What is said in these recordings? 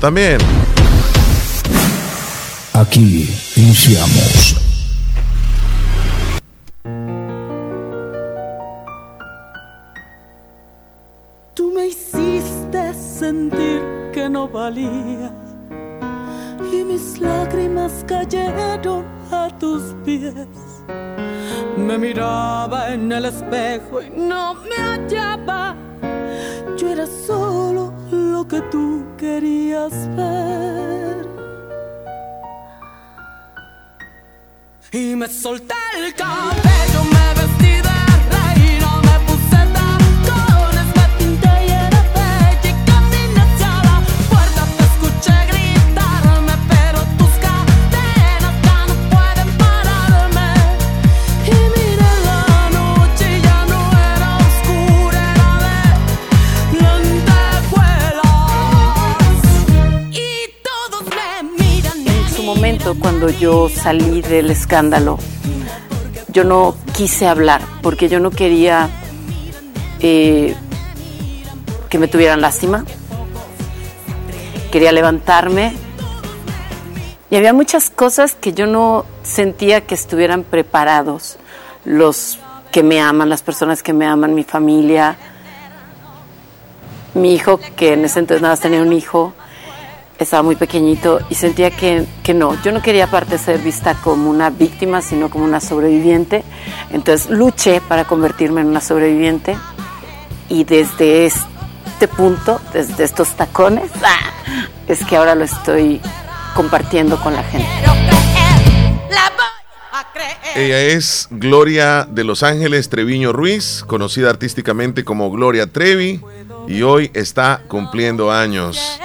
también. Aquí iniciamos. Tú me hiciste sentir que no valía y mis lágrimas cayeron a tus pies. Me miraba en el espejo y no me hallaba. Yo era solo lo que tú querías ver. Y me solté el cabello, momento, cuando yo salí del escándalo, yo no quise hablar porque yo no quería eh, que me tuvieran lástima. Quería levantarme. Y había muchas cosas que yo no sentía que estuvieran preparados los que me aman, las personas que me aman, mi familia, mi hijo, que en ese entonces nada más tenía un hijo, estaba muy pequeñito y sentía que, que no, yo no quería aparte ser vista como una víctima, sino como una sobreviviente. Entonces luché para convertirme en una sobreviviente y desde este punto, desde estos tacones, ¡ah! es que ahora lo estoy compartiendo con la gente. Ella es Gloria de Los Ángeles Treviño Ruiz, conocida artísticamente como Gloria Trevi, y hoy está cumpliendo años.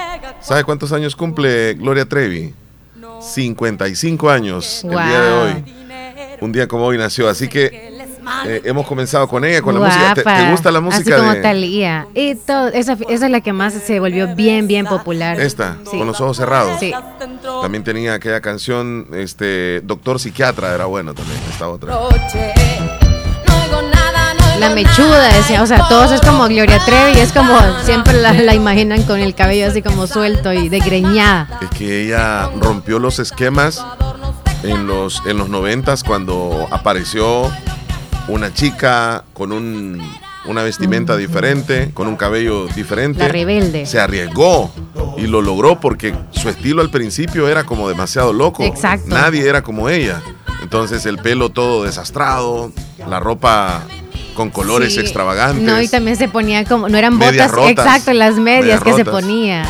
¿Sabe cuántos años cumple Gloria Trevi? 55 años el día de Wow. hoy. Un día como hoy nació, así que eh, hemos comenzado con ella, con la música. ¿Te, te gusta la música Así como de Talía. Y todo, esa, esa es la que más se volvió bien, bien popular. esta, Sí. con los ojos cerrados? Sí. También tenía aquella canción, este, Doctor Psiquiatra, era bueno también, esta otra. La mechuda, decía, o sea, todos es como Gloria Trevi, es como siempre la, la imaginan con el cabello así como suelto y desgreñada. Es que ella rompió los esquemas en los, en los noventas cuando apareció una chica con un, una vestimenta diferente, con un cabello diferente. La rebelde. Se arriesgó y lo logró porque su estilo al principio era como demasiado loco. Exacto. Nadie era como ella. Entonces el pelo todo desastrado, la ropa con colores Sí. extravagantes. No, y también se ponía como, no eran botas, rotas. exacto, las medias que se ponía.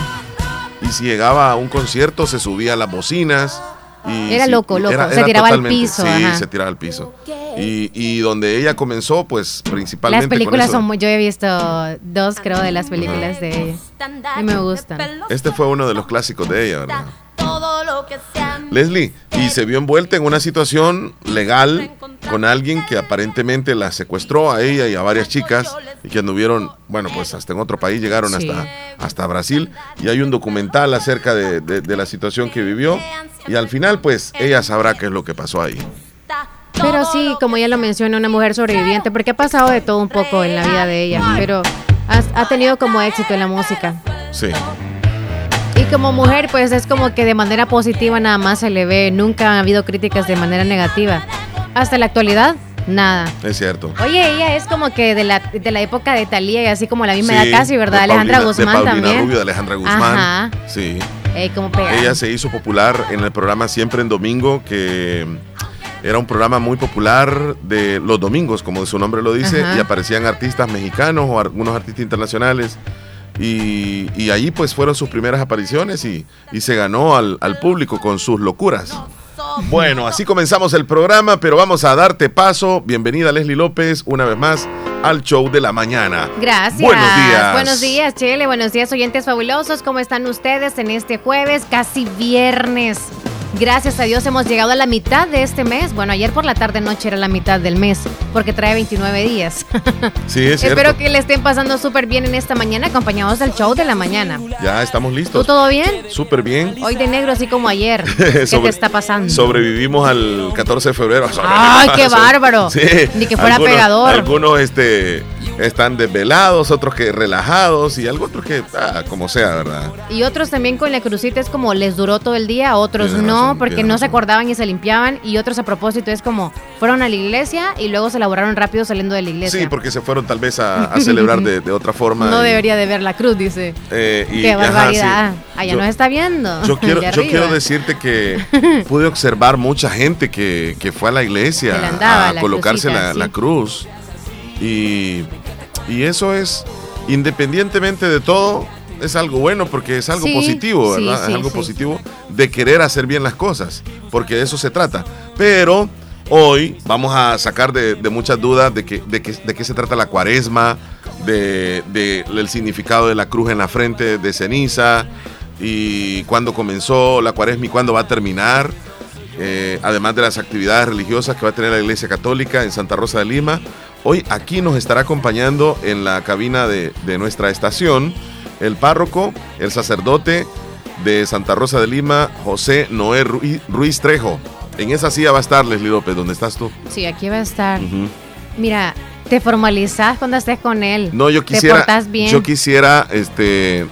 Y si llegaba a un concierto, se subía a las bocinas. Y Era sí, loco, loco. Se tiraba al piso, Sí, ajá. se tiraba al piso. Y, y donde ella comenzó, pues principalmente. Las películas con eso. son muy, yo he visto dos, creo, de las películas de ella. Y me gustan. Este fue uno de los clásicos de ella, ¿verdad? Leslie, y se vio envuelta en una situación legal con alguien que aparentemente la secuestró a ella y a varias chicas y que anduvieron, bueno, pues hasta en otro país, llegaron Sí. hasta, hasta Brasil y hay un documental acerca de, de- de la situación que vivió y al final pues ella sabrá qué es lo que pasó ahí. Pero sí, como ya lo menciona, una mujer sobreviviente, porque ha pasado de todo un poco en la vida de ella, pero ha, ha tenido como éxito en la música. Sí. Como mujer, pues es como que de manera positiva nada más se le ve, nunca ha habido críticas de manera negativa. Hasta la actualidad, nada. Es cierto. Oye, ella es como que de la, de la época de Talía y así como la misma Sí, edad casi, ¿verdad? de Alejandra Paulina- Guzmán de Paulina también. Rubio, de Alejandra Guzmán. Ajá. Sí. Ey, como. Ella se hizo popular en el programa Siempre en Domingo, que era un programa muy popular de los domingos, como su nombre lo dice, Ajá. y aparecían artistas mexicanos o algunos artistas internacionales. Y, y ahí pues fueron sus primeras apariciones y, y se ganó al, al público con sus locuras. Bueno, así comenzamos el programa, pero vamos a darte paso. Bienvenida Leslie López una vez más al show de la mañana. Gracias. Buenos días. Buenos días, Chele. Buenos días, oyentes fabulosos. ¿Cómo están ustedes en este jueves? Casi viernes. Gracias a Dios hemos llegado a la mitad de este mes. Bueno, ayer por la tarde noche era la mitad del mes, porque trae 29 días. Sí, es cierto. Espero que le estén pasando súper bien en esta mañana, acompañados del show de la mañana. Ya estamos ¿Tú listos. todo bien? Súper bien. Hoy de negro, así como ayer. ¿Qué Sobre- te está pasando? Sobrevivimos al 14 de febrero. ¡Ay, qué bárbaro! Sí. Ni que fuera Algunos- pegador. Algunos este, están desvelados, otros que relajados y algo otros que, ah, como sea, ¿verdad? Y otros también con la crucita es como les duró todo el día, otros Tienes no, razón, porque no se acordaban y se limpiaban, y otros a propósito es como fueron a la iglesia y luego se elaboraron rápido saliendo de la iglesia. Sí, porque se fueron tal vez a, a celebrar de, de otra forma. No y- debería de ver la cruz, dice. eh, y- Qué ajá, sí. barbaridad. Allá Yo- nos está viendo. Yo quiero, yo quiero decirte que pude observar mucha gente que, que fue a la iglesia andaba a la colocarse crucita, la, sí. la cruz. Y, y eso es, independientemente de todo, es algo bueno porque es algo Sí, positivo, ¿verdad? sí, es algo positivo de querer hacer bien las cosas, porque de eso se trata. Pero hoy vamos a sacar de, de muchas dudas de, que, de, que- de qué se trata la cuaresma, de, de- el significado de la cruz en la frente de ceniza y cuándo comenzó la cuaresma y cuándo va a terminar. eh, además de las actividades religiosas que va a tener la Iglesia Católica en Santa Rosa de Lima. Hoy aquí nos estará acompañando en la cabina de, de nuestra estación el párroco, el sacerdote de Santa Rosa de Lima, José Noé Ruiz, Ruiz Trejo. En esa silla va a estar Leslie López, donde estás tú. Sí, aquí va a estar. Mira, te formalizas cuando estés con él. No, yo Te quisiera, portas bien. yo quisiera este,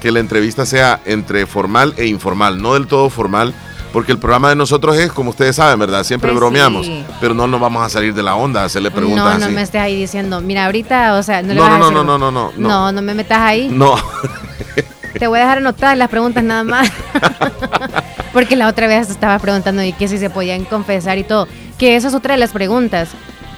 que la entrevista sea entre formal e informal, no del todo formal, porque el programa de nosotros es, como ustedes saben, ¿verdad? Siempre Pues bromeamos, sí. pero no nos vamos a salir de la onda hacerle preguntas no, no así. me estés ahí diciendo, mira, ahorita, o sea, no le No, vas no, a no, no, no, no, no. No, no me metas ahí. No, Te voy a dejar anotadas las preguntas nada más. Porque la otra vez estaba preguntando y que si se podían confesar y todo. Que esa es otra de las preguntas.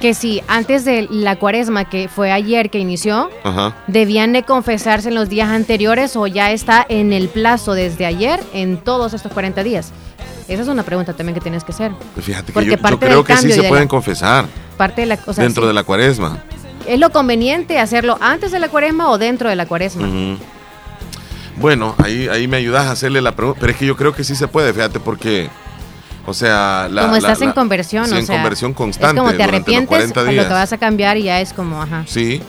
Que si antes de la cuaresma, que fue ayer que inició, Ajá. debían de confesarse en los días anteriores o ya está en el plazo desde ayer en todos estos 40 días. Esa es una pregunta también que tienes que hacer. Fíjate que Porque yo, yo parte creo que sí se de pueden confesar Parte de la cosa. dentro de la cuaresma. ¿Es lo conveniente hacerlo antes de la cuaresma o dentro de la cuaresma? Bueno, ahí, ahí me ayudas a hacerle la pregunta, pero es que yo creo que sí se puede, fíjate, porque, o sea, la, como la- estás en conversión, sí, o en sea, conversión constante Es como te arrepientes, 40 a lo que vas a cambiar y ya es como, ajá. Sí,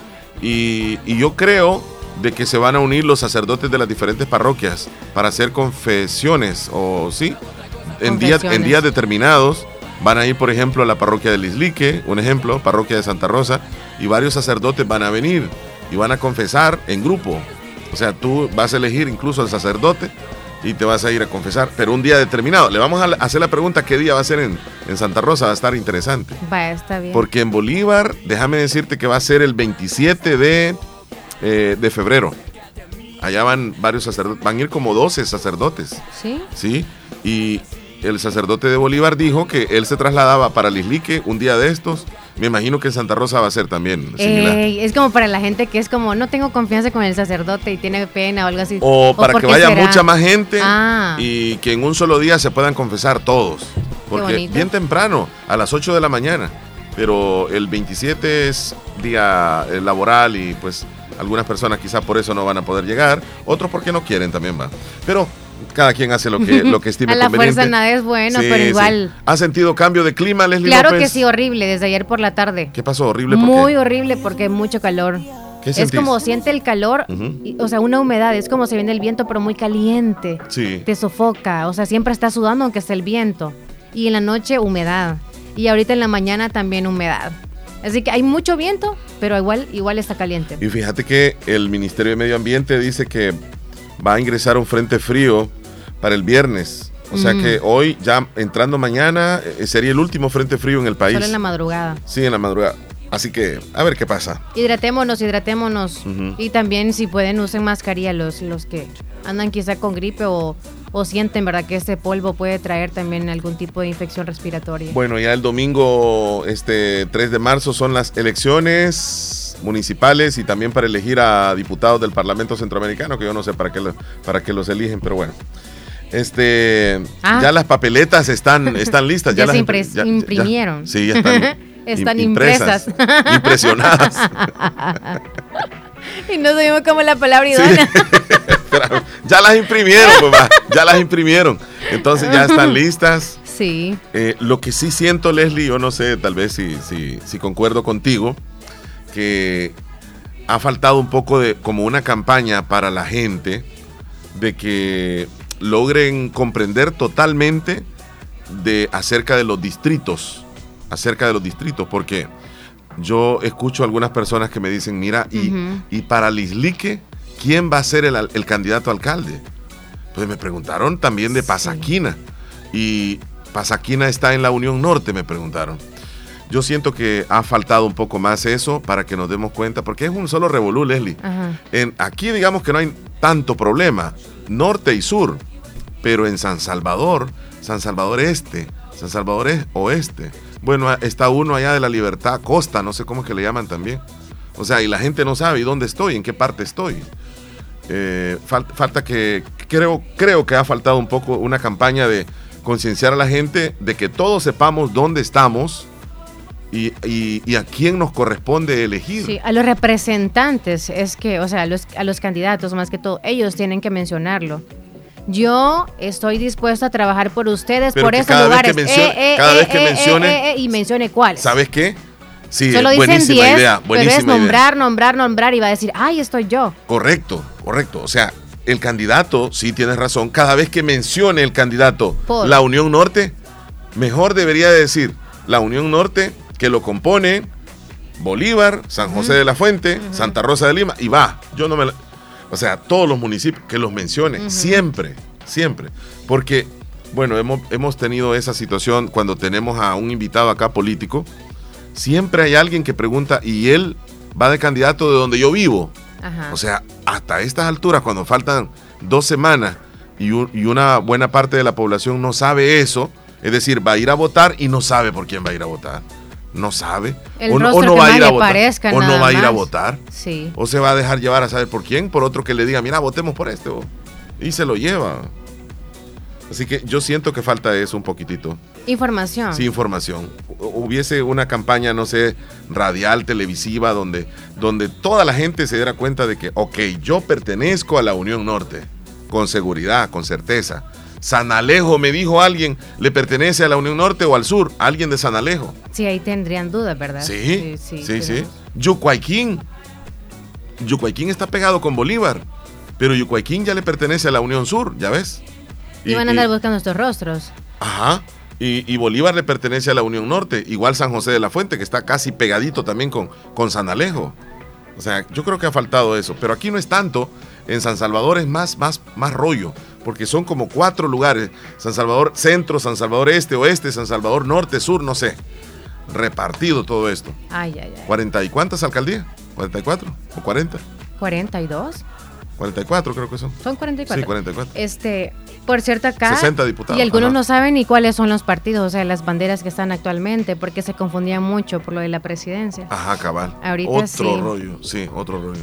y, y yo creo de que se van a unir los sacerdotes de las diferentes parroquias para hacer confesiones, o sí, en días, en días determinados. Van a ir, por ejemplo, a la parroquia del Islique, un ejemplo, parroquia de Santa Rosa, y varios sacerdotes van a venir y van a confesar en grupo. O sea, tú vas a elegir incluso al sacerdote y te vas a ir a confesar, pero un día determinado. Le vamos a hacer la pregunta qué día va a ser en, en Santa Rosa, va a estar interesante. Va, está bien. Porque en Bolívar, déjame decirte que va a ser el 27 de, eh, de febrero. Allá van varios sacerdotes, van a ir como 12 sacerdotes, ¿Sí? ¿sí? Y el sacerdote de Bolívar dijo que él se trasladaba para el Islique un día de estos. Me imagino que en Santa Rosa va a ser también similar. Eh, es como para la gente que es como, no tengo confianza con el sacerdote y tiene pena o algo así. o para que vaya será? mucha más gente Ah. y que en un solo día se puedan confesar todos. Porque bien temprano, a las 8 de la mañana. Pero el 27 es día eh, laboral y pues algunas personas quizá por eso no van a poder llegar, otros porque no quieren también va. Pero cada quien hace lo que, lo que estime A la conveniente. fuerza nada es bueno, Sí, pero sí. igual. ¿Ha sentido cambio de clima, Leslie Claro López? que sí, horrible, desde ayer por la tarde. ¿Qué pasó? ¿Horrible? ¿Por Muy qué? horrible porque hay mucho calor. ¿Qué es sentís? como siente el calor, y- o sea, una humedad, es como se viene el viento, pero muy caliente. Sí. Te sofoca, o sea, siempre está sudando aunque esté el viento. Y en la noche, humedad. Y ahorita en la mañana también humedad. Así que hay mucho viento, pero igual, igual está caliente. Y fíjate que el Ministerio de Medio Ambiente dice que va a ingresar un frente frío para el viernes. O sea Mm. que hoy, ya entrando mañana, eh, sería el último frente frío en el país. Solo en la madrugada. Sí, en la madrugada. Así que, a ver qué pasa. Hidratémonos, hidratémonos. Y también, si pueden, usen mascarilla los, los que andan quizá con gripe o, o sienten, ¿verdad? Que este polvo puede traer también algún tipo de infección respiratoria. Bueno, ya el domingo este 3 de marzo son las elecciones municipales y también para elegir a diputados del Parlamento Centroamericano, que yo no sé para qué, lo- para qué los eligen, pero bueno. Este, Ah. ya las papeletas están, están listas. Ya las se imprimieron. sí, ya están, Están im- impresas. impresionadas. y no sabemos cómo la palabra idónea. Ya las imprimieron, papá, ya las imprimieron. Entonces ya están listas. Sí. Eh, lo que sí siento, Leslie, yo no sé, tal vez si, si, si concuerdo contigo, que ha faltado un poco de como una campaña para la gente de que logren comprender totalmente de acerca de los distritos, acerca de los distritos, porque yo escucho a algunas personas que me dicen, mira, y, y para Lislique, ¿quién va a ser el, el candidato a alcalde? Pues me preguntaron también de. Pasaquina. Y Pasaquina está en la Unión Norte, me preguntaron. Yo siento que ha faltado un poco más eso para que nos demos cuenta, porque es un solo revolú, Leslie. En, aquí digamos que no hay tanto problema, norte y sur, pero en San Salvador, San Salvador Este, San Salvador es Oeste, bueno, está uno allá de la Libertad, Costa, no sé cómo es que le llaman también. O sea, y la gente no sabe ¿y dónde estoy, en qué parte estoy. Eh, fal- falta que, creo, creo que ha faltado un poco una campaña de concienciar a la gente de que todos sepamos dónde estamos y, y- y a quién nos corresponde elegir. Sí, a los representantes, es que, o sea, a los, a los candidatos más que todo, ellos tienen que mencionarlo. Yo estoy dispuesto a trabajar por ustedes, Pero por esos cada vez lugares. que mencione- cada vez que mencione- y mencione cuáles. ¿Sabes qué? Sí, dicen buenísima 10, idea, pero es idea. nombrar, nombrar, nombrar y va a decir, ay, estoy yo. Correcto, correcto. O sea, el candidato, sí tienes razón, cada vez que mencione el candidato Por. la Unión Norte, mejor debería de decir la Unión Norte que lo compone Bolívar, San José de la Fuente, Santa Rosa de Lima y va. Yo no me la- O sea, todos los municipios que los mencione, siempre, siempre. Porque, bueno, hemos, hemos tenido esa situación cuando tenemos a un invitado acá político. Siempre hay alguien que pregunta, y él va de candidato de donde yo vivo. Ajá. O sea, hasta estas alturas, cuando faltan dos semanas y, un- y una buena parte de la población no sabe eso, es decir, va a ir a votar y no sabe por quién va a ir a votar. No sabe. O, no- o va a ir a votar. parezca, o no va a ir a votar. sí. O se va a dejar llevar a saber por quién, por otro que le diga, mira, votemos por este. o- y se lo lleva. Así que yo siento que falta eso un poquitito. Información. Sí, información. Hu- Hubiese una campaña, no sé, radial, televisiva, donde, donde toda la gente se diera cuenta de que, ok, yo pertenezco a la Unión Norte, con seguridad, con certeza. San Alejo, me dijo alguien, ¿le pertenece a la Unión Norte o al sur? Alguien de San Alejo. Sí, ahí tendrían dudas, ¿verdad? Sí, sí, sí. tenemos. Yucuayquín. Yucuayquín está pegado con Bolívar, pero Yucuayquín ya le pertenece a la Unión Sur, ¿ya ves? Y, van a andar buscando estos rostros. Ajá. Y, y Bolívar le pertenece a la Unión Norte, igual San José de la Fuente, que está casi pegadito también con, con San Alejo. O sea, yo creo que ha faltado eso. Pero aquí no es tanto. En San Salvador es más, más, más rollo, porque son como cuatro lugares. San Salvador Centro, San Salvador Este, Oeste, San Salvador Norte, Sur, no sé. Repartido todo esto. Ay, ay, ay. ¿40 y cuántas alcaldías? ¿44 o 40? 42. 44 creo que son. Son 44. Sí, 44. Este, por cierto, acá. 60 diputados, Y algunos ajá. no saben ni cuáles son los partidos, o sea, las banderas que están actualmente, porque se confundían mucho por lo de la presidencia. Ajá, cabal. Ahorita otro sí. rollo, sí, otro rollo.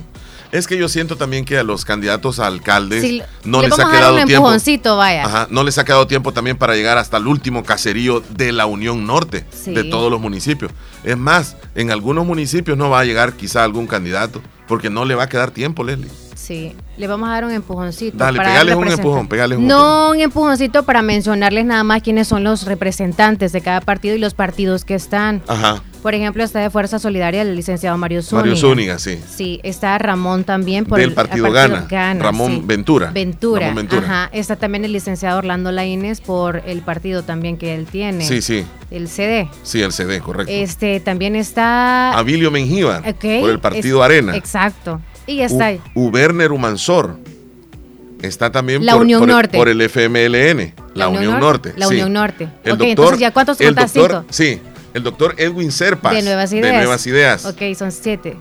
Es que yo siento también que a los candidatos a alcaldes Sí, no le les ha quedado un tiempo. vaya. Ajá, no les ha quedado tiempo también para llegar hasta el último caserío de la Unión Norte, Sí. de todos los municipios. Es más, en algunos municipios no va a llegar quizá algún candidato, porque no le va a quedar tiempo, Leslie. Sí, le vamos a dar un empujoncito. Dale, para pegale un empujón, pegale un No, un empujoncito para mencionarles nada más quiénes son los representantes de cada partido y los partidos que están. Ajá, Por ejemplo, está de Fuerza Solidaria el licenciado Mario Zúñiga. Mario Zúñiga, sí. Sí, está Ramón también por Del el partido el Gana. Ramón Ventura. Ventura. Ramón Ventura. Ajá. Está también el licenciado Orlando Laínez por el partido también que él tiene. Sí, sí, El CD. sí, el CD, correcto. Este también está. Abilio Mengíbar, Ok, por el partido es- Arena. Exacto. Y está ahí. U- Uberner Humansor. Está también La por, Unión por el- Norte. por el FMLN, la, Unión, Norte. La sí. Unión Norte. El ok, doctor, entonces ya cuántos el doctor. Sí, el doctor Edwin Serpas. De Nuevas Ideas. De Nuevas Ideas. Ok, son siete.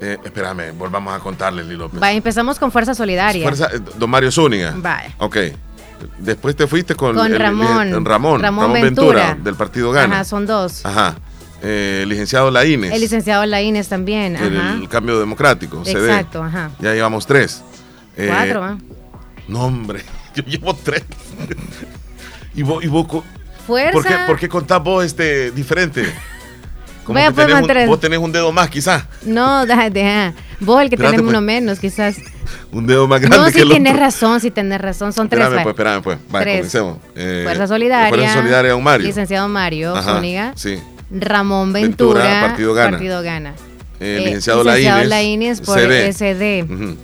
Eh, espérame, volvamos a contarle, Lili López. Va, empezamos con Fuerza Solidaria. Fuerza, eh, don Mario Zúñiga. Vaya. Ok. Después te fuiste con, Con el- el- Ramón. Ramón, Ramón, Ramón Ventura, Ventura. del partido Gana. Ajá, son dos. Ajá. Eh, licenciado Laínez. El licenciado Laínez también. del Ajá. Cambio Democrático, CD. Exacto, ajá. Ya llevamos tres. Eh, Cuatro, ¿ah? No, hombre, yo llevo tres. y vos, y vos Fuerza. ¿por, qué, ¿por qué contás vos este diferente? Como Vaya, que pues, tenés un- vos tenés un dedo más, quizás. No, deja, deja. Vos el que Espérate, tenés pues. uno menos, quizás. Un dedo más grande No, que el tienes otro. razón, sí tienes razón. Son tres. Espérame, va. pues, espérame, pues. Tres. comencemos. Eh, Fuerza Solidaria. Fuerza Solidaria, don Mario. Licenciado Mario Ajá, Zúñiga. Sí. Ramón Ventura, Ventura. Partido Gana. Partido Gana. Eh, Eh, licenciado, licenciado Laínez. Laínez por CD. SD.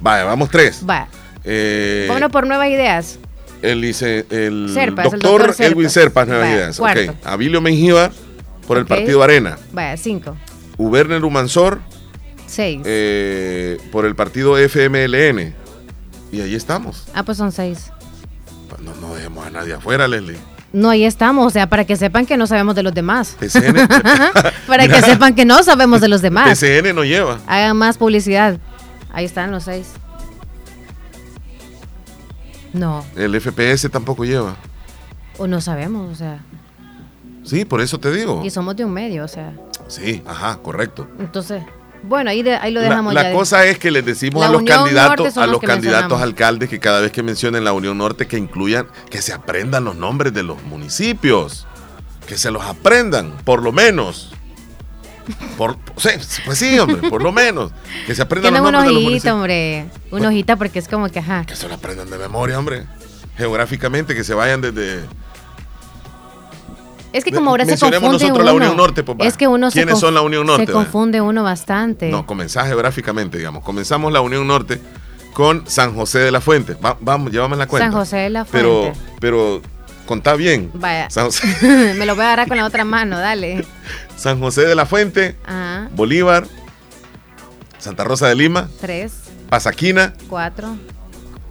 Vaya, vamos tres. Va. Eh, por nuevas ideas. el, lice- el Serpas, el doctor, doctor Edwin Serpas. Nuevas Vaya, Ideas. cuarto. Ok. Abilio Mengíbar por el partido Arena. Vaya, cinco. Uberner Humansor Seis. eh, por el partido FMLN. Y ahí estamos. Ah, pues son seis. No, no dejemos a nadie afuera, Leslie. No, ahí estamos. O sea, para que sepan que no sabemos de los demás. TCN, Para Mira. que sepan que no sabemos de los demás. TCN no lleva. Hagan más publicidad. Ahí están los seis. No, El FPS tampoco lleva. o no sabemos, o sea. Sí, por eso te digo. Y somos de un medio, o sea. Sí, ajá, correcto. Entonces, bueno, ahí, de- ahí lo La, dejamos la ya. cosa es que les decimos La a los Unión candidatos, a los candidatos alcaldes que cada vez que mencionen la Unión Norte que incluyan, que se aprendan los nombres de los municipios, que se los aprendan, por lo menos. Por, pues sí, hombre, por lo menos. Que se aprendan los nombres de los hojita, hombre. Un hojita porque es como que, ajá. Que se lo aprendan de memoria, hombre. Geográficamente, que se vayan desde... Es que como ahora se confunde nosotros la uno. Unión Norte, es que uno se ¿Quiénes conf- son la Unión Norte, Se confunde uno bastante. No, comenzás geográficamente, digamos. Comenzamos la Unión Norte con San José de la Fuente. Va- vamos, llévame la cuenta. San José de la Pero, Fuente. pero, contá bien. Vaya. San José, Me lo voy a agarrar con la otra mano, dale. San José de la Fuente, Ajá. Bolívar, Santa Rosa de Lima, Tres, Pasaquina, cuatro,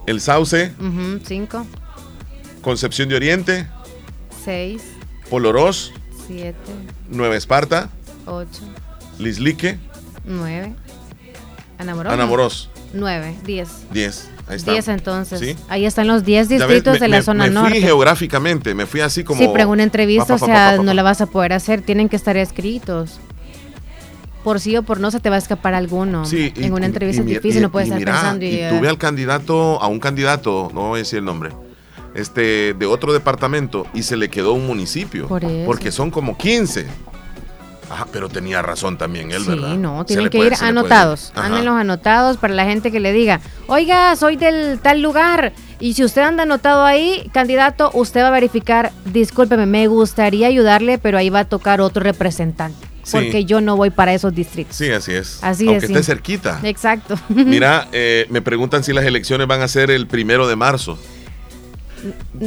El Sauce, cinco, Concepción de Oriente, seis, Polorós, siete, Nueva Esparta, ocho, Lislique, nueve. Anamorós. Anamorós. Nueve, diez. 10. Ahí está. Diez entonces. Sí. Ahí están los diez Ya ves, distritos me- de la me- zona me norte. fui geográficamente, me fui así como... Sí, pero en una entrevista, Pa, o pa, sea, pa, no la vas a poder hacer. Tienen que estar escritos. Por sí o por no se te va a escapar alguno. Sí, y- en una entrevista y difícil, y- no puedes estar mira, pensando. Y, y eh, tuve al candidato, a un candidato, no voy a decir el nombre, este, de otro departamento y se le quedó un municipio. Por eso. Porque son como 15. Ajá, pero tenía razón también él, sí, ¿verdad? no, Se tienen que puede- ir anotados. Ándenlos anotados para la gente que le diga, oiga, soy del tal lugar. Y si usted anda anotado ahí, candidato, usted va a verificar, discúlpeme, me gustaría ayudarle, pero ahí va a tocar otro representante. Sí. Porque yo no voy para esos distritos. Sí, así es. Así Aunque esté simple. cerquita. Exacto. Mira, eh, me preguntan si las elecciones van a ser el primero de marzo.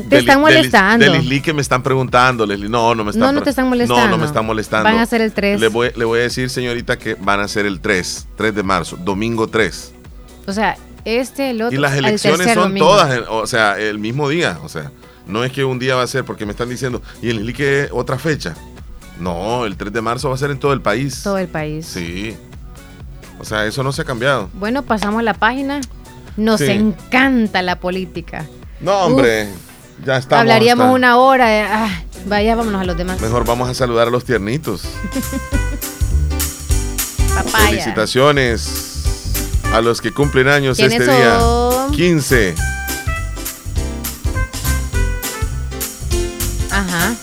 Te están molestando. De Lislique me están preguntando, Leslie. No, no me están No, no te están No, no molestando. me están molestando. Van a ser el 3. Le voy, le voy a decir, señorita, que van a ser el 3, 3 de marzo, domingo 3. O sea, este, el otro. Y las elecciones son domingo. todas, en- o sea, el mismo día. O sea, no es que un día va a ser porque me están diciendo, y el Lislique otra fecha. No, el 3 de marzo va a ser en todo el país. Todo el país. Sí. O sea, eso no se ha cambiado. Bueno, pasamos la página. Nos Sí. encanta la política. No, hombre, ya estamos. Hablaríamos hasta- una hora. de- ah, vaya, vámonos a los demás. Mejor vamos a saludar a los tiernitos. Papaya. Felicitaciones a los que cumplen años ¿Quiénes este día. son? 15. Ajá.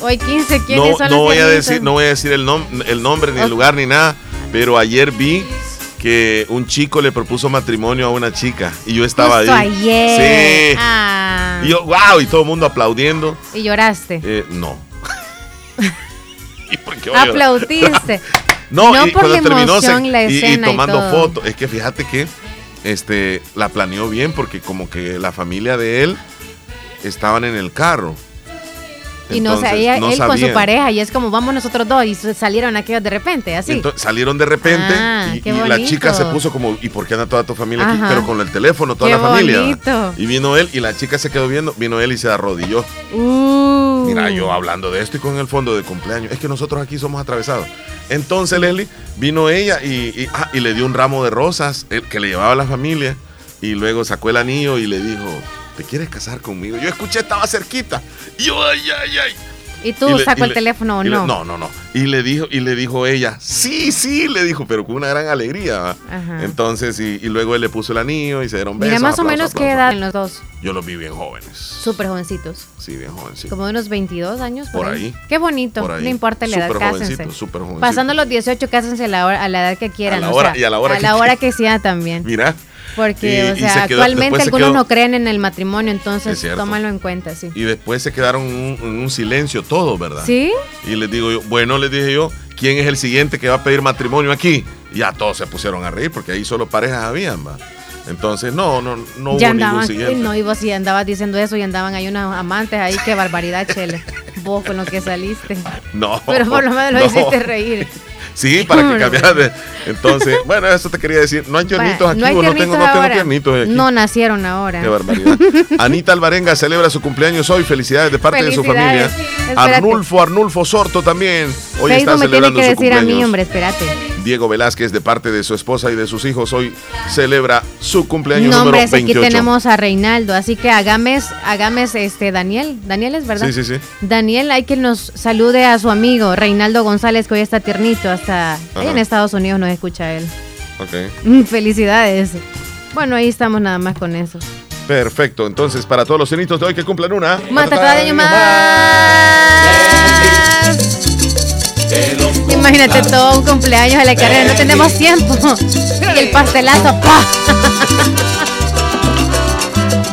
Hoy 15, ¿quiénes No, son no los voy a decir, no voy a decir el, nom- el nombre ni el lugar ni nada, pero ayer vi que un chico le propuso matrimonio a una chica y yo estaba Justo ahí. ayer. Sí. Ah. Y yo, wow, y todo el mundo aplaudiendo. Y lloraste. Eh, no. ¿Y por qué voy a llorar? Aplaudiste. No, No y por cuando la terminó emoción, se- la y- y, escena y tomando fotos. Es que fíjate que este la planeó bien porque como que la familia de él estaban en el carro. Y no sabía, no él con su pareja. Y es como, vamos nosotros dos. Y salieron aquellos de repente, así. Entonces, salieron de repente Ah, y, la chica se puso como, ¿y por qué anda toda tu familia aquí? Pero con el teléfono, toda Qué la familia. bonito. Y vino él y la chica se quedó viendo, vino él y se arrodilló. Uh. Mira, yo hablando de esto y con el fondo de cumpleaños. Es que nosotros aquí somos atravesados. Entonces, Leslie, vino ella y, y- ah, y le dio un ramo de rosas el que le llevaba a la familia. Y luego sacó el anillo y le dijo, ¿te quieres casar conmigo? Yo escuché, estaba cerquita. Y yo, ay, ay, ay. ¿Y tú Y le- sacó y el le- teléfono o le- no? no, no, no. Y le dijo, y le dijo ella, sí, sí, le dijo, pero con una gran alegría. Ajá. Entonces, y, y luego él le puso el anillo y se dieron besos. Mira, más o menos qué edad en los dos. Yo los vi bien jóvenes. Súper jovencitos. Sí, bien sí. Como de unos 22 años. Por, Por ahí. ahí. Qué bonito. Por ahí. No importa la edad, Súper jovencito, súper jovencito. Pasando los 18, cásense a la, hora, a la edad que quieran. A la o hora- sea, y a la hora que hora quieran. que sea también. Mira. Porque, Y- o sea, se quedó- actualmente se algunos quedó- no creen en el matrimonio, Es entonces tómalo en cuenta, sí. Y después se quedaron en un, en un silencio todos, ¿verdad? ¿Sí? Y les digo yo, bueno, les dije yo, ¿quién es el siguiente que va a pedir matrimonio aquí? Y ya todos se pusieron a reír porque ahí solo parejas habían, va. Entonces, no, no, no hubo ya ningún andaban, siguiente. no, y vos si andabas diciendo eso y andaban ahí unos amantes ahí, qué barbaridad, Chele. Vos con lo que saliste. No. Pero por lo menos lo no. hiciste reír. Sí, para que Hombre. cambiaras de. Entonces, bueno, eso te quería decir. No hay tiernitos Bueno, aquí, no hay no tengo, no tengo tiernitos aquí. No nacieron ahora. Qué barbaridad. Anita Alvarenga celebra su cumpleaños hoy. Felicidades de parte de su familia. Espérate. Arnulfo, Arnulfo Sorto también. Hoy está Facebook me tiene celebrando que su decir a cumpleaños. mí, hombre, espérate. Diego Velázquez, de parte de su esposa y de sus hijos, hoy celebra su cumpleaños No, hombre, número aquí 28. tenemos a Reinaldo, así que Agames, Agames, este, Daniel, Daniel es verdad. Sí, sí, sí. Daniel, hay que nos salude a su amigo Reinaldo González, que hoy está tiernito, hasta ahí en Estados Unidos nos escucha él. Ok. Mm, Felicidades. Bueno, ahí estamos nada más con eso. Perfecto. Entonces, para todos los cenitos de hoy que cumplan una. Matata de año más. Imagínate todo un cumpleaños de la carrera, no tenemos tiempo. Y el pastelazo, ¡pa!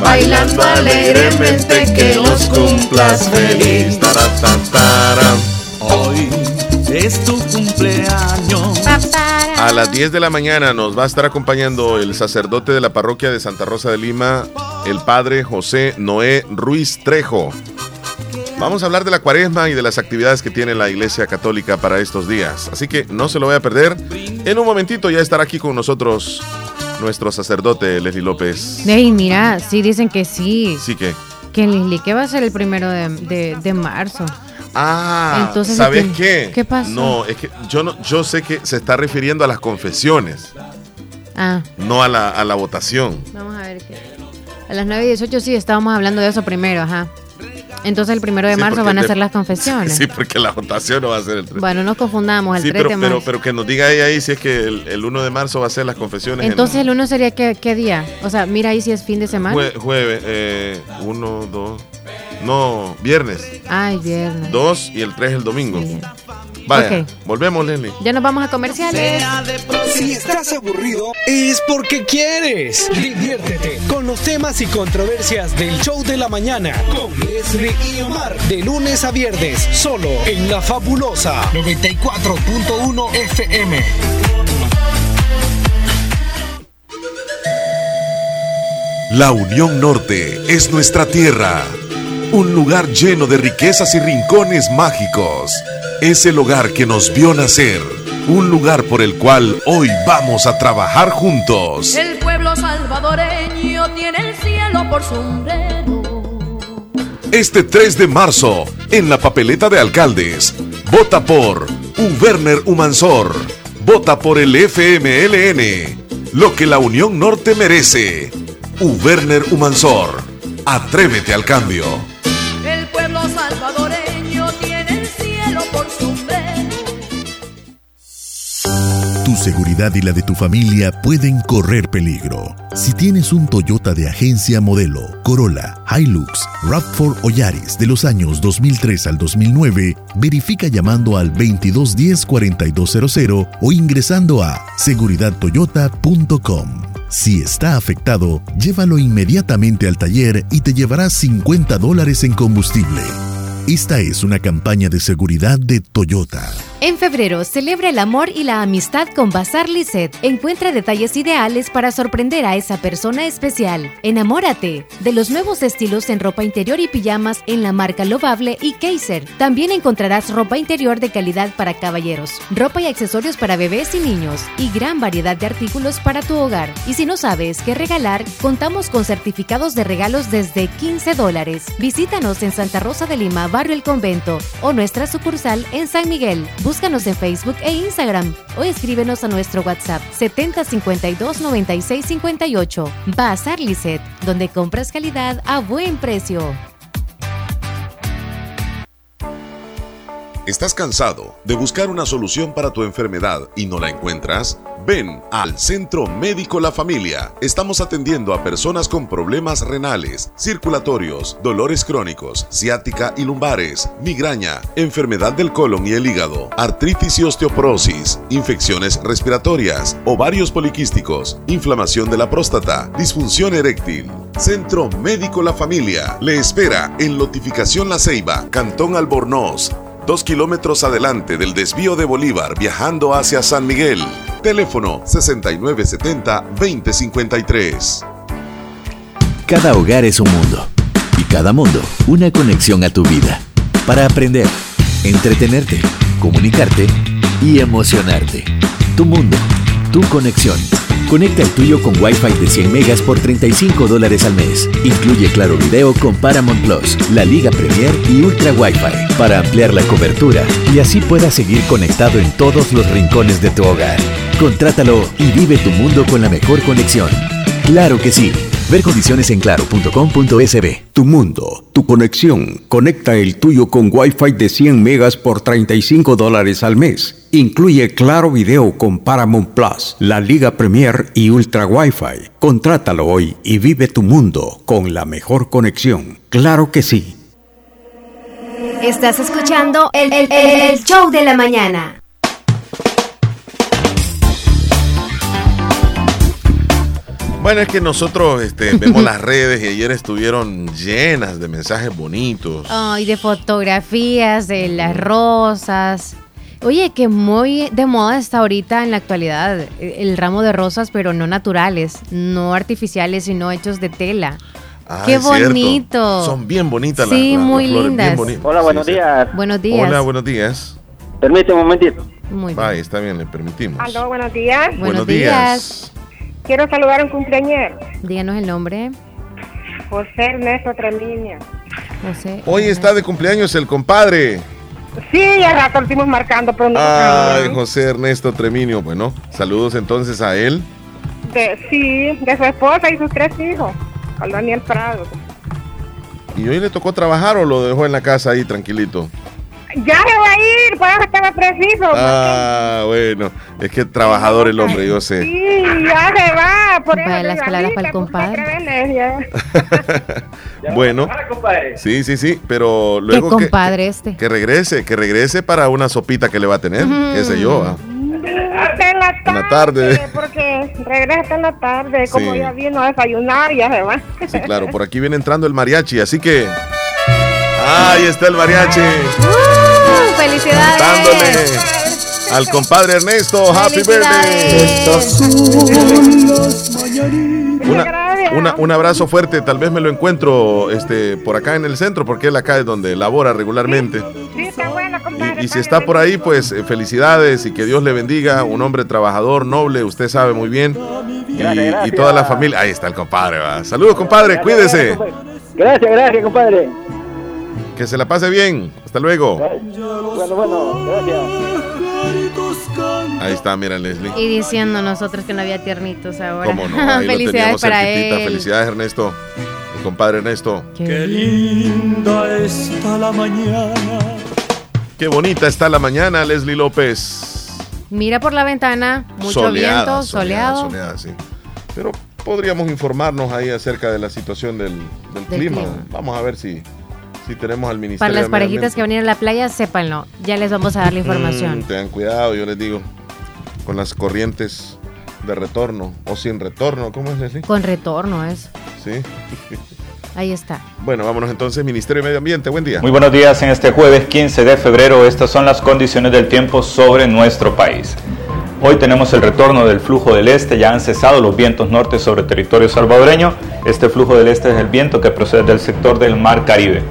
Bailando alegremente que los cumplas feliz. Hoy es tu cumpleaños. A las 10 de la mañana nos va a estar acompañando el sacerdote de la parroquia de Santa Rosa de Lima, el padre José Noé Ruiz Trejo. Vamos a hablar de la cuaresma y de las actividades que tiene la Iglesia Católica para estos días. Así que no se lo vaya a perder. En un momentito ya estará aquí con nosotros nuestro sacerdote Leslie López. Ey, mira, sí dicen que sí. Así que. Que Lisli, que va a ser el primero de, de- de marzo. Ah, Entonces, ¿sabes ¿qué- qué? qué pasó? No, es que yo no, yo sé que se está refiriendo a las confesiones, Ah, no a la, a la votación. vamos a ver qué. A las 9 y 18 sí, estábamos hablando de eso primero, ajá. Entonces el primero de Sí, marzo van a ser las confesiones. Sí, porque la votación no va a ser el 3. Bueno, no confundamos el sí, 3 pero, de pero, marzo. pero que nos diga ella ahí si es que el, el 1 de marzo va a ser las confesiones. en Entonces el 1 sería qué, qué día? O sea, mira ahí si es fin de semana. jue- jueves, eh, 1, 2, no, viernes, Ay, viernes. 2 y el 3 el domingo. Vaya, Ok. volvemos, Leslie. Ya nos vamos a comerciales. Si estás aburrido, es porque quieres. Diviértete con los temas y controversias del show de la mañana con Leslie y Omar. De lunes a viernes, solo en La Fabulosa 94.1 FM. La Unión Norte es nuestra tierra, un lugar lleno de riquezas y rincones mágicos. Es el hogar que nos vio nacer, un lugar por el cual hoy vamos a trabajar juntos. El pueblo salvadoreño tiene el cielo por sombrero. Este 3 de marzo, en la papeleta de alcaldes, vota por Uberner Humansor, vota por el FMLN, lo que la Unión Norte merece. Uberner Humansor, atrévete al cambio. Seguridad y la de tu familia pueden correr peligro. Si tienes un Toyota de agencia modelo, Corolla, Hilux, RAV4 o Yaris de los años 2003 al 2009, verifica llamando al 2210-4200 o ingresando a seguridadtoyota.com. Si está afectado, llévalo inmediatamente al taller y te llevarás 50 dólares en combustible. Esta es una campaña de seguridad de Toyota. En febrero, celebra el amor y la amistad con Bazar Lisset. Encuentra detalles ideales para sorprender a esa persona especial. Enamórate de los nuevos estilos en ropa interior y pijamas en la marca Lovable y Kaiser. También encontrarás ropa interior de calidad para caballeros, ropa y accesorios para bebés y niños y gran variedad de artículos para tu hogar. Y si no sabes qué regalar, contamos con certificados de regalos desde 15 dólares. Visítanos en Santa Rosa de Lima, Barrio El Convento o nuestra sucursal en San Miguel. Búscanos en Facebook e Instagram o escríbenos a nuestro WhatsApp 7052 9658. Bazar Lisset, donde compras calidad a buen precio. ¿Estás cansado de buscar una solución para tu enfermedad y no la encuentras? Ven al Centro Médico La Familia. Estamos atendiendo a personas con problemas renales, circulatorios, dolores crónicos, ciática y lumbares, migraña, enfermedad del colon y el hígado, artritis y osteoporosis, infecciones respiratorias, ovarios poliquísticos, inflamación de la próstata, disfunción eréctil. Centro Médico La Familia le espera en Notificación La Ceiba, Cantón Albornoz, Dos kilómetros adelante del desvío de Bolívar viajando hacia San Miguel. Teléfono 6970-2053. Cada hogar es un mundo y cada mundo una conexión a tu vida para aprender, entretenerte, comunicarte y emocionarte. Tu mundo, tu conexión. Conecta el tuyo con Wi-Fi de 100 megas por 35 dólares al mes. Incluye Claro Video con Paramount Plus, la Liga Premier y Ultra Wi-Fi para ampliar la cobertura y así puedas seguir conectado en todos los rincones de tu hogar. Contrátalo y vive tu mundo con la mejor conexión. Claro que sí. Ver condiciones en claro.com.sb. Tu mundo, tu conexión. Conecta el tuyo con Wi-Fi de 100 megas por 35 dólares al mes. Incluye Claro Video con Paramount Plus, la Liga Premier y Ultra Wi-Fi. Contrátalo hoy y vive tu mundo con la mejor conexión. Claro que sí. Estás escuchando el, el- el- el show de la mañana. Bueno, es que nosotros este, vemos las redes y ayer estuvieron llenas de mensajes bonitos. Ay, de fotografías, de las rosas. Oye, que muy de moda está ahorita en la actualidad el ramo de rosas, pero no naturales, no artificiales, sino hechos de tela. Ah, ¡Qué bonito! Son bien bonitas Sí, las, las- muy las flores, bien lindas. Hola, buenos Sí, sí. días. Buenos días. Hola, buenos días. Permíteme un momentito. Muy bien. Vaya, está bien, le permitimos. Aló, buenos días. Buenos días. Quiero saludar a un cumpleañero, Díganos el nombre, José Ernesto Tremiño. José. Hoy está de cumpleaños el compadre. Sí, ya rato lo estuvimos marcando, pero no Ay. José Ernesto Treminio. Bueno, saludos entonces a él. de, Sí, de su esposa y sus tres hijos, con Daniel Prado. ¿Y hoy le tocó trabajar o lo dejó en la casa ahí tranquilito? Ya se va a ir, por eso estaba preciso. Ah, bueno, es que trabajador el hombre, yo sé. Sí, ya se va, por eso. Las palabras para el pues, compadre. Bueno, sí, sí, sí, pero Qué luego que, compadre este. que regrese, que regrese para una sopita que le va a tener, qué sé yo. ah. Hasta en la tarde. En la tarde. Porque regresa hasta en la tarde, como Sí. ya vino a desayunar, ya se va. Sí, claro, por aquí viene entrando el mariachi, así que... Ahí está el mariachi, ¡Uh! ¡Felicidades! dándole al compadre Ernesto, Happy. Birthday. Una- una- un abrazo fuerte, tal vez me lo encuentro este, por acá en el centro, porque él acá es donde labora regularmente. Sí, está bueno, compadre. Y, y si está por ahí, pues eh, felicidades y que Dios le bendiga. Un hombre trabajador, noble, usted sabe muy bien. Y, gracias. y toda la familia. Ahí está el compadre. va. Saludos, compadre. Cuídese. Gracias, gracias, compadre. Que se la pase bien. Hasta luego. Bueno, bueno, gracias. Ahí está, mira, Leslie. Y diciendo nosotros que no había tiernitos ahora. ¿Cómo no? Ahí Felicidades para él. Felicidades, Ernesto. El compadre Ernesto. Qué linda está la mañana. Qué bonita está la mañana, Leslie López. Mira por la ventana, mucho Soleada, viento, soleada, soleado. soleada, sí. Pero podríamos informarnos ahí acerca de la situación del, del Del clima. clima. Vamos a ver si, si tenemos al ministerio. Para las parejitas que van a ir a la playa, sépanlo. Ya les vamos a dar la información. Mm, tengan cuidado, yo les digo, con las corrientes de retorno o sin retorno. ¿Cómo es, Leslie? Con retorno es. Sí. Ahí está. Bueno, vámonos entonces, Ministerio de Medio Ambiente. Buen día. Muy buenos días en este jueves 15 de febrero. Estas son las condiciones del tiempo sobre nuestro país. Hoy tenemos el retorno del flujo del este, ya han cesado los vientos norte sobre territorio salvadoreño. Este flujo del este es el viento que procede del sector del Mar Caribe.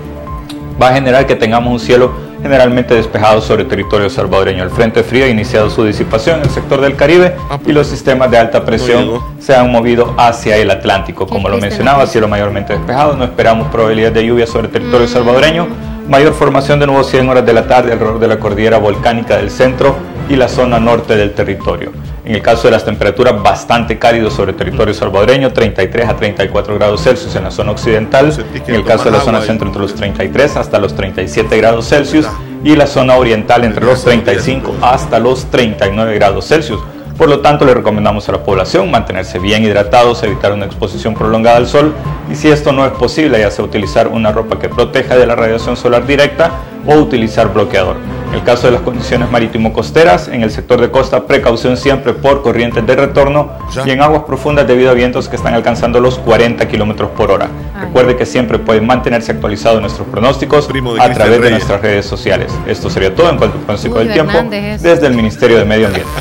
Va a generar que tengamos un cielo generalmente despejado sobre territorio salvadoreño. El frente frío ha iniciado su disipación en el sector del Caribe y los sistemas de alta presión se han movido hacia el Atlántico. Como lo mencionaba, cielo mayormente despejado, no esperamos probabilidad de lluvia sobre territorio salvadoreño. Mayor formación de nubosidad en horas de la tarde alrededor de la cordillera volcánica del centro y la zona norte del territorio. En el caso de las temperaturas, bastante cálido sobre territorio salvadoreño, 33 a 34 grados Celsius en la zona occidental. En el caso de la zona centro, entre los 33 hasta los 37 grados Celsius. Y la zona oriental, entre los 35 hasta los 39 grados Celsius. Por lo tanto, le recomendamos a la población mantenerse bien hidratados, evitar una exposición prolongada al sol y si esto no es posible, ya sea utilizar una ropa que proteja de la radiación solar directa o utilizar bloqueador. En el caso de las condiciones marítimo-costeras, en el sector de costa, precaución siempre por corrientes de retorno y en aguas profundas debido a vientos que están alcanzando los 40 kilómetros por hora. Recuerde que siempre pueden mantenerse actualizados nuestros pronósticos a través de nuestras redes sociales. Esto sería todo en cuanto al pronóstico Uy, del tiempo desde el Ministerio de Medio Ambiente.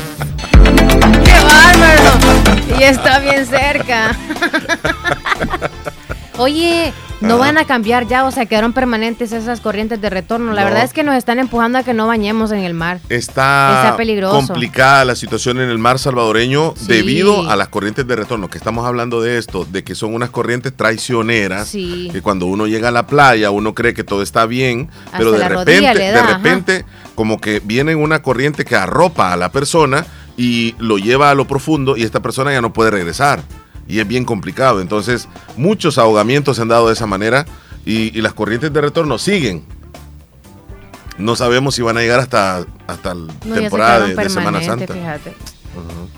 Y está bien cerca. Oye, no van a cambiar ya, o sea, quedaron permanentes esas corrientes de retorno. La No. verdad es que nos están empujando a que no bañemos en el mar. Está Está peligroso. complicada la situación en el mar salvadoreño Sí. debido a las corrientes de retorno, que estamos hablando de esto, de que son unas corrientes traicioneras, Sí. que cuando uno llega a la playa uno cree que todo está bien, pero de repente, da, de ajá. repente como que viene una corriente que arropa a la persona y lo lleva a lo profundo y esta persona ya no puede regresar. Y es bien complicado. Entonces, muchos ahogamientos se han dado de esa manera y, y las corrientes de retorno siguen. No sabemos si van a llegar hasta, hasta la No, temporada de, de Semana Santa. Fíjate. Ujú.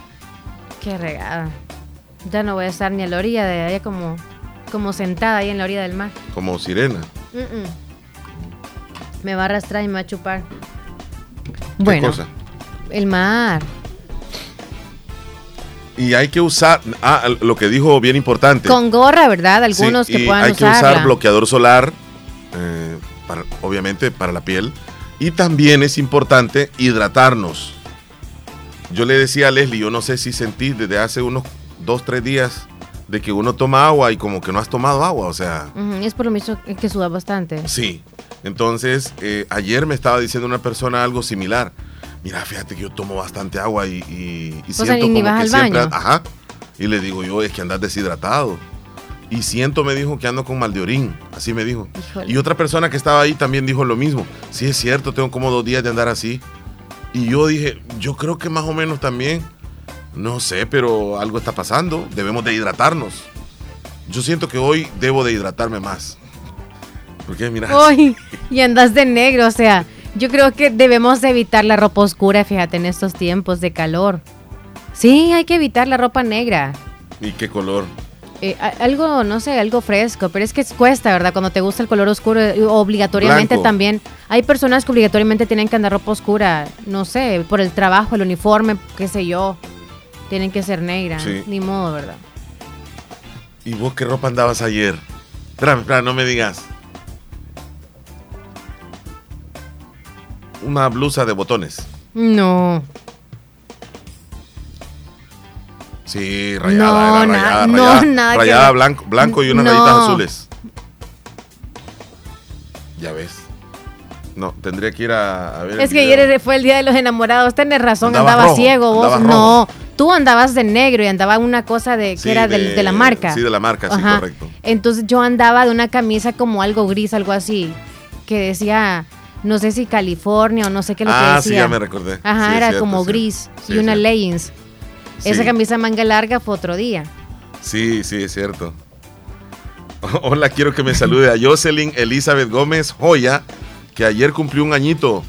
Qué regada. Ya no voy a estar ni a la orilla de allá como, como sentada ahí en la orilla del mar. Como sirena. Mm, mm. Me va a arrastrar y me va a chupar. ¿Qué Bueno, cosa? el mar. Y hay que usar, ah, lo que dijo bien importante. Con gorra, ¿verdad? Algunos Sí, que y puedan hay que usarla. usar bloqueador solar, eh, para- obviamente para la piel. Y también es importante hidratarnos. Yo le decía a Leslie, yo no sé si sentí desde hace unos dos, tres días de que uno toma agua y como que no has tomado agua, o sea, Ujú, Es por lo mismo que suda bastante. sí. Entonces, eh, ayer me estaba diciendo una persona algo similar. Mira, fíjate que yo tomo bastante agua y, y- y sea, siento como que al siempre... baño. Ajá. Y le digo yo, es que andas deshidratado. Y siento, me dijo, que ando con mal de orín. Así me dijo. Híjole. Y otra persona que estaba ahí también dijo lo mismo. Sí, es cierto, tengo como dos días de andar así. Y yo dije, yo creo que más o menos también. No sé, pero algo está pasando. Debemos de hidratarnos. Yo siento que hoy debo de hidratarme más. Porque mira, Ay, y andas de negro, o sea, yo creo que debemos de evitar la ropa oscura, fíjate, en estos tiempos de calor. Sí, hay que evitar la ropa negra. ¿y qué color? Eh, algo, no sé, algo fresco, pero es que cuesta, ¿verdad? Cuando te gusta el color oscuro, eh, obligatoriamente Blanco. también. Hay personas que obligatoriamente tienen que andar ropa oscura, no sé, por el trabajo, el uniforme, qué sé yo. Tienen que ser negra, Sí. ni modo, ¿verdad? ¿Y vos qué ropa andabas ayer? Espera, espera, no me digas. Una blusa de botones. No. Sí, rayada, No, era na- rayada, no, rayada, nada que rayada ver. blanco, blanco y unas No. rayitas azules. Ya ves. No, tendría que ir a, a ver. Es que video. ayer fue el día de los enamorados. Tenés razón, andaba rojo, ciego vos. No, tú andabas de negro y andaba una cosa de que Sí, era de, la marca. Sí, de la marca, sí, correcto. Entonces yo andaba de una camisa como algo gris, algo así, que decía, no sé si California o no sé qué lo que Ah, decía. sí, ya me recordé. Ajá, Sí, era cierto, como sí. gris Sí, y una leggings. Esa camisa manga larga fue otro día. Sí, sí, es cierto. Hola, quiero que me salude a Jocelyn Elizabeth Gómez Joya, que ayer cumplió un añito.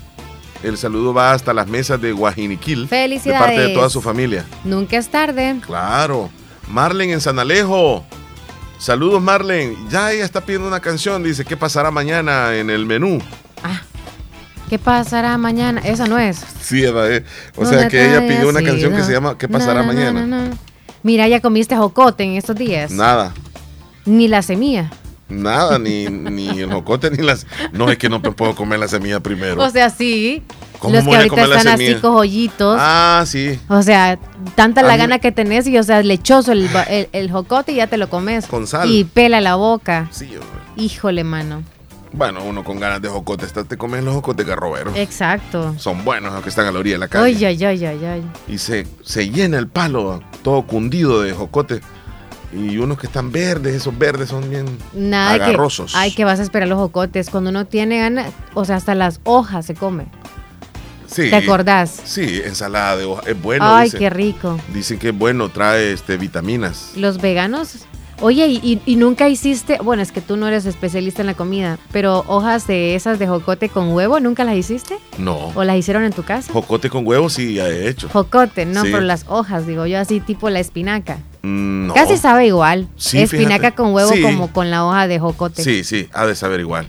El saludo va hasta las mesas de Guajiniquil. De Felicidades. parte de toda su familia. Nunca es tarde. Claro. Marlen en San Alejo. Saludos, Marlen. Ya ella está pidiendo una canción. Dice, ¿qué pasará mañana en el menú? ¿Qué pasará mañana? Esa no es. Sí, Eva, eh. O No sea que ella pidió una canción que se llama ¿Qué pasará na, mañana? na, na. Mira, ya comiste jocote en estos días. Nada. Ni la semilla. Nada, ni, ni el jocote, ni las... No, es que no puedo comer la semilla primero. O sea, sí. ¿Cómo Los que ahorita están así cojollitos. Ah, sí. O sea, tanta la mí- gana que tenés y, o sea, lechoso el, el, el jocote y ya te lo comes. Con sal. Y pela la boca. Sí, hombre. Híjole, mano. Bueno, uno con ganas de jocote, está- te comes los jocotes garroberos. Exacto. Son buenos los que están a la orilla de la calle. Ay, ay, ay, ay, ay. Y se, se llena el palo, todo cundido de jocote. Y unos que están verdes, esos verdes son bien Nada que. agarrosos. Ay, que vas a esperar los jocotes. Cuando uno tiene ganas, o sea, hasta las hojas se come. Sí. ¿Te acordás? Sí, ensalada de hoja. Es bueno. ay, qué rico. Dicen que es bueno, trae este, vitaminas. Los veganos. Oye, y, y- nunca hiciste, bueno, es que tú no eres especialista en la comida, pero hojas de esas de jocote con huevo, ¿nunca las hiciste? No. ¿O las hicieron en tu casa? Jocote con huevos sí ya he hecho. Jocote, no, Sí. pero las hojas, digo yo, así tipo la espinaca. Mm, no. Casi sabe igual. Sí, espinaca fíjate. con huevo Sí. como con la hoja de jocote. Sí, sí, ha de saber igual.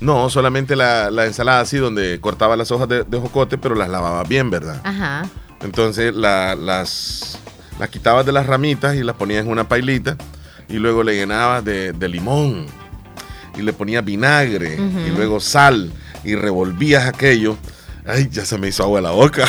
No, solamente la, la ensalada así, donde cortaba las hojas de, de jocote, pero las lavaba bien, ¿verdad? Ajá. Entonces la- las, las quitabas de las ramitas y las ponías en una pailita y luego le llenabas de, de limón y le ponías vinagre y luego sal y revolvías aquello. Ay, ya se me hizo agua la boca.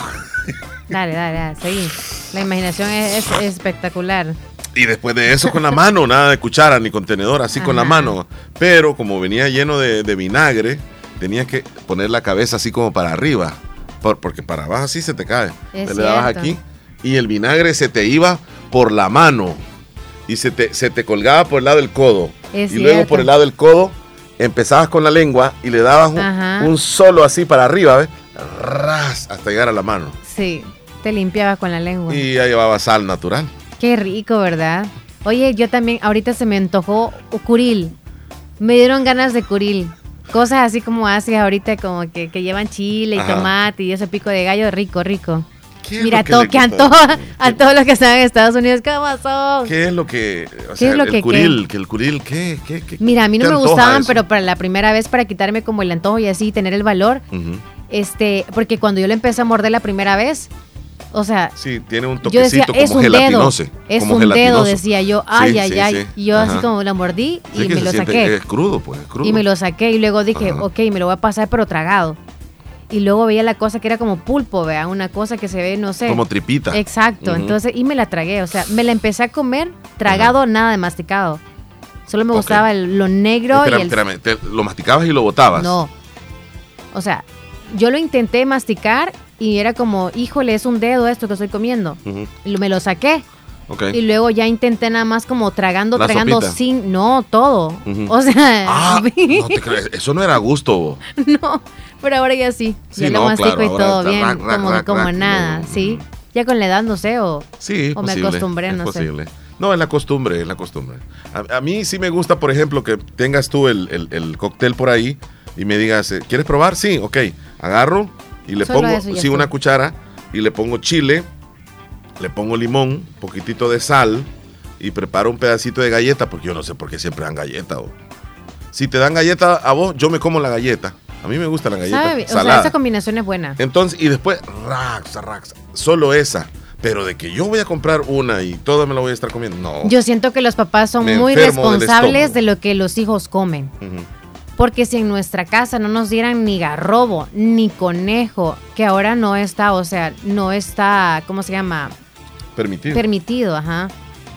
Dale, dale, dale, seguí. La imaginación es, es espectacular. Y después de eso con la mano, nada de cuchara ni contenedor, así con la mano. Pero como venía lleno de, de vinagre, tenías que poner la cabeza así como para arriba. por- porque para abajo así se te cae. Te le dabas aquí y el vinagre se te iba por la mano. Y se te, se te colgaba por el lado del codo. Es y luego por el lado del codo empezabas con la lengua y le dabas un, solo así para arriba, ¿ves? Ras, hasta llegar a la mano. Sí, te limpiabas con la lengua. Y ya llevaba sal natural. Qué rico, ¿verdad? Oye, yo también, ahorita se me antojó curil. Me dieron ganas de curil. Cosas así como haces ahorita, como que, que llevan chile y Ajá. tomate y ese pico de gallo, rico, rico. ¿Qué es Mira, lo que todo, le a todos los que están en Estados Unidos. ¿Cómo son? ¿Qué es lo que. O ¿Qué es lo el que curil, que el curil, ¿qué? ¿Qué? qué Mira, a mí no me gustaban, eso? pero para la primera vez, para quitarme como el antojo y así tener el valor, este, porque cuando yo lo empecé a morder la primera vez, o sea, Sí, tiene un yo decía, toquecito es como un dedo, es como un dedo, decía yo, Sí, ay, ay, sí, ay. sí. Y yo así como lo mordí y me lo saqué. Es crudo, pues, es crudo. Y me lo saqué y luego dije, Ajá. ok, me lo voy a pasar pero tragado. Y luego veía la cosa que era como pulpo, vea, una cosa que se ve, no sé. Como tripita. Exacto, entonces, y me la tragué, o sea, me la empecé a comer tragado, nada de masticado. Solo me gustaba el- lo negro Espérame, y el... espérame, te- lo masticabas y lo botabas. No. O sea, yo lo intenté masticar y era como, híjole, es un dedo esto que estoy comiendo. Ujú. Y lo- me lo saqué. Ok. Y luego ya intenté nada más como tragando, La tragando sopita. sin, no, todo. O sea, Ah, no te crees, eso no era gusto. bo. no, pero ahora ya sí. Sí, ya lo mastico claro, y todo bien, como, como nada. ¿sí? Ya con la edad, no sé, o, Sí, me acostumbré, no sé. No, es la costumbre, es la costumbre. A, a mí sí me gusta, por ejemplo, que tengas tú el, el- el cóctel por ahí y me digas, eh, ¿quieres probar? Sí, ok. Agarro y le Solo pongo, sí, una cuchara y le pongo chile, le pongo limón, poquitito de sal y preparo un pedacito de galleta, porque yo no sé por qué siempre dan galleta. o- Si te dan galleta a vos, yo me como la galleta. A mí me gusta la galleta ¿Sabe? O sea, esa combinación es buena. Entonces, y después, rax, rax, solo esa. Pero de que yo voy a comprar una y toda me la voy a estar comiendo, no. Yo siento que los papás son Me muy enfermo del responsables de lo que los hijos comen. Ujú. Porque si en nuestra casa no nos dieran ni garrobo, ni conejo, que ahora no está, o sea, no está, ¿cómo se llama? Permitido. Permitido, ajá.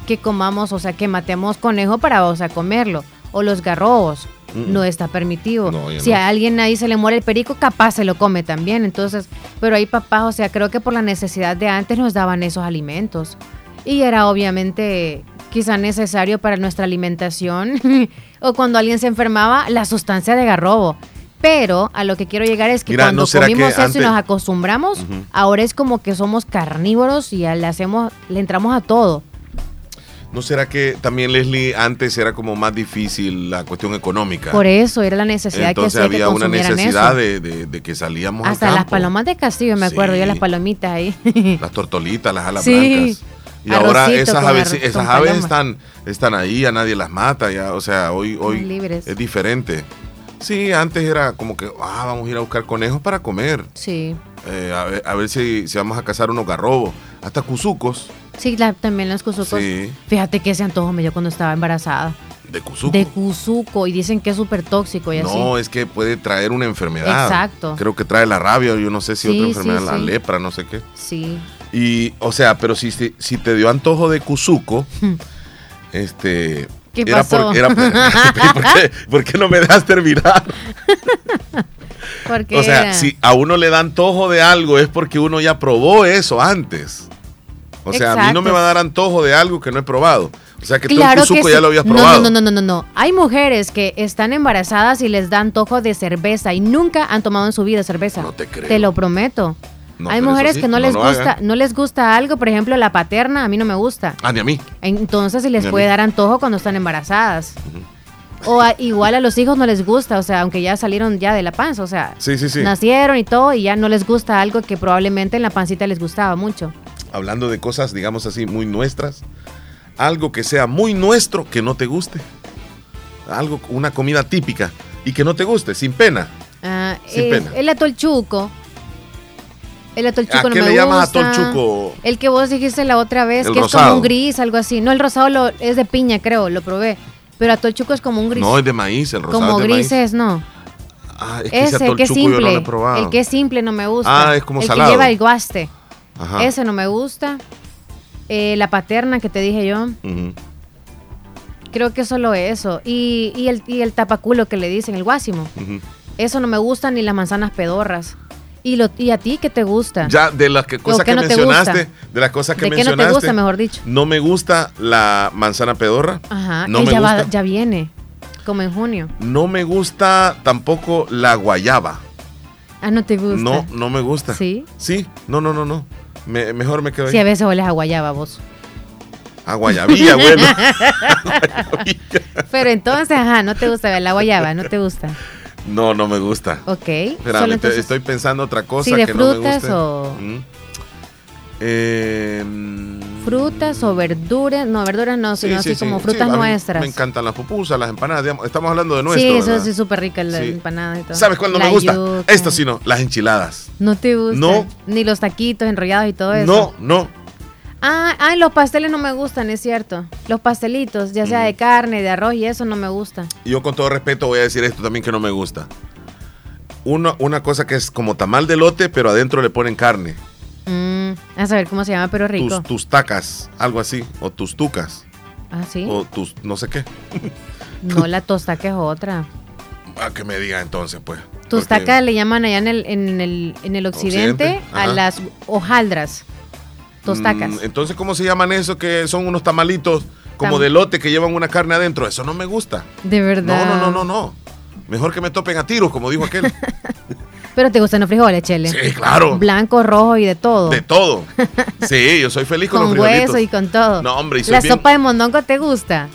Que comamos, o sea, que matemos conejo para, o sea, comerlo. O los garrobos. Mm. No está permitido. No, si no. a alguien ahí se le muere el perico, capaz se lo come también. Entonces, pero hay papás, o sea, creo que por la necesidad de antes nos daban esos alimentos. Y era obviamente quizá necesario para nuestra alimentación. o cuando alguien se enfermaba, la sustancia de garrobo. Pero a lo que quiero llegar es que Mira, cuando ¿no que comimos eso y nos acostumbramos, ahora es como que somos carnívoros y le hacemos, le entramos a todo. ¿No será que también, Leslie, antes era como más difícil la cuestión económica? Por eso era la necesidad Entonces que hacía que había una necesidad de, de- de que salíamos al Hasta las campo. palomas de Castillo, me acuerdo, Sí. yo las palomitas ahí. Las tortolitas, las alas Sí. blancas. Y ahora esas aves, esas aves están, están ahí, ya nadie las mata, ya, o sea, hoy, hoy es diferente. Sí, antes era como que, ah, vamos a ir a buscar conejos para comer. Sí. Eh, a ver, a ver si, si vamos a cazar unos garrobos. Hasta cuzucos Sí, la- también los cuzucos. Sí. Fíjate que ese antojo me dio cuando estaba embarazada. de cuzuco. De cuzuco. Y dicen que es súper tóxico y así. No, es que puede traer una enfermedad. Exacto. Creo que trae la rabia, yo no sé si Sí, otra sí, enfermedad, la sí. lepra, no sé qué. Sí. Y, o sea, pero si, si, te dio antojo de cuzuco, este... ¿Qué era pasó? por- era por- ¿por, qué, por qué no me dejas terminar? Porque O sea, era- si a uno le da antojo de algo es porque uno ya probó eso antes. O sea, a mí no me va a dar antojo de algo que no he probado. O sea, que Claro tú el sí. ya lo habías probado. No, no, no, no, no. Hay mujeres que están embarazadas y les da antojo de cerveza y nunca han tomado en su vida cerveza. No te creo. Te lo prometo. No, Hay mujeres sí, que no, no les gusta, hagan. no les gusta algo, por ejemplo, la paterna, a mí no me gusta. Ah, ni a mí. Entonces, sí les Ni puede dar antojo cuando están embarazadas. O a- igual a los hijos no les gusta, o sea, aunque ya salieron ya de la panza, o sea, Sí, sí, sí. nacieron y todo y ya no les gusta algo que probablemente en la pancita les gustaba mucho. Hablando de cosas, digamos así, muy nuestras. Algo que sea muy nuestro que no te guste. Algo, una comida típica y que no te guste, sin pena. Ah, Sin eh, pena. El atolchuco. El atolchuco ¿A no qué me le llamas atolchuco? El que vos dijiste la otra vez, El que es como un gris, algo así. No, el rosado lo- es de piña, creo, lo probé. Pero atolchuco es como un gris. No, es de maíz, el rosado como es de maíz. grises, no. Ah, es que ese Ese, el que es atolchuco yo no simple. lo he probado. el que es simple no me gusta. Ah, es como el salado. que lleva el guaste. Ajá. Ese no me gusta. Eh, la paterna que te dije yo. Creo que solo eso. Y, y el, y el tapaculo que le dicen, el guásimo. Eso no me gusta ni las manzanas pedorras. ¿Y, lo, y a ti qué te gusta? Ya de las que, cosas que no te mencionaste, de las cosas que ¿De qué no te mencionaste. gusta, mejor dicho? No me gusta la manzana pedorra. Ajá. No me ya, va- gusta. ya viene. Como en junio. No me gusta tampoco la guayaba. Ah, no te gusta. No, no me gusta. ¿Sí? Sí, no, no, no, no. Me- mejor me quedo ahí. Sí, a veces hueles a guayaba vos. A guayabilla, bueno. Pero entonces, ajá, no te gusta la guayaba, no te gusta. No, no me gusta. Ok. Espérame, entonces- estoy pensando otra cosa Sí, de que no me frutas guste. o- Mm. Eh, mm, Frutas o verduras, no, verduras no, sino sí, así sí, como frutas nuestras. Me encantan las pupusas, las empanadas. digamos, estamos hablando de nuestro. sí, eso ¿verdad? sí, súper rica la Sí. empanada y todo. ¿Sabes cuál no La me gusta? yuca. Esto sí no, las enchiladas. No te gusta. No. Ni los taquitos enrollados y todo eso. No, no. Ah, ah, los pasteles no me gustan, es cierto. Los pastelitos, ya sea de carne, de arroz y eso no me gusta. Yo con todo respeto voy a decir esto también que no me gusta. Una, una cosa que es como tamal de lote, pero adentro le ponen carne. Mm, a saber cómo se llama, pero rico. Tus, tus tacas, algo así. O tus tucas. ah, sí. O tus no sé qué. No, la tostaca es otra. A que me diga entonces, pues. Tostaca le llaman allá en el, en el, en el occidente, Occidente, a las hojaldras. Tostacas. Mm, entonces, ¿cómo se llaman eso? Que son unos tamalitos como Tam- de lote que llevan una carne adentro. Eso no me gusta. de verdad. No, no, no, no, no. Mejor que me topen a tiros, como dijo aquel. Pero te gustan los frijoles, Chele. Sí, claro. Blanco, rojo y de todo. De todo. Sí, yo soy feliz con, con los frijolitos. hueso y con todo. No, hombre, y soy La bien- sopa de mondongo te gusta.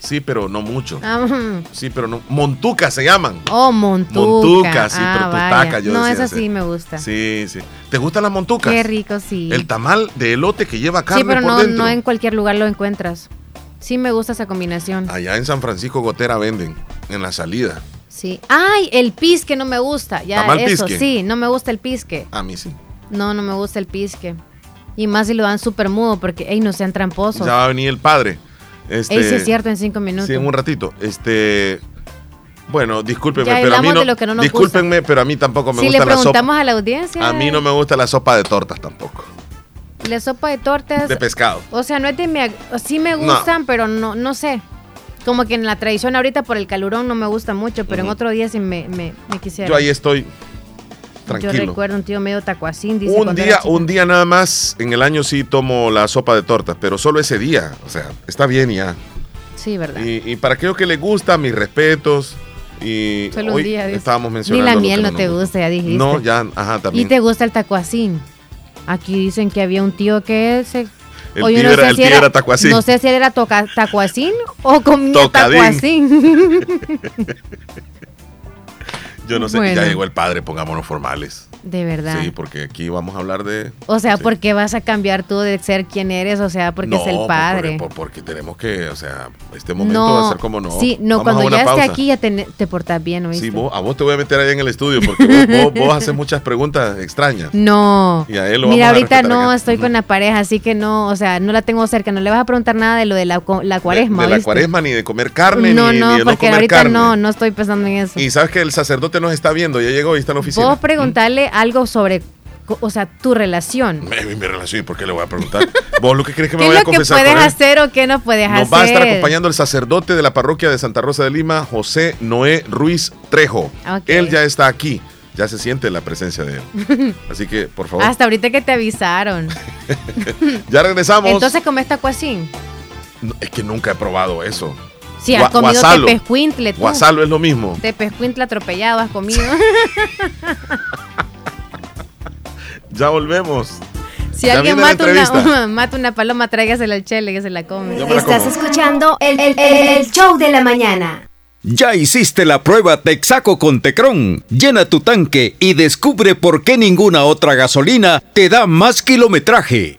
Sí, pero no mucho. Ah, mm. Sí, pero no. Montuca se llaman. Oh, montuca. Montuca, sí, Ah, pero vaya. tustaca, yo No, decía, esa sí me gusta. Sí, sí. ¿Te gustan las montucas? Qué rico, sí. El tamal de elote que lleva carne sí, pero por no, dentro. no en cualquier lugar lo encuentras. Sí me gusta esa combinación. Allá en San Francisco Gotera venden, en la salida. Sí. Ay, el pisque no me gusta. Ya, ¿Tamal eso, pisque? sí, no me gusta el pisque. A mí sí. No, no me gusta el pisque. Y más si lo dan súper mudo, porque, ey, no sean tramposos. Ya va a venir el padre. Este, Ey, sí es cierto, en cinco minutos. Sí, en un ratito. Este. Bueno, discúlpenme, Ya pero a mí no. de lo que no nos discúlpenme, pero a mí tampoco me si le gusta la sopa. preguntamos a la audiencia, A mí no me gusta la sopa de tortas tampoco. la sopa de tortas, De pescado. o sea, no es de mi... Sí me No. gustan, pero no, no sé. Como que en la tradición ahorita por el calurón no me gusta mucho, pero en otro día sí me, me, me quisiera. Yo ahí estoy Yo tranquilo. recuerdo un tío medio tacuacín, dice Un día, un día nada más en el año sí tomo la sopa de tortas, pero solo ese día. O sea, está bien ya. Sí, verdad. Y, y para aquello que le gusta, mis respetos. Y Solo un hoy día, estábamos Ni mencionando. la lo miel no nos te gusta, ya dijiste. No, ya, ajá, ¿Y también. te gusta el tacuacín? Aquí dicen que había un tío que se... El Oye, no sé el si era tacuacín. No sé si él era toca- tacuacín o comía Tocadín. tacuacín. Yo no sé, Bueno. ya llegó el padre, pongámonos formales. De verdad. Sí, porque aquí vamos a hablar de. O sea, ¿por qué vas a cambiar tú de ser quien eres? O sea, porque es el padre. por- porque tenemos que, o sea, este momento va a ser como no. Sí, no, Vamos cuando ya esté aquí ya te, te portas bien, ¿oíste? Sí, vos- a vos te voy a meter allá en el estudio porque vos, vos- vos haces muchas preguntas extrañas. No. Y a él lo Mira, vamos ahorita no acá. estoy con la pareja, así que no, o sea, no la tengo cerca. No le vas a preguntar nada de lo de la, la cuaresma. De la ¿oíste? cuaresma, ni de comer carne, No, ni, no, ni de no porque comer ahorita carne. no, no estoy pensando en eso. Y sabes que el sacerdote nos está viendo, ya llegó y está en la oficina. Vos preguntarle algo sobre, o sea, tu relación. Mi, mi relación, ¿y por qué le voy a preguntar? ¿Vos lo que crees que me ¿Qué voy a confesar puedes con él? hacer o qué no puedes hacer? Nos va a estar acompañando el sacerdote de la parroquia de Santa Rosa de Lima, José Noé Ruiz Trejo. Él ya está aquí, ya se siente la presencia de él. Así que, por favor, Hasta ahorita que te avisaron. ya regresamos. Entonces, ¿cómo está cuasín? No, es que nunca he probado eso. Si has Gua- comido guasalo. tepescuintle, tú. Guasalo es lo mismo. Tepescuintle atropellado has comido. Ya volvemos. si Ya alguien mata una, mata una paloma, tráigasela al chele que se la come. Estás escuchando el, el- el show de la mañana. Ya hiciste la prueba Texaco con Tecron. Llena tu tanque y descubre por qué ninguna otra gasolina te da más kilometraje.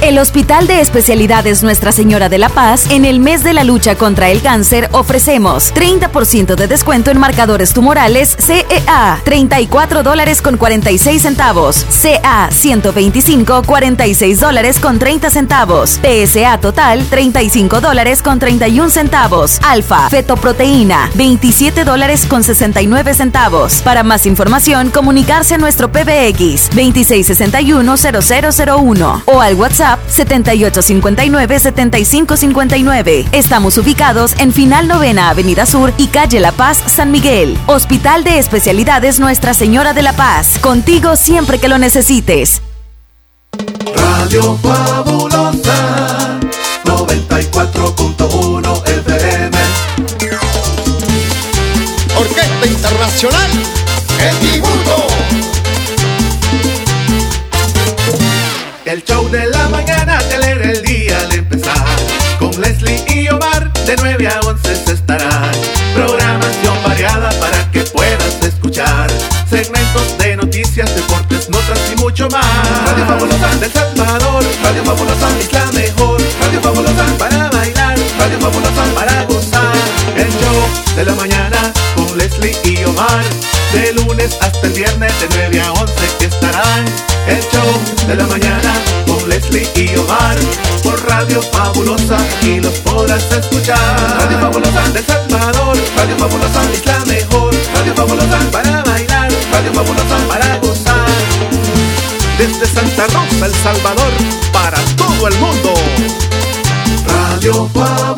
El Hospital de Especialidades Nuestra Señora de la Paz, en el mes de la lucha contra el cáncer, ofrecemos 30% de descuento en marcadores tumorales CEA, 34 dólares con 46 centavos, CA 125, 46 dólares con 30 centavos, PSA total 35 dólares con 31 centavos, Alfa, fetoproteína 27 dólares con 69 centavos. Para más información, comunicarse a nuestro PBX 2661-0001 o al WhatsApp 7859-7559. Estamos ubicados en Final Novena Avenida Sur y Calle La Paz, San Miguel. Hospital de Especialidades Nuestra Señora de la Paz. Contigo siempre que lo necesites. Radio Fabulosa 94.1 FM. Orquesta Internacional El Dibujo. El show de la de 9 a 11 se estará. Programación variada para que puedas escuchar. Segmentos de noticias, deportes, notas y mucho más. Radio Fabulosa de El Salvador. Radio Fabulosa es la mejor. Radio Fabulosa para bailar. Radio Fabulosa para gozar. El show de la mañana con Leslie y Omar. De lunes hasta el viernes de 9 a 11 que estarán. El show de la mañana con Leslie y Omar. Por Radio Fabulosa y los podrás escuchar. Radio Fabulosa de El Salvador. Radio Fabulosa es la mejor. Radio Fabulosa para bailar. Radio Fabulosa para gozar. Desde Santa Rosa, El Salvador, para todo el mundo. Radio Fabulosa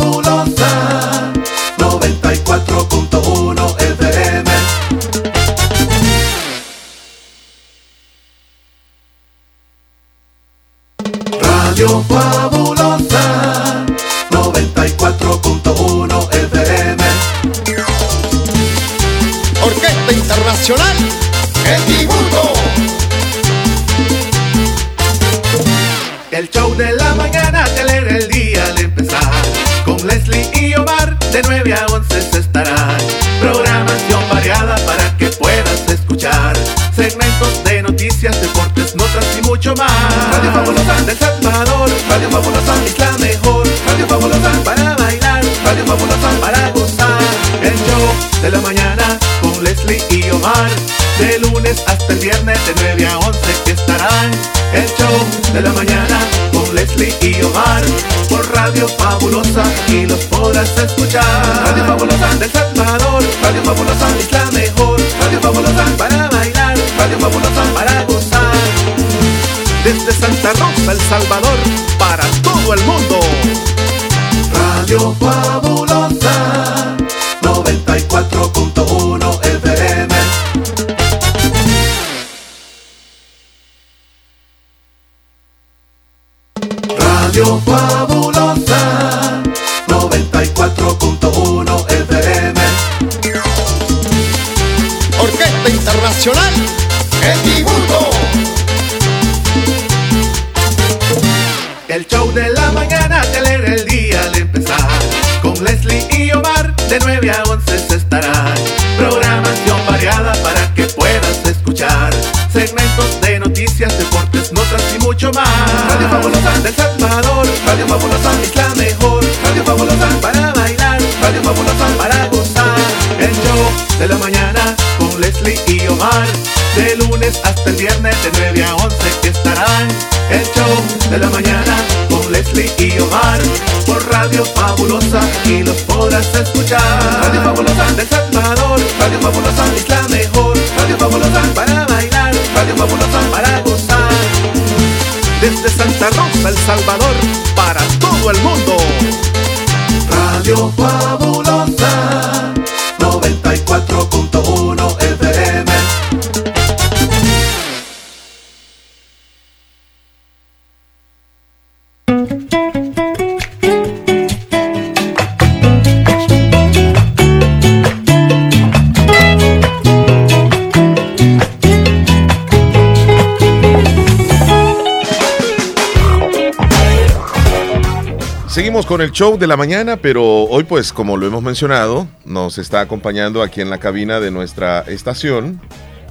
show de la mañana, pero hoy pues como lo hemos mencionado, nos está acompañando aquí en la cabina de nuestra estación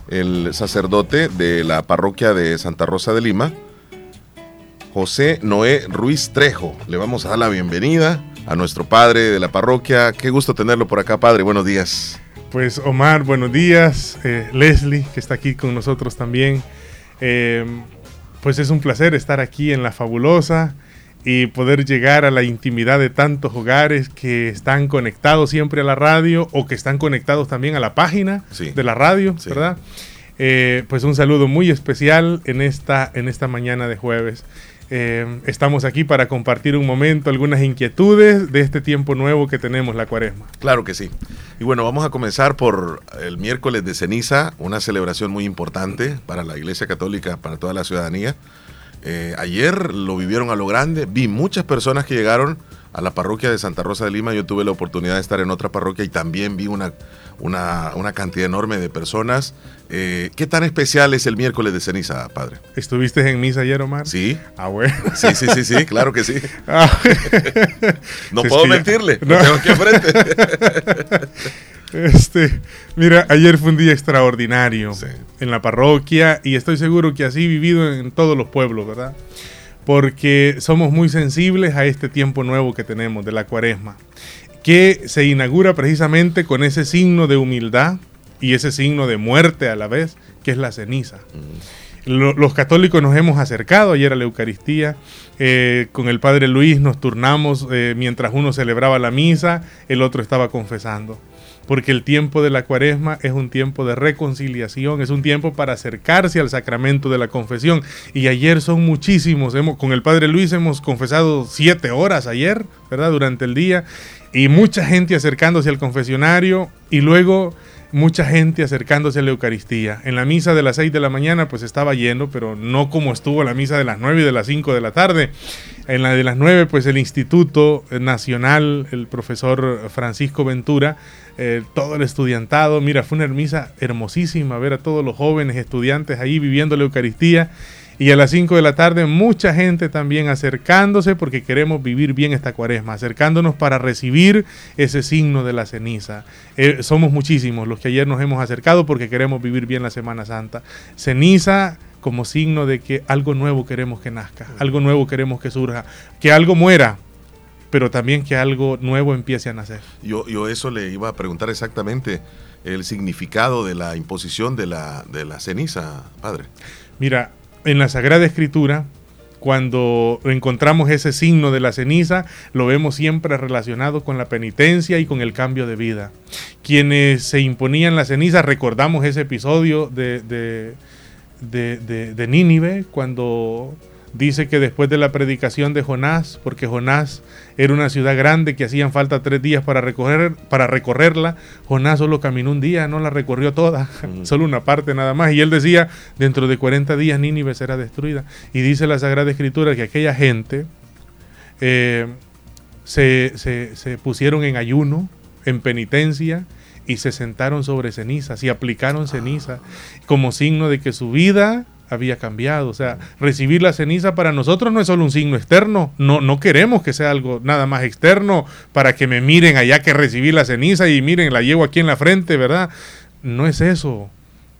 el sacerdote de la parroquia de Santa Rosa de Lima, José Noé Ruiz Trejo. Le vamos a dar la bienvenida a nuestro padre de la parroquia. Qué gusto tenerlo por acá, padre. Buenos días. Pues Omar, buenos días. Eh, Leslie, que está aquí con nosotros también. Eh, pues es un placer estar aquí en La Fabulosa y poder llegar a la intimidad de tantos hogares que están conectados siempre a la radio o que están conectados también a la página Sí. de la radio, Sí. ¿verdad? Eh, pues un saludo muy especial en esta, en esta mañana de jueves. Eh, estamos aquí para compartir un momento, algunas inquietudes de este tiempo nuevo que tenemos, la cuaresma. Claro que sí. Y bueno, vamos a comenzar por el miércoles de ceniza, una celebración muy importante para la Iglesia Católica, para toda la ciudadanía. Eh, ayer lo vivieron a lo grande, vi muchas personas que llegaron a la parroquia de Santa Rosa de Lima, yo tuve la oportunidad de estar en otra parroquia y también vi una, una, una cantidad enorme de personas. Eh, ¿Qué tan especial es el miércoles de ceniza, padre? ¿Estuviste en misa ayer, Omar? Sí. Ah, bueno. Sí, sí, sí, sí, claro que sí. Ah. No Es puedo que mentirle, No. lo tengo aquí enfrente. Este, mira, ayer fue un día extraordinario en la parroquia y estoy seguro que así vivido en todos los pueblos, ¿verdad? Porque somos muy sensibles a este tiempo nuevo que tenemos de la cuaresma, que se inaugura precisamente con ese signo de humildad y ese signo de muerte a la vez, que es la ceniza. Lo- los católicos nos hemos acercado ayer a la Eucaristía. eh, con el Padre Luis nos turnamos eh, mientras uno celebraba la misa, el otro estaba confesando. Porque el tiempo de la cuaresma es un tiempo de reconciliación, es un tiempo para acercarse al sacramento de la confesión. Y ayer son muchísimos. Hemos, con el Padre Luis hemos confesado siete horas ayer, ¿verdad? Durante el día. Y mucha gente acercándose al confesionario. Y luego mucha gente acercándose a la Eucaristía. En la misa de las 6 de la mañana pues estaba lleno, pero no como estuvo la misa de las 9 y de las 5 de la tarde. En la de las 9 pues el Instituto Nacional, el profesor Francisco Ventura, eh, todo el estudiantado, mira, fue una misa hermosísima ver a todos los jóvenes estudiantes ahí viviendo la Eucaristía. Y a las 5 de la tarde mucha gente también acercándose porque queremos vivir bien esta cuaresma, acercándonos para recibir ese signo de la ceniza. Eh, somos muchísimos los que ayer nos hemos acercado porque queremos vivir bien la Semana Santa. Ceniza como signo de que algo nuevo queremos que nazca, algo nuevo queremos que surja, que algo muera, pero también que algo nuevo empiece a nacer. Yo, yo eso le iba a preguntar exactamente el significado de la imposición de la, de la ceniza, padre. Mira, en la Sagrada Escritura, cuando encontramos ese signo de la ceniza, lo vemos siempre relacionado con la penitencia y con el cambio de vida. Quienes se imponían la ceniza, recordamos ese episodio de, de, de, de- Nínive, cuando dice que después de la predicación de Jonás, porque Jonás era una ciudad grande que hacían falta tres días para, recorrer, para recorrerla, Jonás solo caminó un día, no la recorrió toda, solo una parte nada más. Y él decía, dentro de 40 días Nínive será destruida. Y dice la Sagrada Escritura que aquella gente eh, se, se- se pusieron en ayuno, en penitencia, y se sentaron sobre cenizas y aplicaron ceniza como signo de que su vida había cambiado. O sea, recibir la ceniza para nosotros no es solo un signo externo. No, no queremos que sea algo nada más externo para que me miren allá que recibí la ceniza y miren, la llevo aquí en la frente, ¿verdad? No es eso.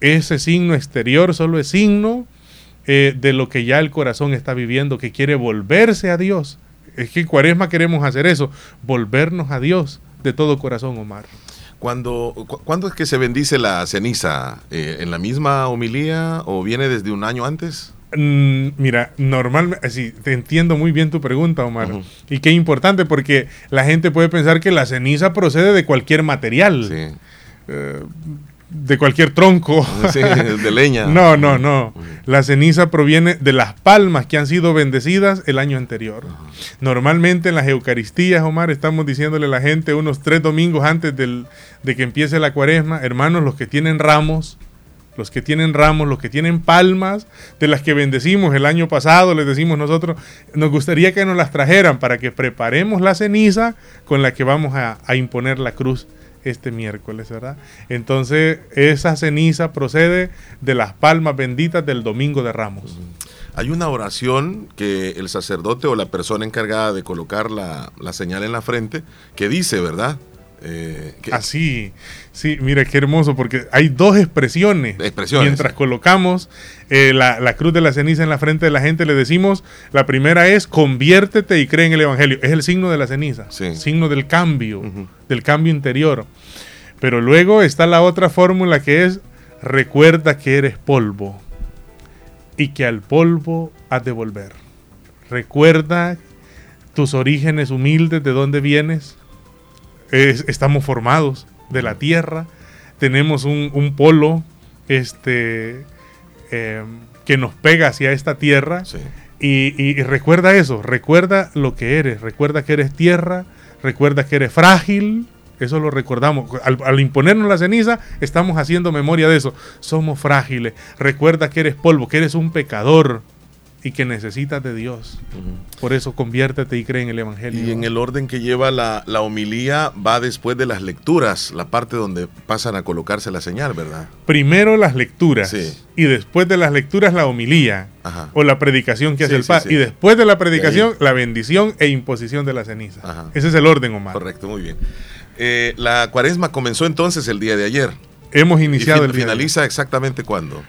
Ese signo exterior solo es signo eh, de lo que ya el corazón está viviendo, que quiere volverse a Dios. Es que en Cuaresma queremos hacer eso, volvernos a Dios de todo corazón, Omar. Cuando, cu- ¿Cuándo es que se bendice la ceniza? Eh, ¿En la misma homilía o viene desde un año antes? Mm, mira, normalmente, así, te entiendo muy bien tu pregunta, Omar. Y qué importante, porque la gente puede pensar que la ceniza procede de cualquier material. Eh, de cualquier tronco. Sí, de leña. No, no, no. La ceniza proviene de las palmas que han sido bendecidas el año anterior. Normalmente en las Eucaristías, Omar, estamos diciéndole a la gente unos tres domingos antes del- de que empiece la cuaresma, hermanos, los que tienen ramos, los que tienen ramos, los que tienen palmas, de las que bendecimos el año pasado, les decimos nosotros, nos gustaría que nos las trajeran para que preparemos la ceniza con la que vamos a, a imponer la cruz este miércoles, ¿verdad? Entonces, esa ceniza procede de las palmas benditas del Domingo de Ramos. Hay una oración que el sacerdote o la persona encargada de colocar la, la señal en la frente que dice, ¿verdad? Eh, Así, sí, mira qué hermoso, porque hay dos expresiones. Expresiones. Mientras colocamos eh, la, la cruz de la ceniza en la frente de la gente, le decimos, la primera es conviértete y cree en el Evangelio. Es el signo de la ceniza, signo del cambio, del cambio interior. Pero luego está la otra fórmula que es, recuerda que eres polvo y que al polvo has de volver. Recuerda tus orígenes humildes, de dónde vienes, es- estamos formados de la tierra, tenemos un, un polo este, eh, que nos pega hacia esta tierra. Y, y- y recuerda eso, recuerda lo que eres, recuerda que eres tierra, recuerda que eres frágil, eso lo recordamos. Al, al imponernos la ceniza, estamos haciendo memoria de eso. Somos frágiles, recuerda que eres polvo, que eres un pecador y que necesitas de Dios. Por eso conviértete y cree en el Evangelio. Y en el orden que lleva la, la homilía va después de las lecturas, la parte donde pasan a colocarse la señal, ¿verdad? primero las lecturas y después de las lecturas la homilía Ajá. o la predicación que hace Sí, el sí, padre sí. y después de la predicación la bendición e imposición de la ceniza. Ese es el orden, Omar. Correcto, muy bien. Eh, la cuaresma comenzó entonces el día de ayer. Hemos iniciado ¿Y el día de finaliza exactamente cuándo?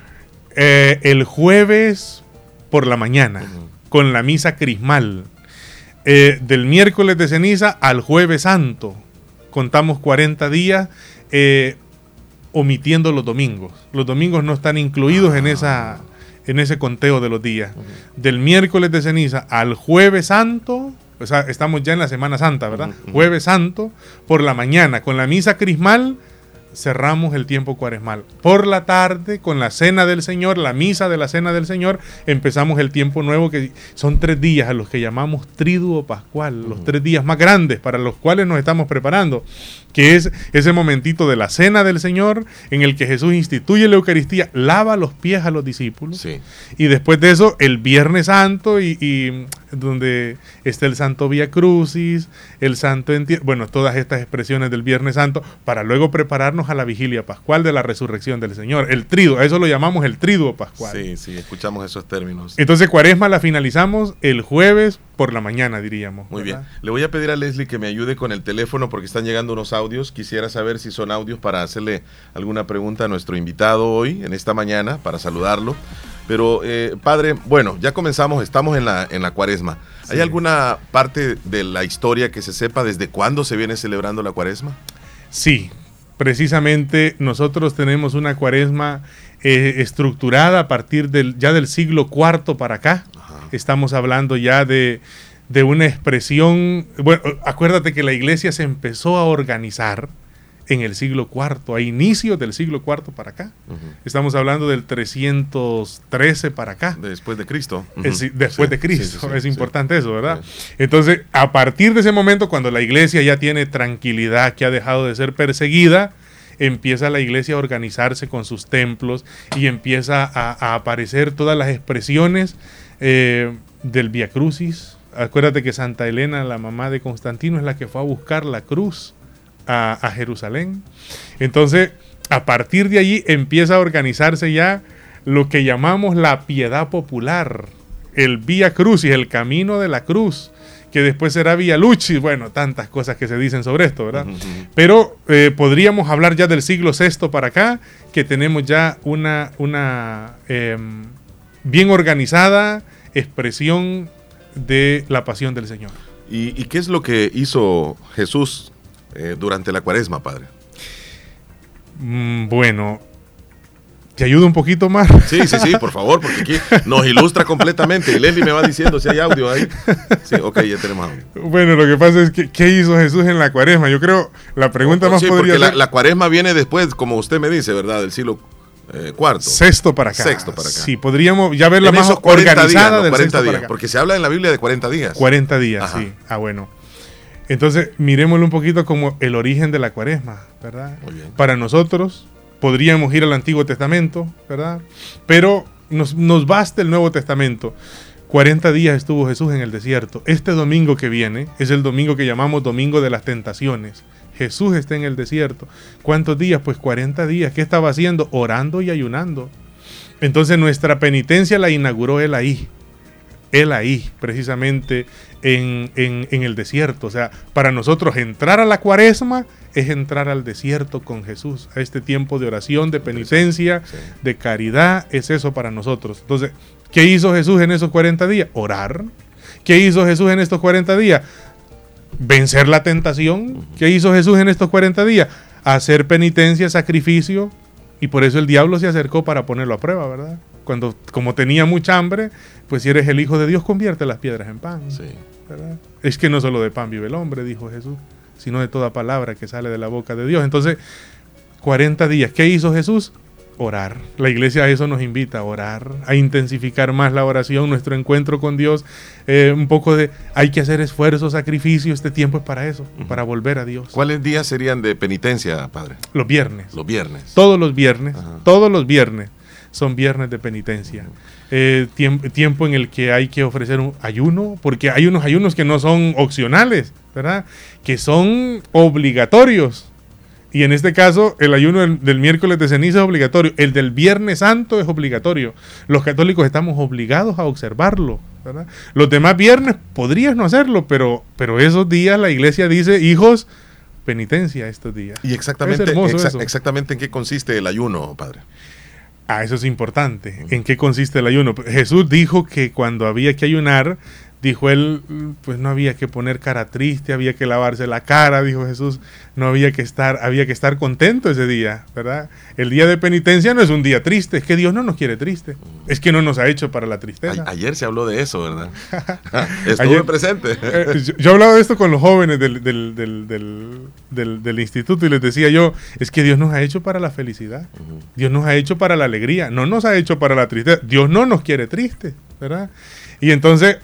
Eh, el jueves por la mañana con la misa crismal. Eh, del miércoles de ceniza al jueves santo. Contamos 40 días eh, omitiendo los domingos. Los domingos no están incluidos en, esa, en ese conteo de los días. Del miércoles de ceniza al jueves santo, o sea, estamos ya en la Semana Santa, ¿verdad? Jueves santo, por la mañana, con la misa crismal, cerramos el tiempo cuaresmal. Por la tarde, con la cena del Señor, la misa de la cena del Señor, empezamos el tiempo nuevo que son tres días a los que llamamos triduo pascual, los tres días más grandes para los cuales nos estamos preparando, que es ese momentito de la cena del Señor en el que Jesús instituye la Eucaristía, lava los pies a los discípulos y después de eso el Viernes Santo y, y donde está el Santo Vía Crucis, el Santo Enti- bueno, todas estas expresiones del Viernes Santo para luego prepararnos a la vigilia pascual de la resurrección del Señor, el triduo, a eso lo llamamos el triduo pascual. Sí, sí, escuchamos esos términos. Entonces Cuaresma la finalizamos el jueves por la mañana, diríamos. Muy bien. Le voy a pedir a Leslie que me ayude con el teléfono porque están llegando unos audios. Quisiera saber si son audios para hacerle alguna pregunta a nuestro invitado hoy, en esta mañana, para saludarlo. Pero, eh, padre, bueno, ya comenzamos, estamos en la, en la cuaresma. ¿Hay alguna parte de la historia que se sepa desde cuándo se viene celebrando la cuaresma? Sí, precisamente nosotros tenemos una cuaresma eh, estructurada a partir del, ya del siglo IV para acá. Estamos hablando ya de, de una expresión, bueno, acuérdate que la iglesia se empezó a organizar en el siglo IV, a inicios del siglo IV para acá. Estamos hablando del 313 para acá. Después de Cristo. Es después Sí, de Cristo. sí, sí, sí, es importante eso, ¿verdad? Entonces, a partir de ese momento, cuando la iglesia ya tiene tranquilidad, que ha dejado de ser perseguida, empieza la iglesia a organizarse con sus templos y empieza a, a aparecer todas las expresiones eh, del Via Crucis. Acuérdate que Santa Elena, la mamá de Constantino, es la que fue a buscar la cruz a, a Jerusalén. Entonces, a partir de allí empieza a organizarse ya lo que llamamos la piedad popular, el Vía Crucis, el camino de la cruz, que después será Vía Lucis, bueno, tantas cosas que se dicen sobre esto, ¿verdad? Pero eh, podríamos hablar ya del siglo VI para acá, que tenemos ya una, una em, bien organizada expresión de la pasión del Señor. ¿Y, y qué es lo que hizo Jesús eh, durante la cuaresma, padre? Mm, bueno, ¿Te ayudo un poquito más? Sí, sí, sí, por favor, porque aquí nos ilustra completamente. Y Leslie me va diciendo si hay audio ahí. Sí, ok, ya tenemos audio. Bueno, lo que pasa es que, ¿qué hizo Jesús en la cuaresma? Yo creo, la pregunta más Sí, podría porque la, ser la cuaresma viene después, como usted me dice, ¿verdad? Del siglo eh, cuarto. sexto para acá. Sexto para acá. Sí, podríamos ya verla En más esos 40 organizada días, no, del 40 sexto para días, acá. porque se habla en la Biblia de 40 días. 40 días, Ajá. sí. Ah, bueno. Entonces, miremoslo un poquito como el origen de la cuaresma, ¿verdad? Para nosotros, podríamos ir al Antiguo Testamento, ¿verdad? Pero nos, nos basta el Nuevo Testamento. 40 días estuvo Jesús en el desierto. Este domingo que viene es el domingo que llamamos Domingo de las Tentaciones. Jesús está en el desierto. ¿Cuántos días? Pues 40 días. ¿Qué estaba haciendo? Orando y ayunando. Entonces nuestra penitencia la inauguró Él ahí. Él ahí, precisamente en, en- en el desierto. O sea, para nosotros entrar a la cuaresma es entrar al desierto con Jesús, a este tiempo de oración, de penitencia, de caridad, es eso para nosotros. Entonces, ¿qué hizo Jesús en esos 40 días? Orar. ¿Qué hizo Jesús en estos 40 días? Vencer la tentación. ¿Qué hizo Jesús en estos 40 días? Hacer penitencia, sacrificio. Y por eso el diablo se acercó para ponerlo a prueba, ¿verdad? Cuando, como tenía mucha hambre, pues si eres el Hijo de Dios, convierte las piedras en pan. ¿verdad? Es que no solo de pan vive el hombre, dijo Jesús, sino de toda palabra que sale de la boca de Dios. Entonces, 40 días. ¿Qué hizo Jesús? Orar. La iglesia a eso nos invita, a orar, a intensificar más la oración, nuestro encuentro con Dios. Eh, un poco de, hay que hacer esfuerzo, sacrificio, este tiempo es para eso, para volver a Dios. ¿Cuáles días serían de penitencia, padre? Los viernes. Los viernes. Todos los viernes, todos los viernes son viernes de penitencia. Eh, tiemp- tiempo en el que hay que ofrecer un ayuno, porque hay unos ayunos que no son opcionales, ¿verdad? Que son obligatorios. Y en este caso, el ayuno del, del miércoles de ceniza es obligatorio. El del viernes santo es obligatorio. Los católicos estamos obligados a observarlo. ¿verdad? Los demás viernes podrías no hacerlo, pero, pero esos días la iglesia dice, hijos, penitencia estos días. Y exactamente, Es hermoso exa- eso. exactamente en qué consiste el ayuno, padre. Ah, eso es importante. ¿En qué consiste el ayuno? Jesús dijo que cuando había que ayunar, dijo él, pues no había que poner cara triste, había que lavarse la cara, dijo Jesús, no había que estar, había que estar contento ese día, ¿verdad? El día de penitencia no es un día triste, es que Dios no nos quiere triste, es que no nos ha hecho para la tristeza. A- ayer se habló de eso, ¿verdad? Estuve Ayer- presente. Eh, yo, yo hablaba de esto con los jóvenes del, del, del, del, instituto y les decía yo, es que Dios nos ha hecho para la felicidad, Dios nos ha hecho para la alegría, no nos ha hecho para la tristeza, Dios no nos quiere tristes, ¿verdad? Y entonces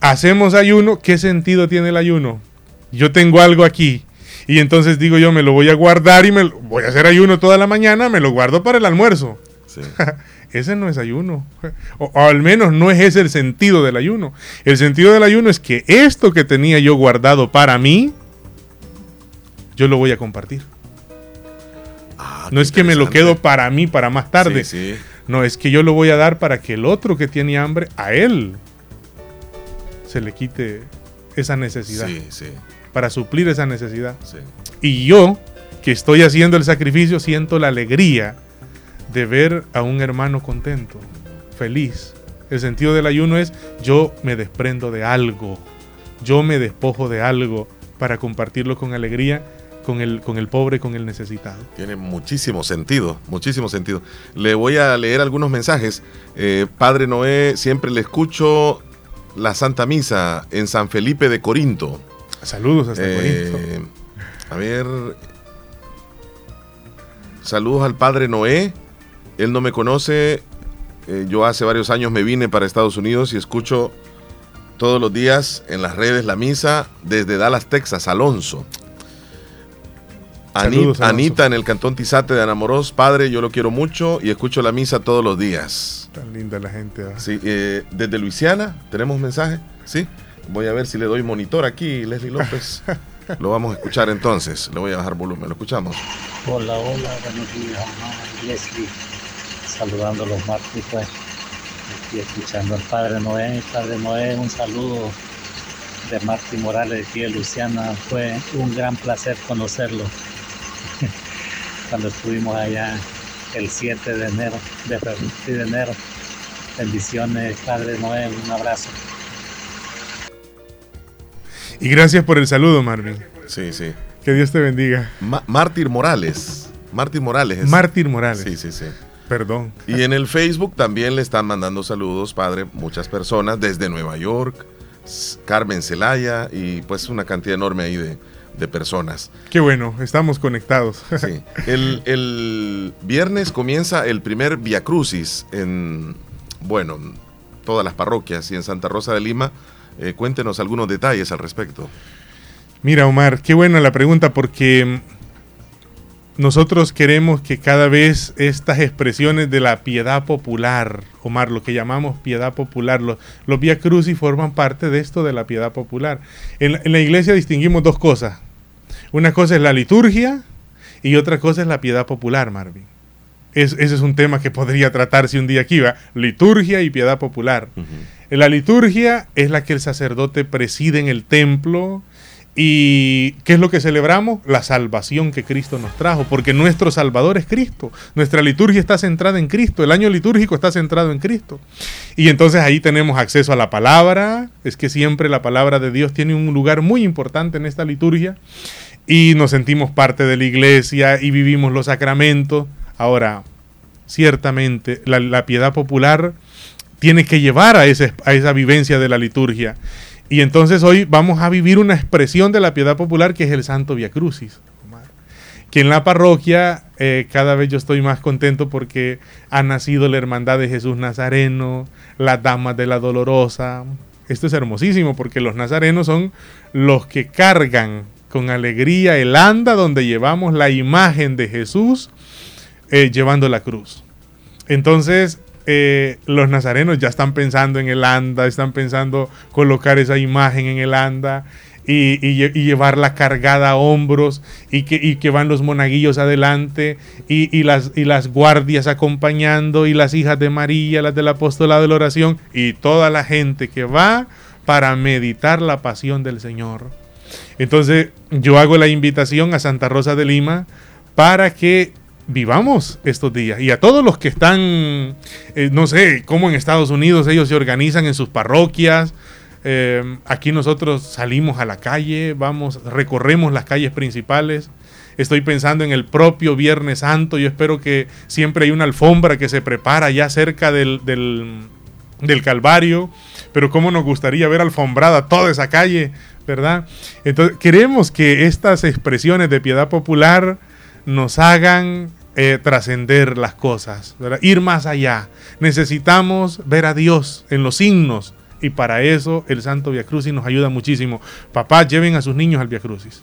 hacemos ayuno, ¿qué sentido tiene el ayuno? Yo tengo algo aquí. Y entonces digo yo, me lo voy a guardar y me lo- voy a hacer ayuno toda la mañana, me lo guardo para el almuerzo. ese no es ayuno. O, o al menos no es ese el sentido del ayuno. El sentido del ayuno es que esto que tenía yo guardado para mí, yo lo voy a compartir. no es que me lo quedo para mí, para más tarde. Sí, sí. No, es que yo lo voy a dar para que el otro que tiene hambre, a él se le quite esa necesidad. Sí, sí. Para suplir esa necesidad. Y yo, que estoy haciendo el sacrificio, siento la alegría de ver a un hermano contento, feliz. El sentido del ayuno es yo me desprendo de algo, yo me despojo de algo para compartirlo con alegría con el, con el pobre, con el necesitado. Tiene muchísimo sentido, muchísimo sentido. Le voy a leer algunos mensajes. Eh, Padre Noé, siempre le escucho la Santa Misa en San Felipe de Corinto. Saludos hasta Eh, Corinto. A ver. Saludos al Padre Noé. Él no me conoce. Eh, yo hace varios años me vine para Estados Unidos y escucho todos los días en las redes la misa desde Dallas, Texas, Alonso. Saludos. Anita en el cantón Tizate de Anamoros, padre, yo lo quiero mucho y escucho la misa todos los días. Tan linda la gente. ¿va? Sí, eh, desde Luisiana, ¿tenemos mensaje? Sí. Voy a ver si le doy monitor aquí, Leslie López. lo vamos a escuchar entonces. Le voy a bajar volumen, lo escuchamos. Hola, hola, buenos días, mamá Leslie. Saludando a los mártires, pues. Aquí escuchando al Padre Noé. Padre Noé, un saludo de Marty Morales aquí de Luciana. Fue un gran placer conocerlo. Cuando estuvimos allá el 7 de enero, de, de enero. Bendiciones, Padre Noé, un abrazo. Y gracias por el saludo, Marvin. Sí, sí. Que Dios te bendiga. Ma- Mártir Morales. Mártir Morales. es- Mártir Morales. Sí, sí, sí. Perdón. Y en el Facebook también le están mandando saludos, padre, muchas personas desde Nueva York, Carmen Celaya y pues una cantidad enorme ahí de, de personas. Qué bueno, estamos conectados. Sí. El, el viernes comienza el primer Via Crucis en, bueno, en todas las parroquias y en Santa Rosa de Lima. Eh, cuéntenos algunos detalles al respecto. Mira, Omar, qué buena la pregunta porque mm, nosotros queremos que cada vez estas expresiones de la piedad popular, Omar, lo que llamamos piedad popular, los, los Via Crucis forman parte de esto de la piedad popular. En, la- en la iglesia distinguimos dos cosas. Una cosa es la liturgia y otra cosa es la piedad popular, Marvin. Es- ese es un tema que podría tratarse un día aquí, ¿va? Liturgia y piedad popular. La liturgia es la que el sacerdote preside en el templo. ¿Y qué es lo que celebramos? La salvación que Cristo nos trajo, porque nuestro Salvador es Cristo. Nuestra liturgia está centrada en Cristo, el año litúrgico está centrado en Cristo. Y entonces ahí tenemos acceso a la palabra, es que siempre la palabra de Dios tiene un lugar muy importante en esta liturgia y nos sentimos parte de la iglesia y vivimos los sacramentos. Ahora, ciertamente, la, piedad popular tiene que llevar a esa vivencia de la liturgia. Y entonces hoy vamos a vivir una expresión de la piedad popular que es el Santo Via Crucis. Que en la parroquia eh, cada vez yo estoy más contento porque ha nacido la Hermandad de Jesús Nazareno, las Damas de la Dolorosa. Esto es hermosísimo porque los nazarenos son los que cargan con alegría el anda donde llevamos la imagen de Jesús eh, llevando la cruz. Entonces, eh, los nazarenos ya están pensando en el anda, están pensando colocar esa imagen en el anda y, y lle- y llevarla cargada a hombros y que, van los monaguillos adelante y, y las, y las guardias acompañando y las hijas de María, las del apostolado de la oración y toda la gente que va para meditar la pasión del Señor. Entonces yo hago la invitación a Santa Rosa de Lima para que vivamos estos días. Y a todos los que están, eh, no sé, cómo en Estados Unidos ellos se organizan en sus parroquias. eh, aquí nosotros salimos a la calle, vamos, recorremos las calles principales. Estoy pensando en el propio Viernes Santo. Yo espero que siempre hay una alfombra que se prepara ya cerca del, del, del Calvario. Pero cómo nos gustaría ver alfombrada toda esa calle, ¿verdad? Entonces, queremos que estas expresiones de piedad popular nos hagan eh, trascender las cosas, ¿verdad? ir más allá. Necesitamos ver a Dios en los signos y para eso el Santo Via Crucis nos ayuda muchísimo. Papá, lleven a sus niños al Via Crucis.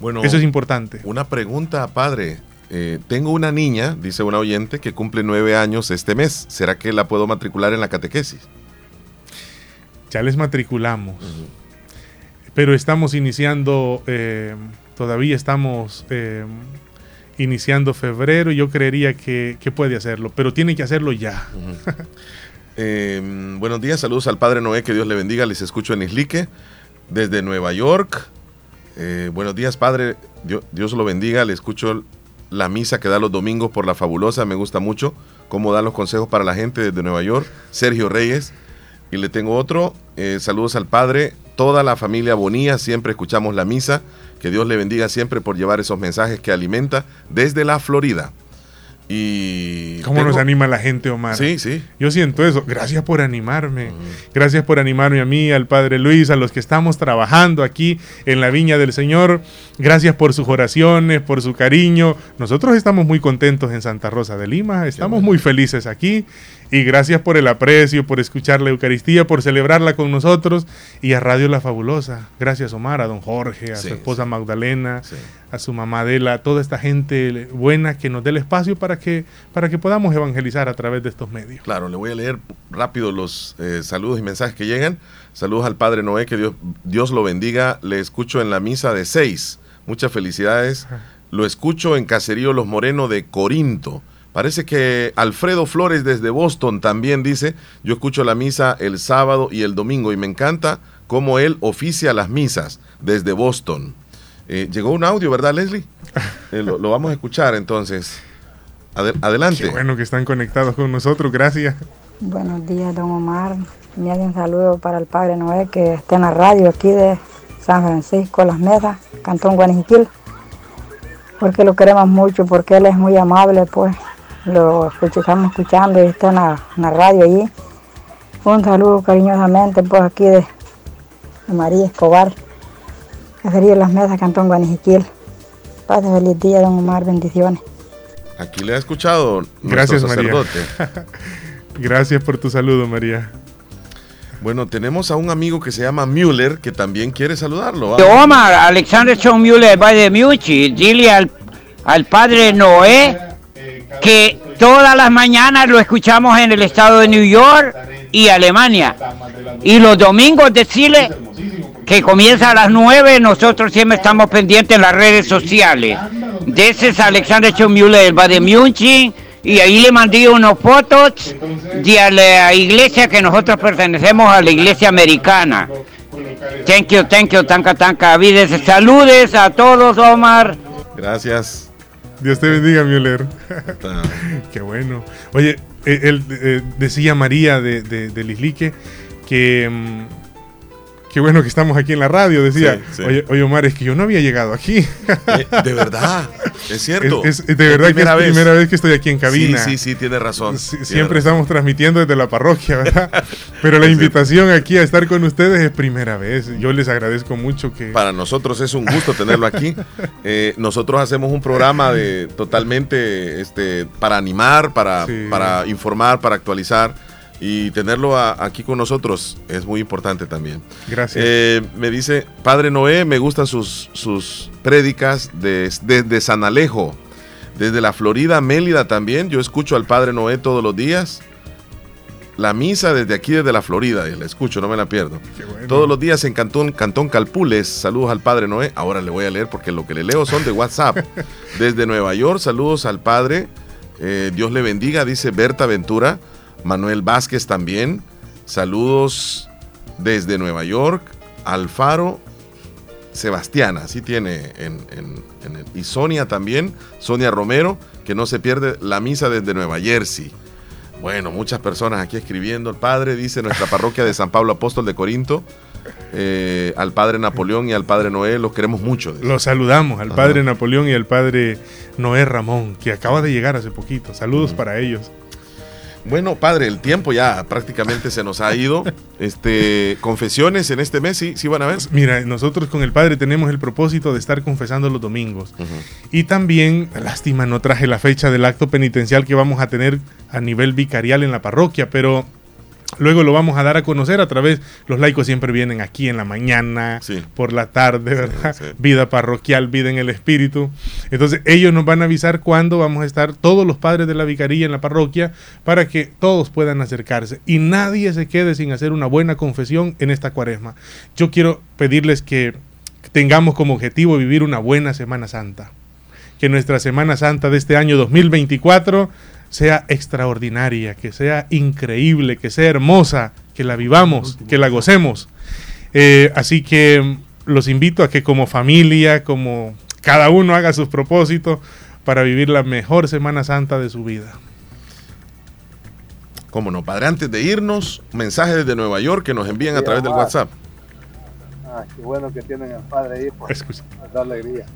Bueno, Eso es importante. Una pregunta, padre. Eh, tengo una niña, dice una oyente, que cumple nueve años este mes. ¿Será que la puedo matricular en la catequesis? Ya les matriculamos. Pero estamos iniciando, eh, todavía estamos eh, iniciando febrero. Yo creería que, que puede hacerlo, pero tiene que hacerlo ya. Eh, buenos días, saludos al padre Noé, que Dios le bendiga. Les escucho en Islique, desde Nueva York. Eh, buenos días, padre. Dios, Dios lo bendiga. Le escucho la misa que da los domingos por la fabulosa. Me gusta mucho cómo da los consejos para la gente desde Nueva York. Sergio Reyes. Y le tengo otro. eh, saludos al padre. Toda la familia Bonía. Siempre escuchamos la misa. Que Dios le bendiga siempre por llevar esos mensajes que alimenta desde la Florida. Y ¿Cómo nos anima la gente, Omar? Sí, sí. Yo siento eso. Gracias por animarme. Gracias por animarme a mí, al Padre Luis, a los que estamos trabajando aquí en la Viña del Señor. Gracias por sus oraciones, por su cariño. Nosotros estamos muy contentos en Santa Rosa de Lima. Estamos muy felices aquí. Y gracias por el aprecio, por escuchar la Eucaristía, por celebrarla con nosotros. Y a Radio La Fabulosa. Gracias, Omar, a don Jorge, a Sí, su esposa Magdalena, a su mamá Adela, a toda esta gente buena que nos dé el espacio para que, para que podamos evangelizar a través de estos medios. Claro, le voy a leer rápido los eh, saludos y mensajes que llegan. Saludos al Padre Noé, que Dios, Dios lo bendiga. Le escucho en la misa de seis. Muchas felicidades. Lo escucho en Caserío Los Moreno de Corinto. Parece que Alfredo Flores desde Boston también dice, yo escucho la misa el sábado y el domingo y me encanta cómo él oficia las misas desde Boston. Eh, llegó un audio, ¿verdad, Leslie? Eh, lo, lo vamos a escuchar entonces. Ade- adelante. Qué bueno que están conectados con nosotros, gracias. Buenos días, don Omar. Me hace un saludo para el padre Noé que está en la radio aquí de San Francisco, Las Mesas, Cantón Guaniquil. Porque lo queremos mucho, porque él es muy amable, pues. Lo escucho, estamos escuchando y está en la, en la radio allí. Un saludo cariñosamente pues aquí de, de María Escobar, Cacería de las Mesas, Cantón Guanijiquil. Pase feliz día, don Omar, bendiciones. Aquí le ha escuchado Gracias, nuestro María. sacerdote. Gracias por tu saludo, María. Bueno, tenemos a un amigo que se llama Müller que también quiere saludarlo. Vamos. Omar, Alexander John Mueller va de Múnich. Dile al, al padre Noé que todas las mañanas lo escuchamos en el estado de New York y Alemania. Y los domingos decirle que comienza a las 9, nosotros siempre estamos pendientes en las redes sociales. De ese es Alexander John Mueller, va de Múnich. Y ahí le mandé unos fotos de la iglesia que nosotros pertenecemos a la iglesia americana. Thank you, thank you, tanca, tanca. Vides, saludes a todos, Omar. Gracias. Dios te bendiga, Müller. Qué bueno. Oye, eh, él eh, decía María de, de, de Lislique que. Qué bueno que estamos aquí en la radio, decía. Sí, sí. Oye, oye, Omar, es que yo no había llegado aquí. Eh, de verdad, es cierto. Es, es- de verdad que es primera vez que estoy aquí en cabina. Sí, sí, sí, tiene razón. Tiene Siempre razón. estamos transmitiendo desde la parroquia, ¿verdad? Pero la invitación aquí a estar con ustedes es primera vez. Yo les agradezco mucho que... Para nosotros es un gusto tenerlo aquí. Eh, nosotros hacemos un programa de totalmente este, para animar, para, Sí. para informar, para actualizar. Y tenerlo a- aquí con nosotros es muy importante también. Gracias. Eh, me dice, Padre Noé, me gustan sus, sus prédicas de- desde San Alejo. Desde la Florida, Mélida también. Yo escucho al Padre Noé todos los días. La misa desde aquí, desde la Florida. y La escucho, no me la pierdo. Todos los días en Cantón, Cantón Calpules. Saludos al Padre Noé. Ahora le voy a leer porque lo que le leo son de WhatsApp. Desde Nueva York, saludos al Padre. Eh, Dios le bendiga, dice Berta Ventura. Manuel Vázquez también. Saludos desde Nueva York. Alfaro Sebastiana, así tiene en, en- en el- y Sonia también, Sonia Romero, que no se pierde la misa desde Nueva Jersey. Bueno, muchas personas aquí escribiendo. El padre dice nuestra parroquia de San Pablo Apóstol de Corinto. eh, al padre Napoleón y al padre Noé los queremos mucho. dice. Los saludamos al Ajá. padre Napoleón y al padre Noé Ramón, que acaba de llegar hace poquito. Saludos para ellos. Bueno, padre, el tiempo ya prácticamente se nos ha ido. Este, confesiones en este mes, sí, sí van a ver. Mira, nosotros con el padre tenemos el propósito de estar confesando los domingos. Y también, lástima, no traje la fecha del acto penitencial que vamos a tener a nivel vicarial en la parroquia, pero luego lo vamos a dar a conocer a través, los laicos siempre vienen aquí en la mañana, por la tarde, ¿verdad? Vida parroquial, vida en el espíritu. Entonces ellos nos van a avisar cuándo vamos a estar todos los padres de la vicaría en la parroquia para que todos puedan acercarse y nadie se quede sin hacer una buena confesión en esta cuaresma. Yo quiero pedirles que tengamos como objetivo vivir una buena Semana Santa. Que nuestra Semana Santa de este año 2024 sea extraordinaria, que sea increíble, que sea hermosa, que la vivamos, que la gocemos. Eh, así que los invito a que como familia, como cada uno haga sus propósitos para vivir la mejor Semana Santa de su vida. Cómo no, padre, antes de irnos, mensajes desde Nueva York que nos envían a través del. WhatsApp. Ah, qué bueno que tienen al padre ahí, pues, nos da alegría.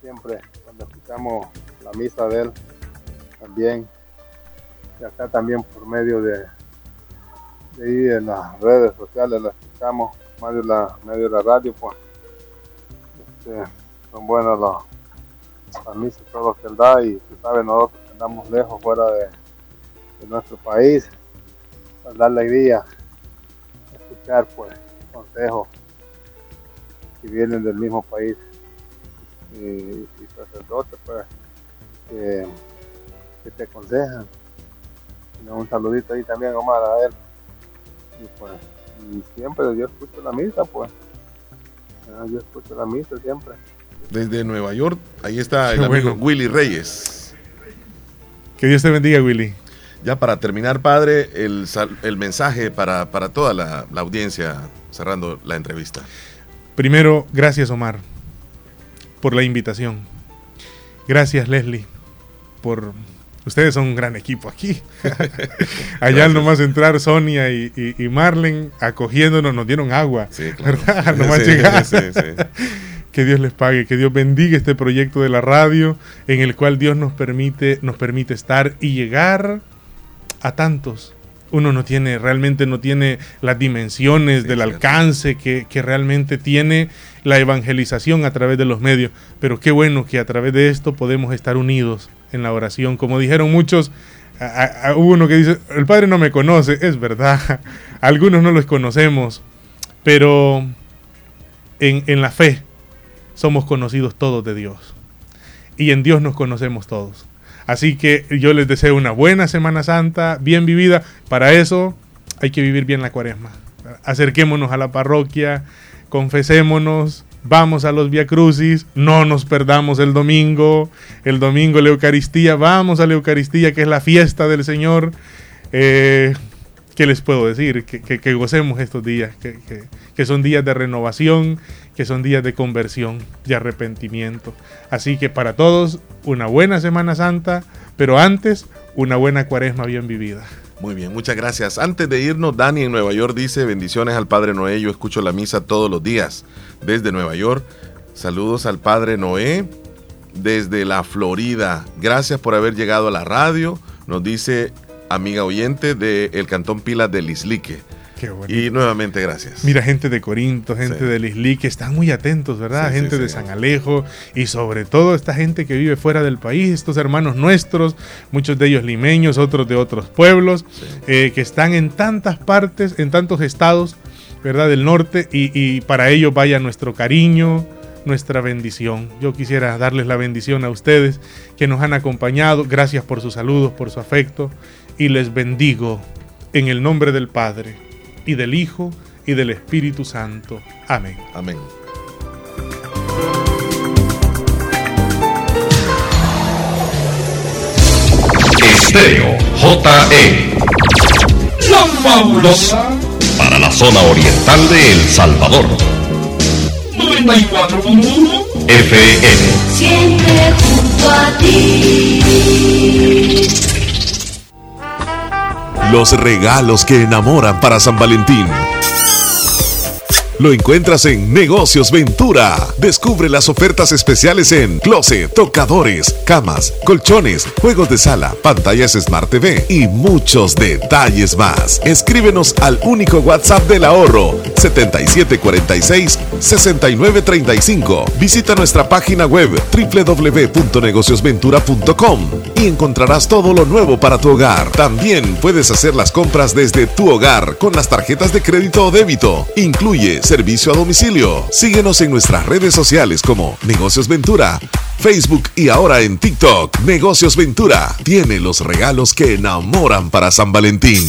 Siempre cuando escuchamos la misa de él, también, y acá también por medio de, de ahí en las redes sociales la escuchamos, más de la, medio la radio, pues, este, son buenas las, las misas, todo lo que él da, y tú sabes, nosotros que andamos lejos, fuera de, nuestro país, nos da alegría escuchar, pues, consejos que vienen del mismo país y, y sacerdotes pues que, que te aconsejan Y un saludito ahí también Omar a él y pues y siempre yo escucho la misa pues Ah, yo escucho la misa siempre Desde Nueva York, ahí está el Qué amigo bueno. Willy Reyes. Que Dios te bendiga, Willy. Ya para terminar, padre, el, sal- el mensaje para, para toda la, la audiencia, cerrando la entrevista. Primero, gracias Omar por la invitación. Gracias Leslie por... Ustedes son un gran equipo aquí. Allá al nomás entrar Sonia y, y, y Marlen acogiéndonos, nos dieron agua. ¿Verdad? Al nomás Sí, llegar. sí, sí. Que Dios les pague, que Dios bendiga este proyecto de la radio en el cual Dios nos permite, nos permite estar y llegar a tantos. Uno no tiene, realmente no tiene las dimensiones del alcance que, que realmente tiene la evangelización a través de los medios. Pero qué bueno que a través de esto podemos estar unidos en la oración. Como dijeron muchos, uno que dice, el Padre no me conoce, es verdad, algunos no los conocemos, pero en, en la fe somos conocidos todos de Dios. Y en Dios nos conocemos todos. Así que yo les deseo una buena Semana Santa, bien vivida. Para eso hay que vivir bien la cuaresma. Acerquémonos a la parroquia, confesémonos, vamos a los Via Crucis, no nos perdamos el domingo, el domingo la Eucaristía, vamos a la Eucaristía que es la fiesta del Señor. Eh, ¿Qué les puedo decir? Que, que- que gocemos estos días, que, que- son días de renovación, que son días de conversión, de arrepentimiento. Así que para todos, una buena Semana Santa, pero antes, una buena cuaresma bien vivida. Muy bien, muchas gracias. Antes de irnos, Dani en Nueva York dice, bendiciones al Padre Noé, yo escucho la misa todos los días desde Nueva York. Saludos al Padre Noé desde la Florida. Gracias por haber llegado a la radio, nos dice amiga oyente del el Cantón Pilas del Islique. Qué. Y nuevamente gracias. Mira, gente de Corinto, gente Sí. de Lisli, que están muy atentos, ¿verdad? Sí, sí, gente de. San Alejo y sobre todo esta gente que vive fuera del país, estos hermanos nuestros, muchos de ellos limeños, otros de otros pueblos, eh, que están en tantas partes, en tantos estados, ¿verdad? Del norte y, y para ellos vaya nuestro cariño, nuestra bendición. Yo quisiera darles la bendición a ustedes que nos han acompañado. Gracias por sus saludos, por su afecto y les bendigo en el nombre del Padre y del Hijo y del Espíritu Santo. Amén. Amén. Estéreo JE. La fabulosa para la zona oriental de El Salvador. 94.1 FM. Siempre junto a ti. Los regalos que enamoran para San Valentín. Lo encuentras en Negocios Ventura. Descubre las ofertas especiales en closet, tocadores, camas, colchones, juegos de sala, pantallas Smart TV y muchos detalles más. Escríbenos al único WhatsApp del ahorro 7746-6935. Visita nuestra página web www.negociosventura.com y encontrarás todo lo nuevo para tu hogar. También puedes hacer las compras desde tu hogar con las tarjetas de crédito o débito. Incluye servicio a domicilio. Síguenos en nuestras redes sociales como Negocios Ventura, Facebook y ahora en TikTok. Negocios Ventura tiene los regalos que enamoran para San Valentín.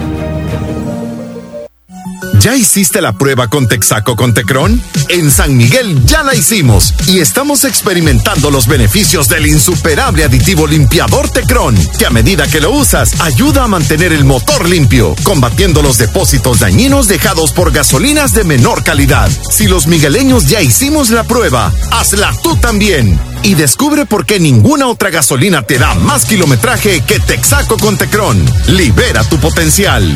¿Ya hiciste la prueba con Texaco con Tecron? En San Miguel ya la hicimos y estamos experimentando los beneficios del insuperable aditivo limpiador Tecron, que a medida que lo usas ayuda a mantener el motor limpio, combatiendo los depósitos dañinos dejados por gasolinas de menor calidad. Si los migueleños ya hicimos la prueba, hazla tú también. Y descubre por qué ninguna otra gasolina te da más kilometraje que Texaco con Tecron. Libera tu potencial.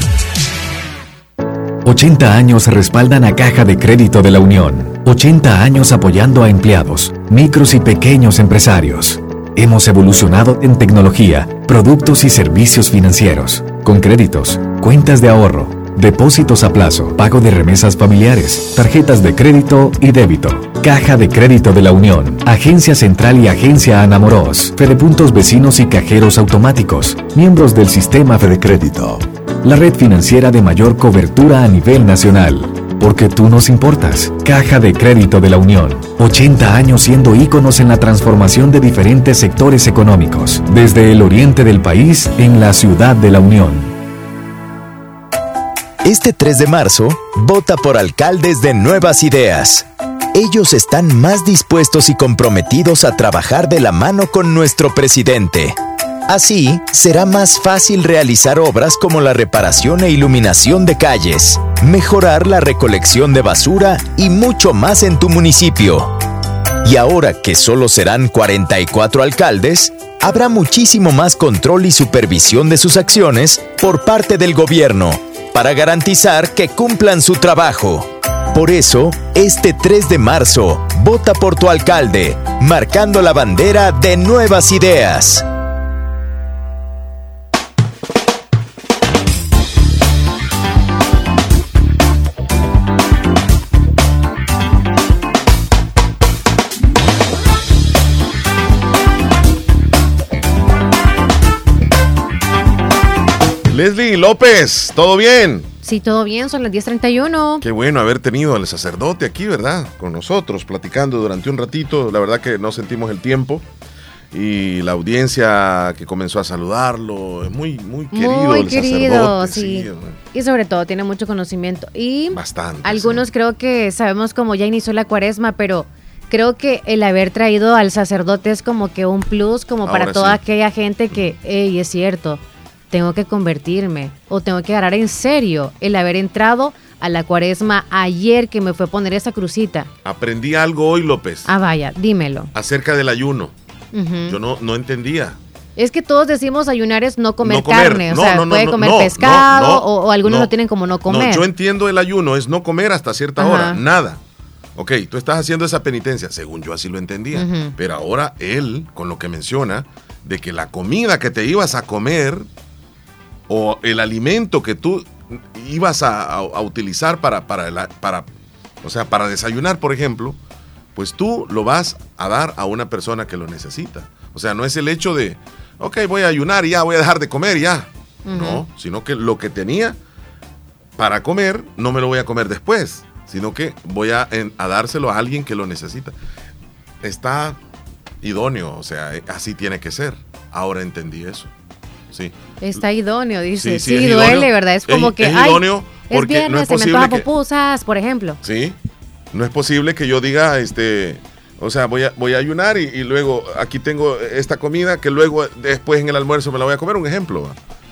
80 años respaldan a Caja de Crédito de la Unión. 80 años apoyando a empleados, micros y pequeños empresarios. Hemos evolucionado en tecnología, productos y servicios financieros, con créditos, cuentas de ahorro, depósitos a plazo, pago de remesas familiares, tarjetas de crédito y débito. Caja de Crédito de la Unión, Agencia Central y Agencia Anamoros, Fedepuntos Vecinos y Cajeros Automáticos, miembros del sistema Fede Crédito. La red financiera de mayor cobertura a nivel nacional. Porque tú nos importas. Caja de Crédito de la Unión. 80 años siendo íconos en la transformación de diferentes sectores económicos. Desde el oriente del país en la ciudad de la Unión. Este 3 de marzo, vota por alcaldes de nuevas ideas. Ellos están más dispuestos y comprometidos a trabajar de la mano con nuestro presidente. Así, será más fácil realizar obras como la reparación e iluminación de calles, mejorar la recolección de basura y mucho más en tu municipio. Y ahora que solo serán 44 alcaldes, habrá muchísimo más control y supervisión de sus acciones por parte del gobierno para garantizar que cumplan su trabajo. Por eso, este 3 de marzo, vota por tu alcalde, marcando la bandera de nuevas ideas. Leslie López, ¿todo bien? Sí, todo bien, son las 10.31. Qué bueno haber tenido al sacerdote aquí, ¿verdad? Con nosotros, platicando durante un ratito. La verdad que no sentimos el tiempo. Y la audiencia que comenzó a saludarlo, es muy, muy querido Muy el querido, sacerdote. sí. Y sobre todo tiene mucho conocimiento. Y Bastante. algunos creo que sabemos cómo ya inició la cuaresma, pero creo que el haber traído al sacerdote es como que un plus, como para toda sí. aquella gente que, hey, es cierto, tengo que convertirme o tengo que agarrar en serio el haber entrado a la cuaresma ayer que me fue a poner esa crucita. Aprendí algo hoy, López, Ah, vaya, dímelo. acerca del ayuno. Yo no, no entendía. Es que todos decimos ayunar es no comer, No comer. carne, o sea, no, puede comer pescado o, o algunos no. lo tienen como no comer. No, yo entiendo el ayuno, es no comer hasta cierta Ajá. hora, nada. Ok, tú estás haciendo esa penitencia, según yo así lo entendía. Pero ahora él, con lo que menciona, de que la comida que te ibas a comer o el alimento que tú ibas a, a- a utilizar para, para, la- para, o sea, para desayunar, por ejemplo, pues tú lo vas a dar a una persona que lo necesita. O sea, no es el hecho de, ok, voy a ayunar y ya, voy a dejar de comer y ya. No, sino que lo que tenía para comer, no me lo voy a comer después, sino que voy a, en- a dárselo a alguien que lo necesita. Está idóneo, o sea, eh, así tiene que ser. Ahora entendí eso. Sí. Está idóneo, dice. Sí, Sí, duele, idóneo. ¿verdad? Es Es- como que, es ay, idóneo es porque no viernes, es se me posible que- pupusas, por ejemplo. Sí. No es posible que yo diga, este, o sea, voy a, voy a ayunar y, y luego aquí tengo esta comida que luego después en el almuerzo me la voy a comer, un ejemplo.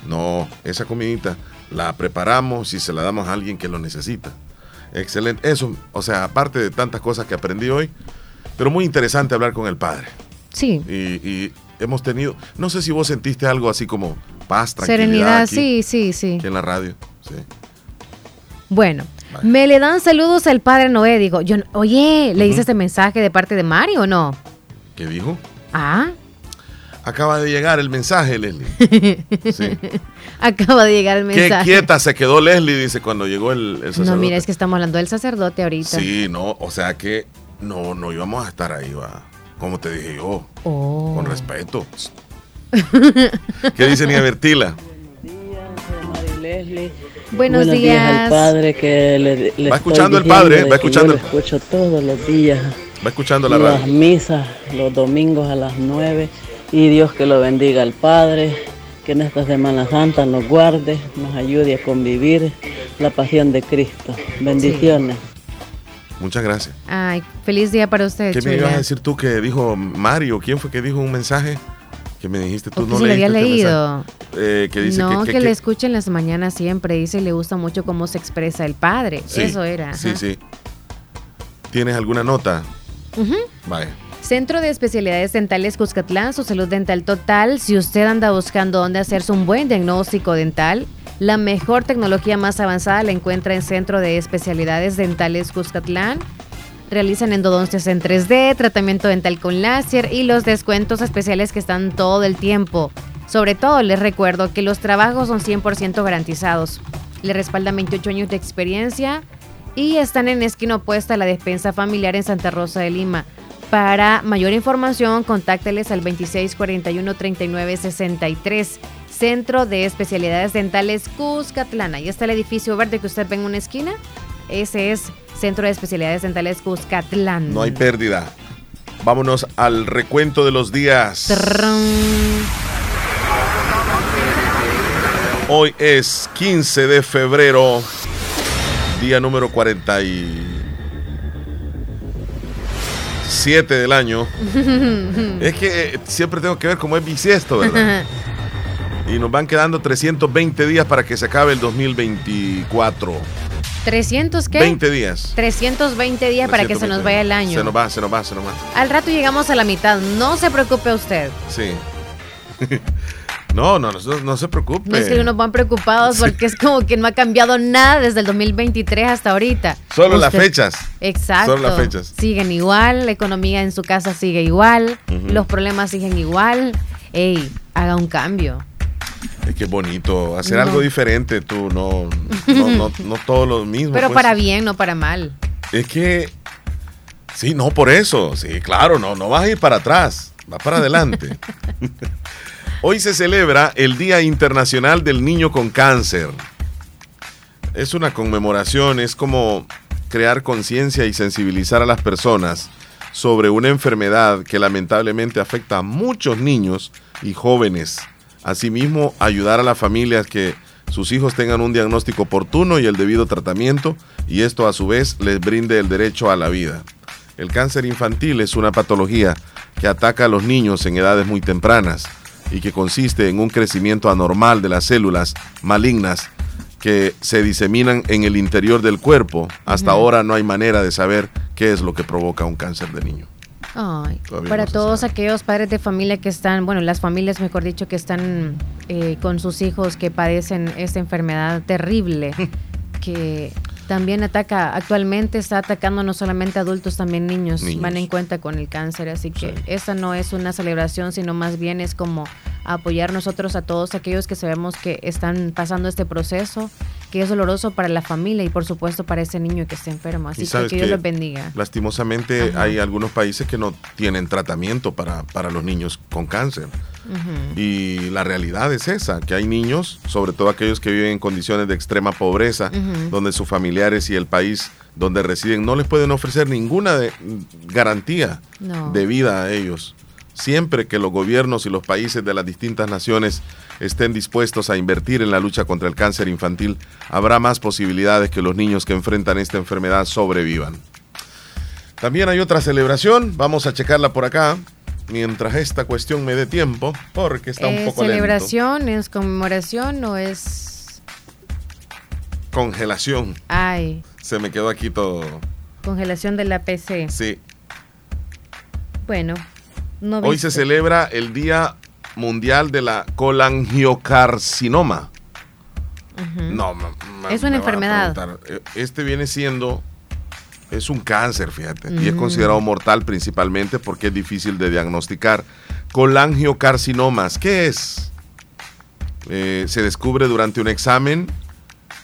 No, esa comidita la preparamos y se la damos a alguien que lo necesita. Excelente. Eso, o sea, aparte de tantas cosas que aprendí hoy, pero muy interesante hablar con el padre. Sí. Y, y hemos tenido, no sé si vos sentiste algo así como paz, tranquilidad. Serenidad, aquí, sí, sí, sí. en la radio. Sí. Bueno, me le dan saludos al padre Noé. Digo, yo, oye, ¿le hice Ujú. este mensaje de parte de Mario o no? ¿Qué dijo? Ah, Acaba de llegar el mensaje, Leslie. Sí. acaba de llegar el Qué mensaje. quieta se quedó Leslie, dice, cuando llegó el, el sacerdote. No, mira, es que estamos hablando del sacerdote ahorita. Sí, no, o sea que no, no íbamos a estar ahí, va. Como te dije yo, Oh. con respeto. ¿Qué dice Nia Bertila? Leslie. Buenos días. al padre que le, le Va escuchando el padre, va escuchando Yo lo escucho todos los días. Va escuchando la las radio. misas los domingos a las 9 y Dios que lo bendiga al Padre, que en esta Semana Santa nos guarde, nos ayude a convivir la pasión de Cristo. Bendiciones. Muchas gracias. Ay, feliz día para usted, ¿Qué me ibas a decir tú que dijo Mario? ¿Quién fue que dijo un mensaje? Que me dijiste tú, no si lo había leíste leído. Eh, que dice no, que, que, que- le escuche en las mañanas siempre. Dice, le gusta mucho cómo se expresa el padre. Sí, Eso era. Sí, ajá. sí. ¿Tienes alguna nota? Vaya. Centro de Especialidades Dentales Cuscatlán, su salud dental total. Si usted anda buscando dónde hacerse un buen diagnóstico dental, la mejor tecnología más avanzada la encuentra en Centro de Especialidades Dentales Cuscatlán. Realizan endodoncias en 3D, tratamiento dental con láser y los descuentos especiales que están todo el tiempo. Sobre todo les recuerdo que los trabajos son 100% garantizados. Le respaldan 28 años de experiencia y están en esquina opuesta a la despensa familiar en Santa Rosa de Lima. Para mayor información, contácteles al 2641-3963. Centro de Especialidades Dentales Cuscatlán. Ahí está el edificio verde que usted ve en una esquina. Ese es Centro de Especialidades Dentales Cuscatlán. No hay pérdida. Vámonos al recuento de los días. Hoy es 15 de febrero, día número 47 del año. Es que siempre tengo que ver cómo es bisiesto, ¿verdad? Y nos van quedando 320 días para que se acabe el 2024. 300 qué? 20 días. 320 días para que se nos 320. vaya el año. Se nos va, se nos va, se nos va. Al rato llegamos a la mitad. No se preocupe usted. Sí. no, no, no, no se preocupe. No es que unos van preocupados porque es como que no ha cambiado nada desde el 2023 hasta ahorita. Solo las fechas. Exacto. Solo las fechas. Siguen igual, la economía en su casa sigue igual, los problemas siguen igual. Ey, haga un cambio. Es que es bonito hacer No. algo diferente, tú, no, no, no, no todo lo mismo. Pero pues. para bien, no para mal. Es que, sí, no, por eso, sí, claro, no, no vas a ir para atrás, vas para adelante. Hoy se celebra el Día Internacional del Niño con Cáncer. Es una conmemoración, es como crear conciencia y sensibilizar a las personas sobre una enfermedad que lamentablemente afecta a muchos niños y jóvenes. Asimismo, ayudar a las familias que sus hijos tengan un diagnóstico oportuno y el debido tratamiento y esto a su vez les brinde el derecho a la vida. El cáncer infantil es una patología que ataca a los niños en edades muy tempranas y que consiste en un crecimiento anormal de las células malignas que se diseminan en el interior del cuerpo. Hasta ahora no hay manera de saber qué es lo que provoca un cáncer de niño. Ay, para no todos aquellos padres de familia que están, bueno, las familias, mejor dicho, que están eh, con sus hijos que padecen esta enfermedad terrible, que también ataca, actualmente está atacando no solamente adultos, también niños, Niños. van en cuenta con el cáncer, así que esta no es una celebración, sino más bien es como apoyar nosotros a todos aquellos que sabemos que están pasando este proceso, que es doloroso para la familia y por supuesto para ese niño que está enfermo, así que Dios los bendiga. Lastimosamente Ajá. hay algunos países que no tienen tratamiento para, para los niños con cáncer. Y la realidad es esa, que hay niños, sobre todo aquellos que viven en condiciones de extrema pobreza, donde sus familiares y el país donde residen no les pueden ofrecer ninguna de- garantía No. de vida a ellos. Siempre que los gobiernos y los países de las distintas naciones estén dispuestos a invertir en la lucha contra el cáncer infantil, habrá más posibilidades que los niños que enfrentan esta enfermedad sobrevivan. También hay otra celebración, vamos a checarla por acá, mientras esta cuestión me dé tiempo, porque está un ¿Es poco lento. celebración, es conmemoración o es... Congelación. Ay, Se me quedó aquí todo. congelación de la PC. Sí. Bueno, no Hoy se celebra el Día Mundial de la Colangiocarcinoma. Ujú. No, Es una me enfermedad. Eh, Este viene siendo, es un cáncer, fíjate, y es Mm. considerado mortal principalmente porque es difícil de diagnosticar. Colangiocarcinomas, ¿qué es? Eh, se descubre durante un examen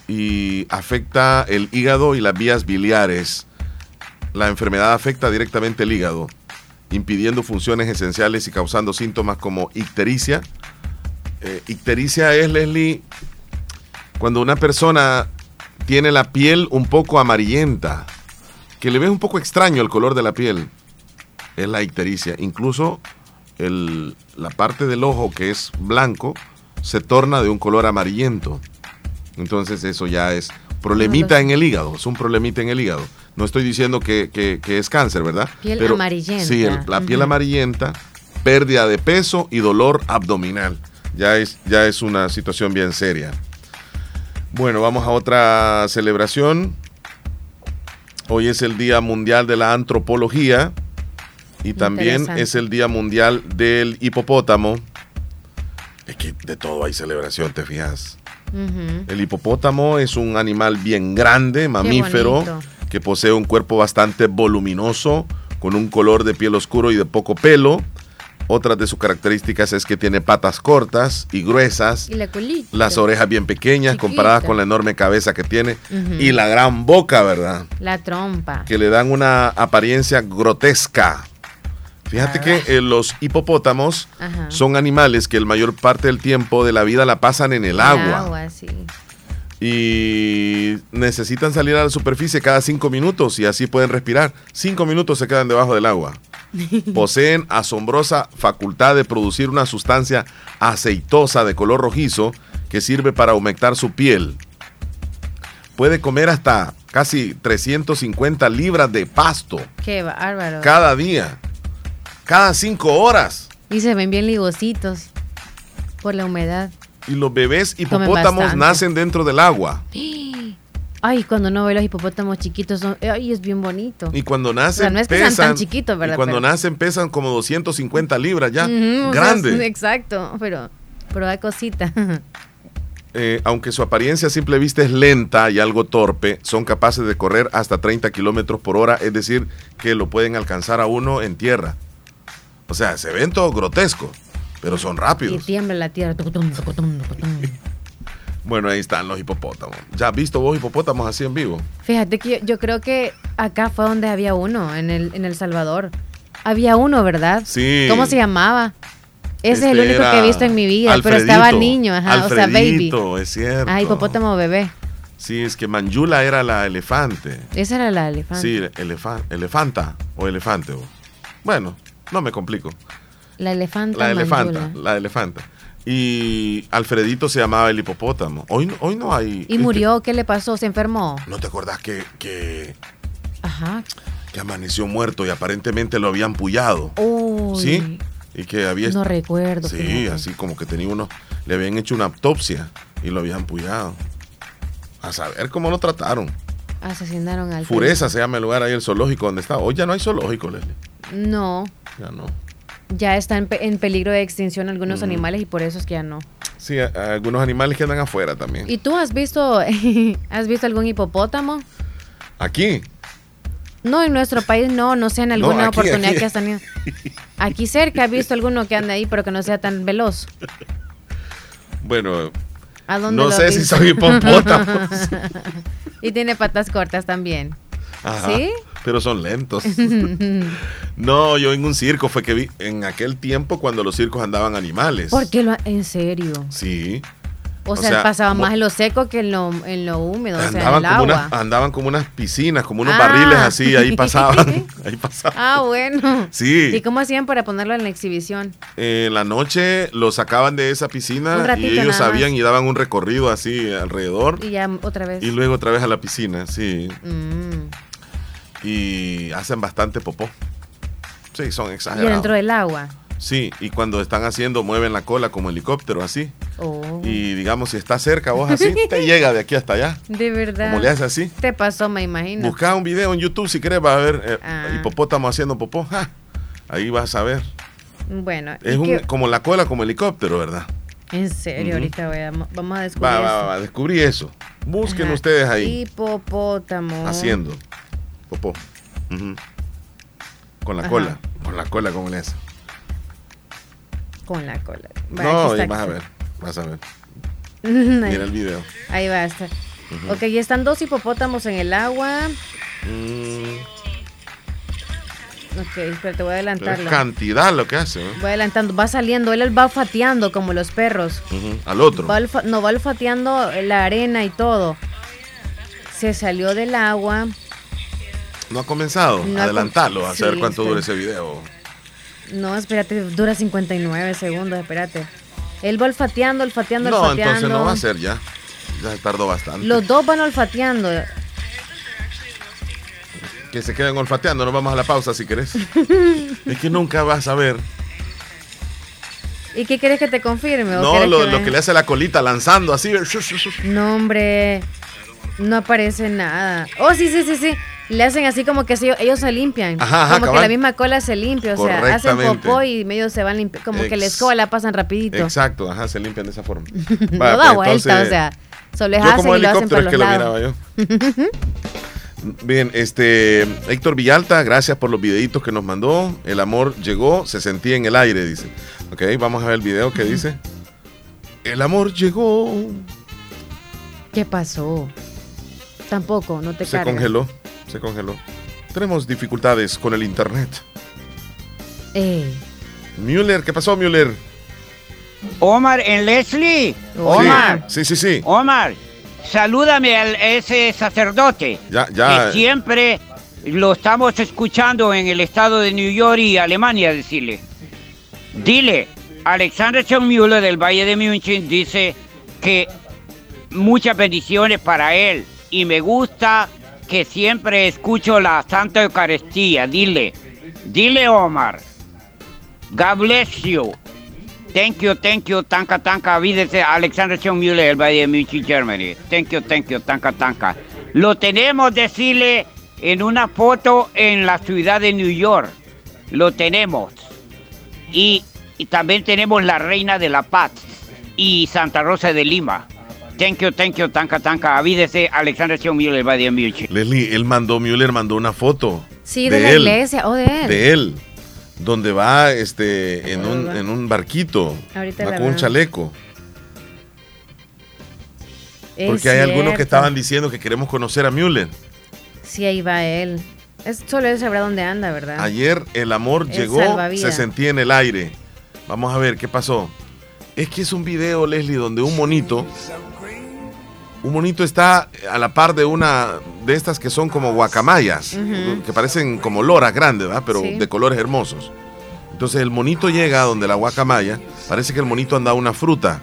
y afecta el hígado y las vías biliares. La enfermedad afecta directamente el hígado, impidiendo funciones esenciales y causando síntomas como ictericia. Eh, ictericia es, Leslie, cuando una persona tiene la piel un poco amarillenta, que le ves un poco extraño el color de la piel, es la ictericia. Incluso el- la parte del ojo que es blanco se torna de un color amarillento. Entonces eso ya es problemita en el hígado, es un problemita en el hígado. No estoy diciendo que, que- que es cáncer, ¿verdad? Piel amarillenta. Sí, el- la piel amarillenta, pérdida de peso y dolor abdominal. Ya es, ya es una situación bien seria. Bueno, vamos a otra celebración. Hoy es el Día Mundial de la Antropología y también es el Día Mundial del Hipopótamo. Es que de todo hay celebración, ¿te fijas? El hipopótamo es un animal bien grande, mamífero. Que posee un cuerpo bastante voluminoso, con un color de piel oscuro y de poco pelo. Otras de sus características es que tiene patas cortas y gruesas, Y la colita. las orejas bien pequeñas Chiquita. comparadas con la enorme cabeza que tiene y la gran boca, ¿verdad? La trompa. Que le dan una apariencia grotesca. Fíjate que eh, los hipopótamos Ajá. son animales que el mayor parte del tiempo de la vida la pasan en el agua agua, sí. Y necesitan salir a la superficie cada cinco minutos y así pueden respirar. Cinco minutos se quedan debajo del agua. Poseen asombrosa facultad de producir una sustancia aceitosa de color rojizo que sirve para humectar su piel. Puede comer hasta casi 350 libras de pasto Qué bárbaro. cada día, cada cinco horas. Y se ven bien ligositos por la humedad. Y los bebés hipopótamos nacen dentro del agua. Ay, cuando uno ve los hipopótamos chiquitos, son, ay, es bien bonito. Y cuando O sea, nacen no es que sean pesan, tan chiquitos, ¿verdad? y cuando Pero- nacen pesan como 250 libras ya, o sea, grande. exacto, pero, pero da cosita. Eh, aunque su apariencia a simple vista es lenta y algo torpe, son capaces de correr hasta 30 kilómetros por hora, es decir, que lo pueden alcanzar a uno en tierra. O sea, se ven todos grotescos, pero son y rápidos. tiembla la tierra. Bueno, ahí están los hipopótamos. ¿Ya has visto vos hipopótamos así en vivo? Fíjate que yo, yo creo que acá fue donde había uno, en el, en el Salvador. Había uno, ¿verdad? Sí. ¿Cómo se llamaba? Ese es el Este único que he visto en mi vida, pero estaba Alfredito. niño, ajá, o sea, baby. Alfredito, es cierto. Ah, hipopótamo bebé. Sí, es que Manjula era la elefante. Esa era la elefante. Sí, elefa- elefanta o elefante. Bueno, no me complico. La elefanta. La elefanta, mandula. la elefanta. Y Alfredito se llamaba el hipopótamo. Hoy, no- hoy no hay... Y murió, ¿qué le pasó? ¿Se enfermó? ¿No te acordás que, que, Ajá. que amaneció muerto y aparentemente lo habían pullado? Uy, ¿Sí? Y que había... No recuerdo. Sí, fíjate. así como que tenía uno... Le habían hecho una autopsia y lo habían pullado. A saber cómo lo trataron. Asesinaron al Fureza se llama el lugar ahí, el zoológico donde está. Hoy ya no hay zoológico, Leslie. No, Ya no. Ya está en, pe- en peligro de extinción algunos Mm. animales y por eso es que ya no. Sí, a- a algunos animales que andan afuera también. ¿Y tú has visto, has visto algún hipopótamo? Aquí. No, en nuestro país no, no sé en alguna aquí, oportunidad aquí. que has tenido. Aquí cerca has visto alguno que ande ahí, pero que no sea tan veloz. Bueno, ¿A dónde no sé si visto? son hipopótamos. y tiene patas cortas también. Ajá, ¿Sí? Pero son lentos. No, yo en un circo fue que vi en aquel tiempo cuando los circos andaban animales. ¿Por qué lo en serio? Sí. O, O sea, sea, pasaba mo- más en lo seco que en lo, en lo húmedo, o sea, en Andaban el como, agua. unas, andaban como unas piscinas, como unos Ah. barriles así, ahí pasaban. ahí pasaban. Ah, bueno. Sí. ¿Y cómo hacían para ponerlo en la exhibición? En la noche lo sacaban de esa piscina y ellos sabían y daban un recorrido así alrededor Y ya otra vez. y luego otra vez a la piscina, sí. Mm. Y hacen bastante popó. Sí, son Y exagerados. dentro del agua. Sí, y cuando están haciendo mueven la cola como helicóptero así. Oh. Y digamos, si está cerca vos así, te llega de aquí hasta allá. De verdad. Como le hace así. Te pasó, me imagino. Busca un video en YouTube si querés, va a ver eh, Ah. hipopótamo haciendo popó. Ja, Ahí vas a ver. Bueno, Es ¿y un, como la cola como helicóptero, ¿verdad? en serio, ahorita voy a- vamos a descubrir. Va, va, esto. va, descubrí eso. Busquen Ajá. ustedes ahí, Hipopótamo. haciendo popó. Con la Ajá. cola, con la cola, como le hace. Con la cola. No, está, vas a ver, vas a ver. Mira el video. Ahí va a estar. Ujú. Ok, ya están dos hipopótamos en el agua. Mm, Ok, espera, te voy a pero es adelantarlo. cantidad lo que hace, ¿no? Voy adelantando. Va saliendo, él va olfateando como los perros. Al otro. Va olfa- no, va olfateando la arena y todo. Se salió del agua. No ha comenzado. No Adelantarlo, a Sí, saber cuánto espera. dura ese video. No, espérate, dura 59 segundos, espérate. Él va olfateando, olfateando, No, olfateando. entonces no va a ser ya. Ya se tardó bastante. Los dos van olfateando. Que se queden olfateando, nos vamos a la pausa si querés. es que nunca vas a ver. ¿Y qué quieres que te confirme? o No, lo, que lo que le hace la colita lanzando así. No, hombre. No aparece nada. Oh, sí, sí, sí, sí. Le hacen así como que se- ellos se limpian. Ajá, ajá, como que la misma cola se limpia. O sea, hacen popó y medio se van limpiando. Como que la escoba la pasan rapidito. Exacto, ajá, se limpian de esa forma. no Vaya, da pues, vuelta, entonces, o sea. Solo les yo hacen como y lo hacen por es los que lo lados. miraba yo. Bien, este Héctor Villalta, gracias por los videitos que nos mandó. El amor llegó, se sentía en el aire, dice. Ok, vamos a ver el video que dice. El amor llegó. ¿Qué pasó? Tampoco, no te Se congeló, se congeló. Tenemos dificultades con el internet. Ey. Müller, ¿qué pasó, Müller? Omar en Leslie. Omar. Sí, sí, sí. Omar, salúdame a ese sacerdote. Ya, ya. Que siempre lo estamos escuchando en el estado de New York y Alemania, decirle. Dile, Alexander Müller del Valle de München dice que muchas bendiciones para él y me gusta que siempre escucho la Santa Eucaristía. Dile, dile Omar. God bless you. Thank you, thank you, tanka, tanka. Vídese Alexander Müller del Valle de München, Germany. Thank you, thank you, tanka, tanka. Lo tenemos, decirle, en una foto en la ciudad de New York. Lo tenemos. Y también tenemos la Reina de la Paz y Santa Rosa de Lima. Thank you, thank you, tanka, tanka. Avídese Alexander Müller Valle de München. Leslie, él mandó, Müller mandó una foto. Sí, de, la él, iglesia. O de él. De él. Donde va este en un, en un barquito. Ahorita va con un chaleco. Es Porque hay algunos que estaban diciendo que queremos conocer a Müller. Sí, ahí va él. Es, solo él sabrá dónde anda, ¿verdad? Ayer el amor El llegó, salvavidas. se sentía en el aire. Vamos a ver qué pasó. Es que es un video, Leslie, donde un monito, un monito está a la par de una de estas que son como guacamayas, que parecen como loras grandes, ¿verdad? Pero Sí. de colores hermosos. Entonces el monito llega donde la guacamaya, parece que el monito anda a una fruta.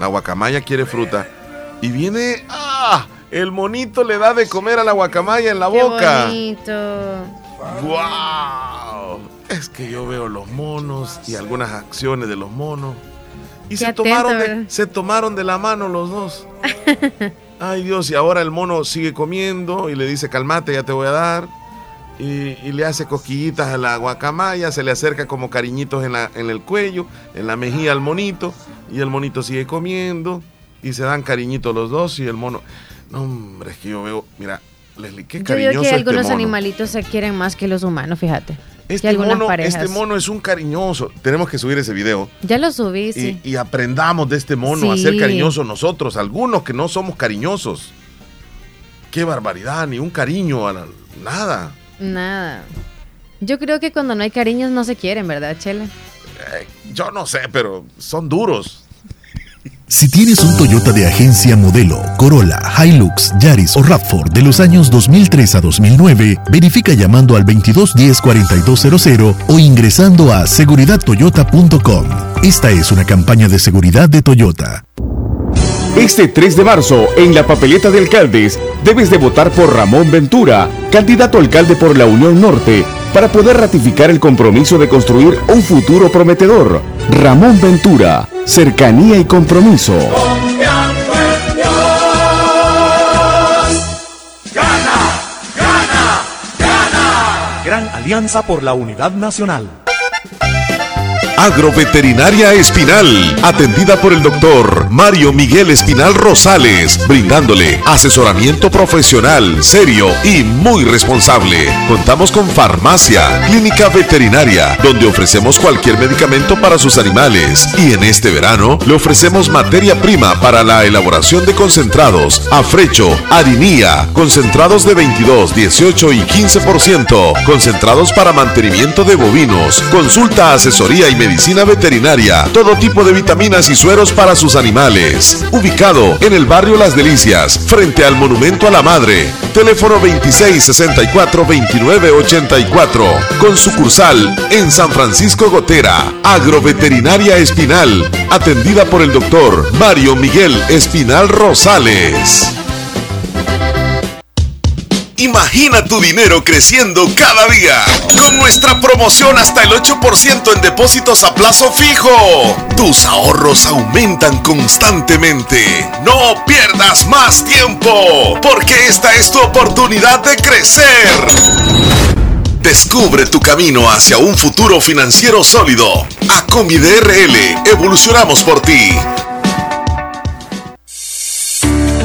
La guacamaya quiere fruta y viene, ¡ah! El monito le da de comer a la guacamaya en la Qué boca. bonito. ¡Wow! Es que yo veo los monos y algunas acciones de los monos. Y se atento, tomaron, de, se tomaron de la mano los dos. Ay Dios, y ahora el mono sigue comiendo y le dice, calmate, ya te voy a dar. Y, y le hace cosquillitas a la guacamaya, se le acerca como cariñitos en, la, en el cuello, en la mejilla al monito, y el monito sigue comiendo, y se dan cariñitos los dos, y el mono... No, hombre, es que yo veo, mira, Leslie, qué Yo cariñoso digo que este algunos mono. animalitos se quieren más que los humanos, fíjate. Este mono, parejas. este mono es un cariñoso. Tenemos que subir ese video. Ya lo subí, sí. Y, y aprendamos de este mono a ser cariñosos nosotros, algunos que no somos cariñosos. Qué barbaridad, ni un cariño, a la- nada. Nada. Yo creo que cuando no hay cariños no se quieren, ¿verdad, Chela? Eh, yo no sé, pero son duros. Si tienes un Toyota de agencia modelo, Corolla, Hilux, Yaris o RAV4 de los años 2003 a 2009, verifica llamando al 2210-4200 o ingresando a seguridadtoyota.com. Esta es una campaña de seguridad de Toyota. Este 3 de marzo, en la papeleta de alcaldes, debes de votar por Ramón Ventura, candidato alcalde por la Unión Norte, para poder ratificar el compromiso de construir un futuro prometedor. Ramón Ventura, cercanía y compromiso. Gran Alianza por la Unidad Nacional. Agroveterinaria Espinal, atendida por el doctor Mario Miguel Espinal Rosales, brindándole asesoramiento profesional, serio y muy responsable. Contamos con farmacia, clínica veterinaria, donde ofrecemos cualquier medicamento para sus animales. Y en este verano le ofrecemos materia prima para la elaboración de concentrados, afrecho, harinía, concentrados de 22, 18 y 15%, concentrados para mantenimiento de bovinos, consulta, asesoría y medicina veterinaria, todo tipo de vitaminas y sueros para sus animales. Ubicado en el barrio Las Delicias, frente al Monumento a la Madre. Teléfono 2664-2984. Con sucursal en San Francisco Gotera. Agroveterinaria Espinal. Atendida por el doctor Mario Miguel Espinal Rosales. Imagina tu dinero creciendo cada día con nuestra promoción hasta el 8% en depósitos a plazo fijo. Tus ahorros aumentan constantemente. No pierdas más tiempo porque esta es tu oportunidad de crecer. Descubre tu camino hacia un futuro financiero sólido. Acomide RL, evolucionamos por ti.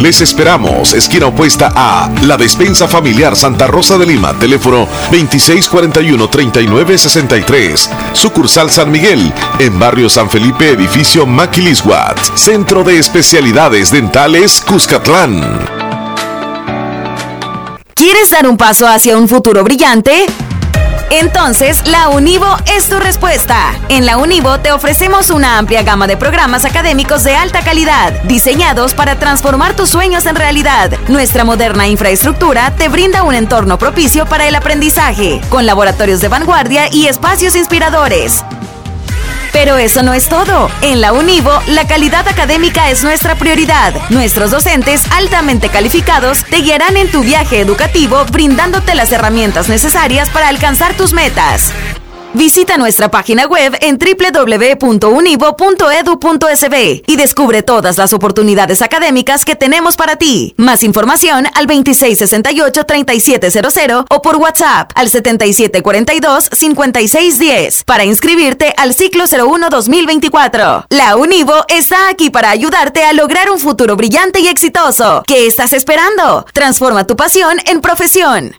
Les esperamos, esquina opuesta a La Despensa Familiar Santa Rosa de Lima, teléfono 2641-3963, sucursal San Miguel, en barrio San Felipe, edificio Maquilisguat, Centro de Especialidades Dentales Cuscatlán. ¿Quieres dar un paso hacia un futuro brillante? Entonces, la Univo es tu respuesta. En la Univo te ofrecemos una amplia gama de programas académicos de alta calidad, diseñados para transformar tus sueños en realidad. Nuestra moderna infraestructura te brinda un entorno propicio para el aprendizaje, con laboratorios de vanguardia y espacios inspiradores. Pero eso no es todo. En la Univo, la calidad académica es nuestra prioridad. Nuestros docentes altamente calificados te guiarán en tu viaje educativo brindándote las herramientas necesarias para alcanzar tus metas. Visita nuestra página web en www.univo.edu.sb y descubre todas las oportunidades académicas que tenemos para ti. Más información al 2668-3700 o por WhatsApp al 7742-5610 para inscribirte al ciclo 01-2024. La Univo está aquí para ayudarte a lograr un futuro brillante y exitoso. ¿Qué estás esperando? Transforma tu pasión en profesión.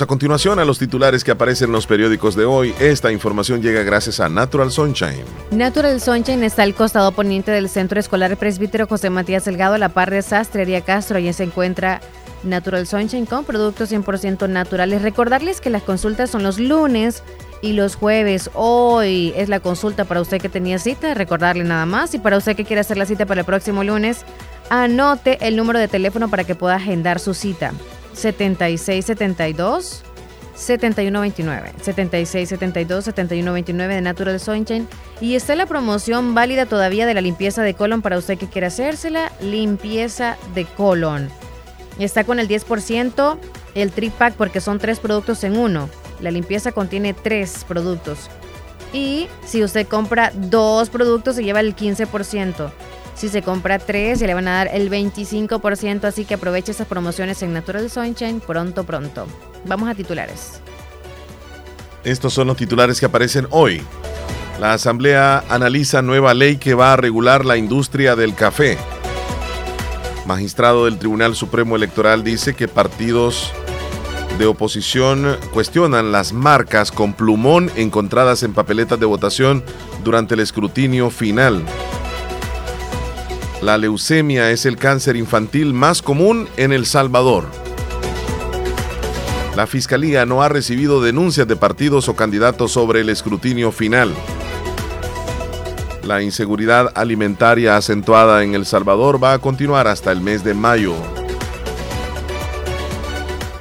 A continuación a los titulares que aparecen en los periódicos de hoy. Esta información llega gracias a Natural Sunshine. Natural Sunshine está al costado poniente del Centro Escolar Presbítero José Matías Delgado, a la par de Sastrería Castro. Allí se encuentra Natural Sunshine con productos 100% naturales. Recordarles que las consultas son los lunes y los jueves. Hoy es la consulta para usted que tenía cita, recordarle nada más. Y para usted que quiere hacer la cita para el próximo lunes, anote el número de teléfono para que pueda agendar su cita. 7672 7129 7672 7129 de Natural Sunshine. Y está la promoción válida todavía de la limpieza de colon para usted que quiera hacérsela limpieza de colon. Está con el 10% el tripack porque son tres productos en uno. La limpieza contiene tres productos. Y si usted compra dos productos se lleva el 15% si se compra tres, ya le van a dar el 25%, así que aproveche esas promociones en Natural Sunshine pronto, pronto. Vamos a titulares. Estos son los titulares que aparecen hoy. La Asamblea analiza nueva ley que va a regular la industria del café. Magistrado del Tribunal Supremo Electoral dice que partidos de oposición cuestionan las marcas con plumón encontradas en papeletas de votación durante el escrutinio final. La leucemia es el cáncer infantil más común en El Salvador. La Fiscalía no ha recibido denuncias de partidos o candidatos sobre el escrutinio final. La inseguridad alimentaria acentuada en El Salvador va a continuar hasta el mes de mayo.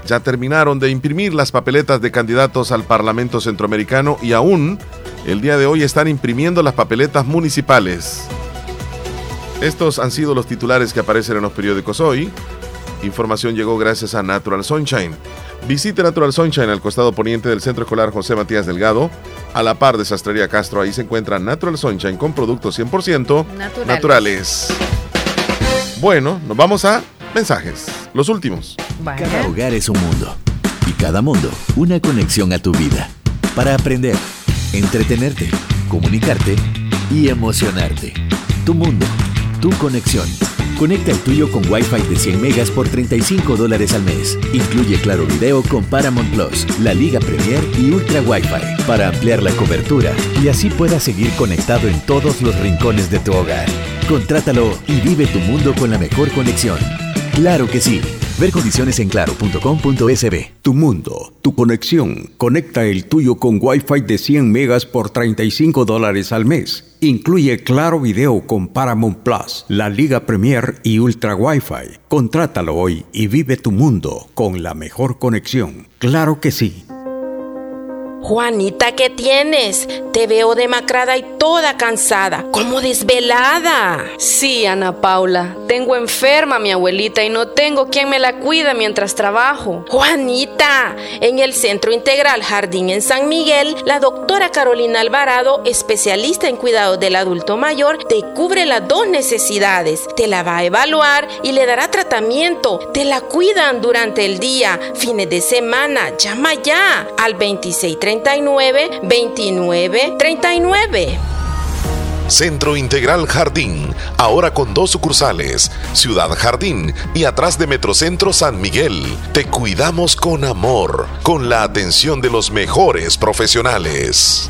Ya terminaron de imprimir las papeletas de candidatos al Parlamento Centroamericano y aún el día de hoy están imprimiendo las papeletas municipales. Estos han sido los titulares que aparecen en los periódicos hoy. Información llegó gracias a Natural Sunshine. Visite Natural Sunshine al costado poniente del Centro Escolar José Matías Delgado, a la par de Sastrería Castro. Ahí se encuentra Natural Sunshine con productos 100% naturales. naturales. Bueno, nos vamos a mensajes. Los últimos. Cada hogar es un mundo y cada mundo una conexión a tu vida. Para aprender, entretenerte, comunicarte y emocionarte. Tu mundo, tu conexión. Conecta el tuyo con Wi-Fi de 100 megas por 35 dólares al mes. Incluye Claro Video con Paramount Plus, la Liga Premier y Ultra Wi-Fi para ampliar la cobertura y así puedas seguir conectado en todos los rincones de tu hogar. Contrátalo y vive tu mundo con la mejor conexión. Claro que sí. Ver condiciones en claro.com.sb. Tu mundo, tu conexión. Conecta el tuyo con Wi-Fi de 100 megas por 35 dólares al mes. Incluye Claro Video con Paramount Plus, la Liga Premier y Ultra Wi-Fi. Contrátalo hoy y vive tu mundo con la mejor conexión. Claro que sí. Juanita, ¿qué tienes? Te veo demacrada y toda cansada, como desvelada. Sí, Ana Paula, tengo enferma a mi abuelita y no tengo quien me la cuida mientras trabajo. Juanita, en el Centro Integral Jardín en San Miguel, la doctora Carolina Alvarado, especialista en cuidados del adulto mayor, te cubre las dos necesidades. Te la va a evaluar y le dará tratamiento. Te la cuidan durante el día, fines de semana. Llama ya al 2639 2939. Centro Integral Jardín, ahora con dos sucursales, Ciudad Jardín y atrás de Metrocentro San Miguel. Te cuidamos con amor, con la atención de los mejores profesionales.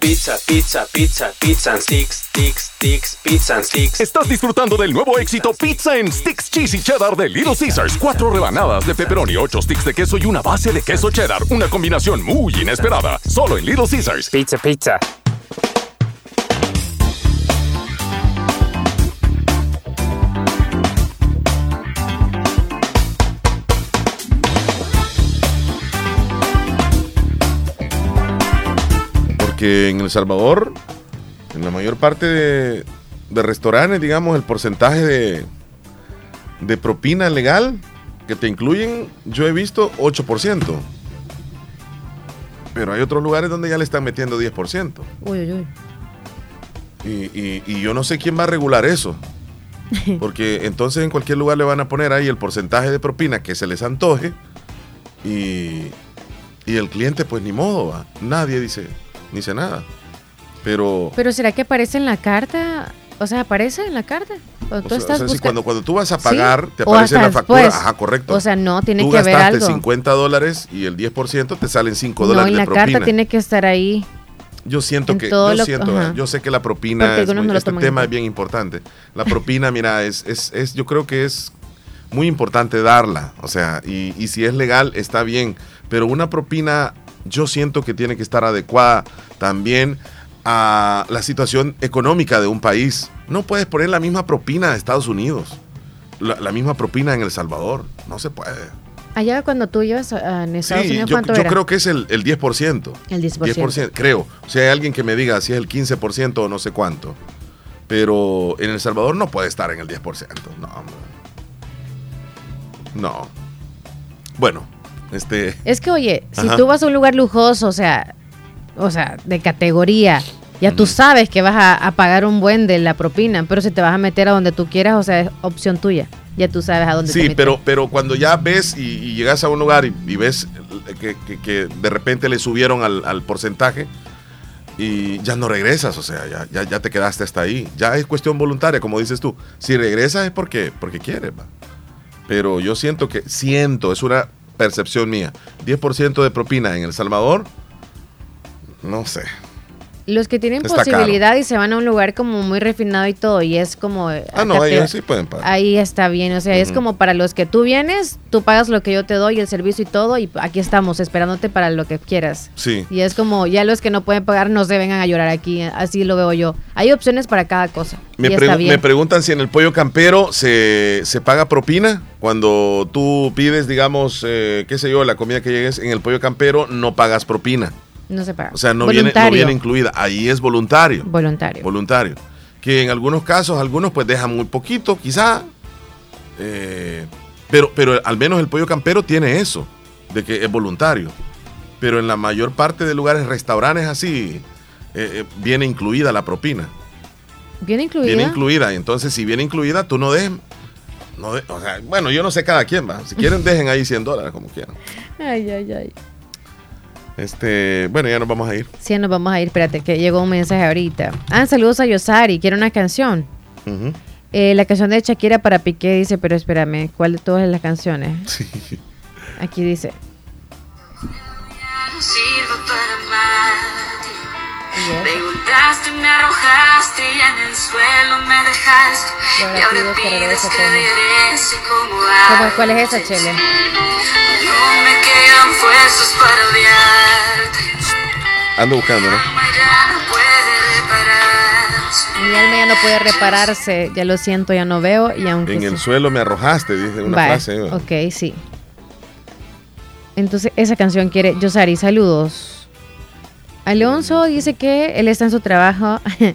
Pizza, pizza, pizza, pizza and sticks, sticks, sticks, pizza and sticks. Estás disfrutando del nuevo éxito Pizza en Sticks Cheesy Cheddar de Little Caesars. Cuatro rebanadas de pepperoni, ocho sticks de queso y una base de queso cheddar. Una combinación muy inesperada. Solo en Little Caesars. Pizza, pizza. Porque en El Salvador, en la mayor parte de, de restaurantes, digamos, el porcentaje de, de propina legal que te incluyen, yo he visto 8%. Pero hay otros lugares donde ya le están metiendo 10%. Uy, uy, uy. Y, y- y yo no sé quién va a regular eso. Porque entonces en cualquier lugar le van a poner ahí el porcentaje de propina que se les antoje. Y, y el cliente, pues ni modo, va. nadie dice, dice nada. Pero, Pero ¿será que aparece en la carta? O sea, ¿aparece en la carta? O tú estás si cuando, cuando tú vas a ¿Sí? pagar, te aparece en la factura. después. Ajá, correcto. O sea, no, tiene tú que haber gastaste algo. 50 dólares y el 10% te salen 5 No, dólares en de la carta tiene que estar ahí. Yo siento En que, yo lo- siento, ajá. yo sé que la propina, es muy- no este tema es bien importante. La propina, mira, es, es, es, yo creo que es muy importante darla, o sea, y, y si es legal está bien, pero una propina yo siento que tiene que estar adecuada también a la situación económica de un país. No puedes poner la misma propina de Estados Unidos, la, la misma propina en El Salvador, no se puede. Allá cuando tú ibas a- en Estados Sí, Unidos, yo, ¿cuánto yo era? creo que es el, el 10%. El 10%. creo. O sea, hay alguien que me diga si es el 15% o no sé cuánto. Pero en El Salvador no puede estar en el 10%. No. No. Bueno, este. Es que, oye, si Ajá. tú vas a un lugar lujoso, o sea, o sea, de categoría, ya tú sabes que vas a, a pagar un buen de la propina, pero si te vas a meter a donde tú quieras, o sea, es opción tuya. Ya tú sabes a dónde te Sí, metes. pero, pero cuando ya ves y, y llegas a un lugar y, y ves que, que- que de repente le subieron al, al porcentaje y ya no regresas, o sea, ya, ya, ya te quedaste hasta ahí. Ya es cuestión voluntaria, como dices tú. Si regresas es porque, porque quieres, va. Pero yo siento que, siento, es una percepción mía, 10% de propina en El Salvador, no sé. Los que tienen Está posibilidad y se van a un lugar como muy refinado y todo, y es como... Ah, no, te- ellos sí pueden pagar. Ahí está bien, o sea, es como para los que tú vienes, tú pagas lo que yo te doy, el servicio y todo, y aquí estamos esperándote para lo que quieras. Sí. Y es como, ya los que no pueden pagar no se vengan a llorar aquí, así lo veo yo. Hay opciones para cada cosa. Me, pregu- bien. me preguntan si en el pollo campero se, se paga propina. Cuando tú pides, digamos, eh, qué sé yo, la comida que llegues, en el pollo campero no pagas propina. No se paga. O sea, no viene, no viene incluida. Ahí es voluntario. Voluntario. Voluntario. Que en algunos casos, algunos pues dejan muy poquito, quizá. eh, pero, pero al menos el pollo campero tiene eso, de que es voluntario. Pero en la mayor parte de lugares, restaurantes así, eh, eh, viene incluida la propina. Bien incluida. Viene incluida. Entonces, si viene incluida, tú no dejes. No de- o sea, bueno, yo no sé cada quien, va. Si quieren, dejen ahí 100 dólares, como quieran. Ay, ay, ay. Este, bueno, ya nos vamos a ir. Sí, nos vamos a ir. Espérate, que llegó un mensaje ahorita. Ah, saludos a Yosari. Quiero una canción. Eh, la canción de Shakira para Piqué dice, pero espérame, ¿cuál de todas las canciones? Aquí dice. No sirvo para amarte. Me golpeaste, me arrojaste y en el suelo me dejaste. Y ahora Y ahora pides que pides regrese que como- regrese como ¿Cómo- antes. ¿Cuál es esa, Chele? No me quedan fuerzas para odiarte. Ando buscando, ¿no? Mi alma ya no puede repararse, ya lo siento, ya no veo y aunque... En sí- el suelo me arrojaste, dice una frase. ¿eh? Ok, sí. Entonces, esa canción quiere. Yosari, saludos. Alonso dice que él está en su trabajo.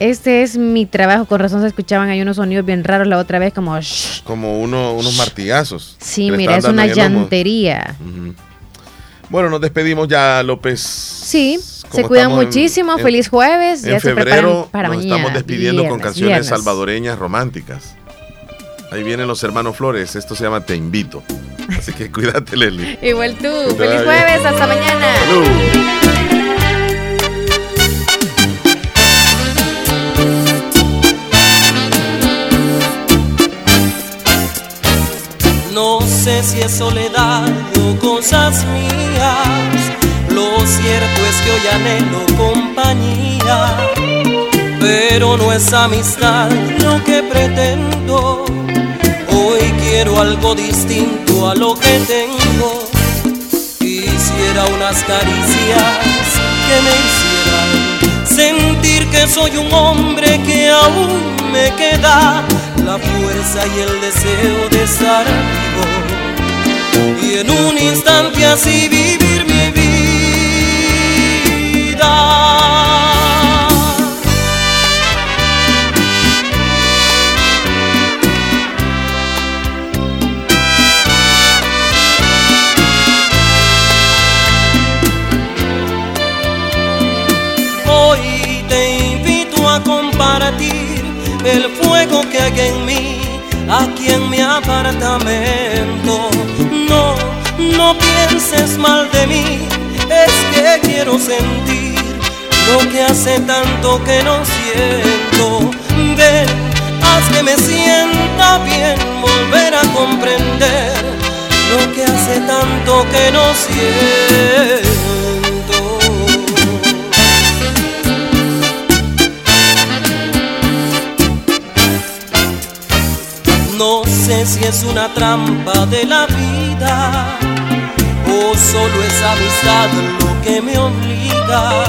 Este es mi trabajo. Con razón se escuchaban ahí unos sonidos bien raros la otra vez, como. shh. Como uno, unos martillazos. Sí, mira, es una llantería. Bueno, nos despedimos ya, López. Sí, se cuidan muchísimo. en- Feliz jueves. Ya En se preparan febrero para nos mañana. estamos despidiendo con canciones viernes. salvadoreñas románticas. Ahí vienen los hermanos Flores. Esto se llama Te Invito. Así que cuídate, Leslie. Igual tú. Feliz bien. jueves. Hasta mañana. No sé si es soledad o cosas mías. Lo cierto es que hoy anhelo compañía. Pero no es amistad lo que pretendo. Hoy quiero algo distinto a lo que tengo. Quisiera unas caricias que me hicieran sentir que soy un hombre que aún me queda la fuerza y el deseo de estar vivo y en un instante así vivir mi vida. En mí, aquí en mi apartamento. No, no pienses mal de mí, es que quiero sentir lo que hace tanto que no siento. Ven, haz que me sienta bien, volver a comprender lo que hace tanto que no siento. No sé si es una trampa de la vida o solo es amistad lo que me obliga.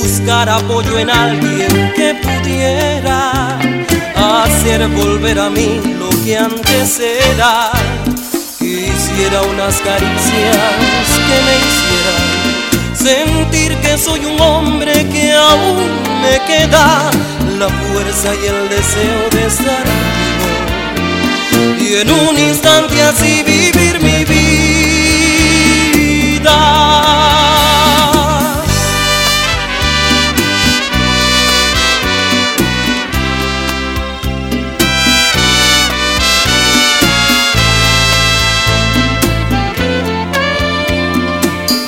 Buscar apoyo en alguien que pudiera hacer volver a mí lo que antes era. Quisiera unas caricias que me hicieran sentir que soy un hombre que aún me queda la fuerza y el deseo de estar vivo y en un instante así vivir mi vida.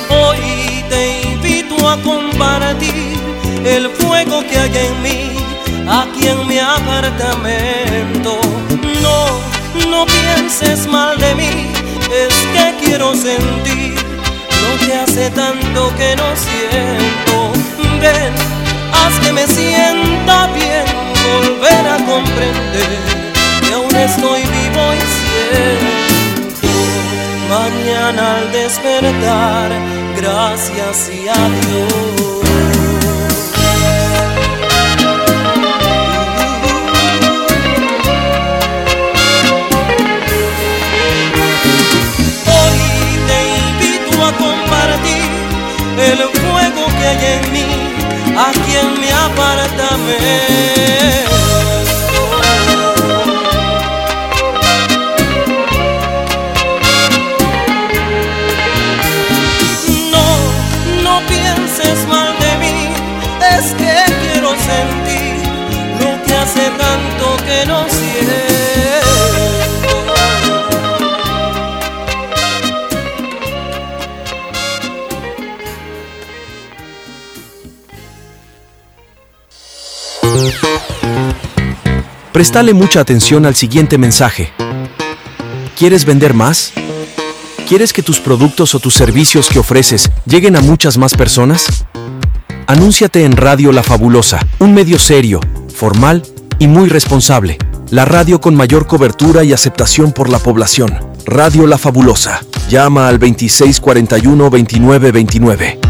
Hoy te invito a compartir el fuego que hay en mí, aquí en mi apartamento. Pienses mal de mí, es que quiero sentir lo que hace tanto que no siento. Ven, haz que me sienta bien, volver a comprender que aún estoy vivo y siento. Mañana al despertar, gracias y adiós. Hay en mí, aquí en mi apartamento. No, no pienses mal de mí, es que quiero sentir lo que hace tanto que no siento. Prestale mucha atención al siguiente mensaje. ¿Quieres vender más? ¿Quieres que tus productos o tus servicios que ofreces lleguen a muchas más personas? Anúnciate en Radio La Fabulosa, un medio serio, formal y muy responsable. La radio con mayor cobertura y aceptación por la población. Radio La Fabulosa. Llama al 2641-2929.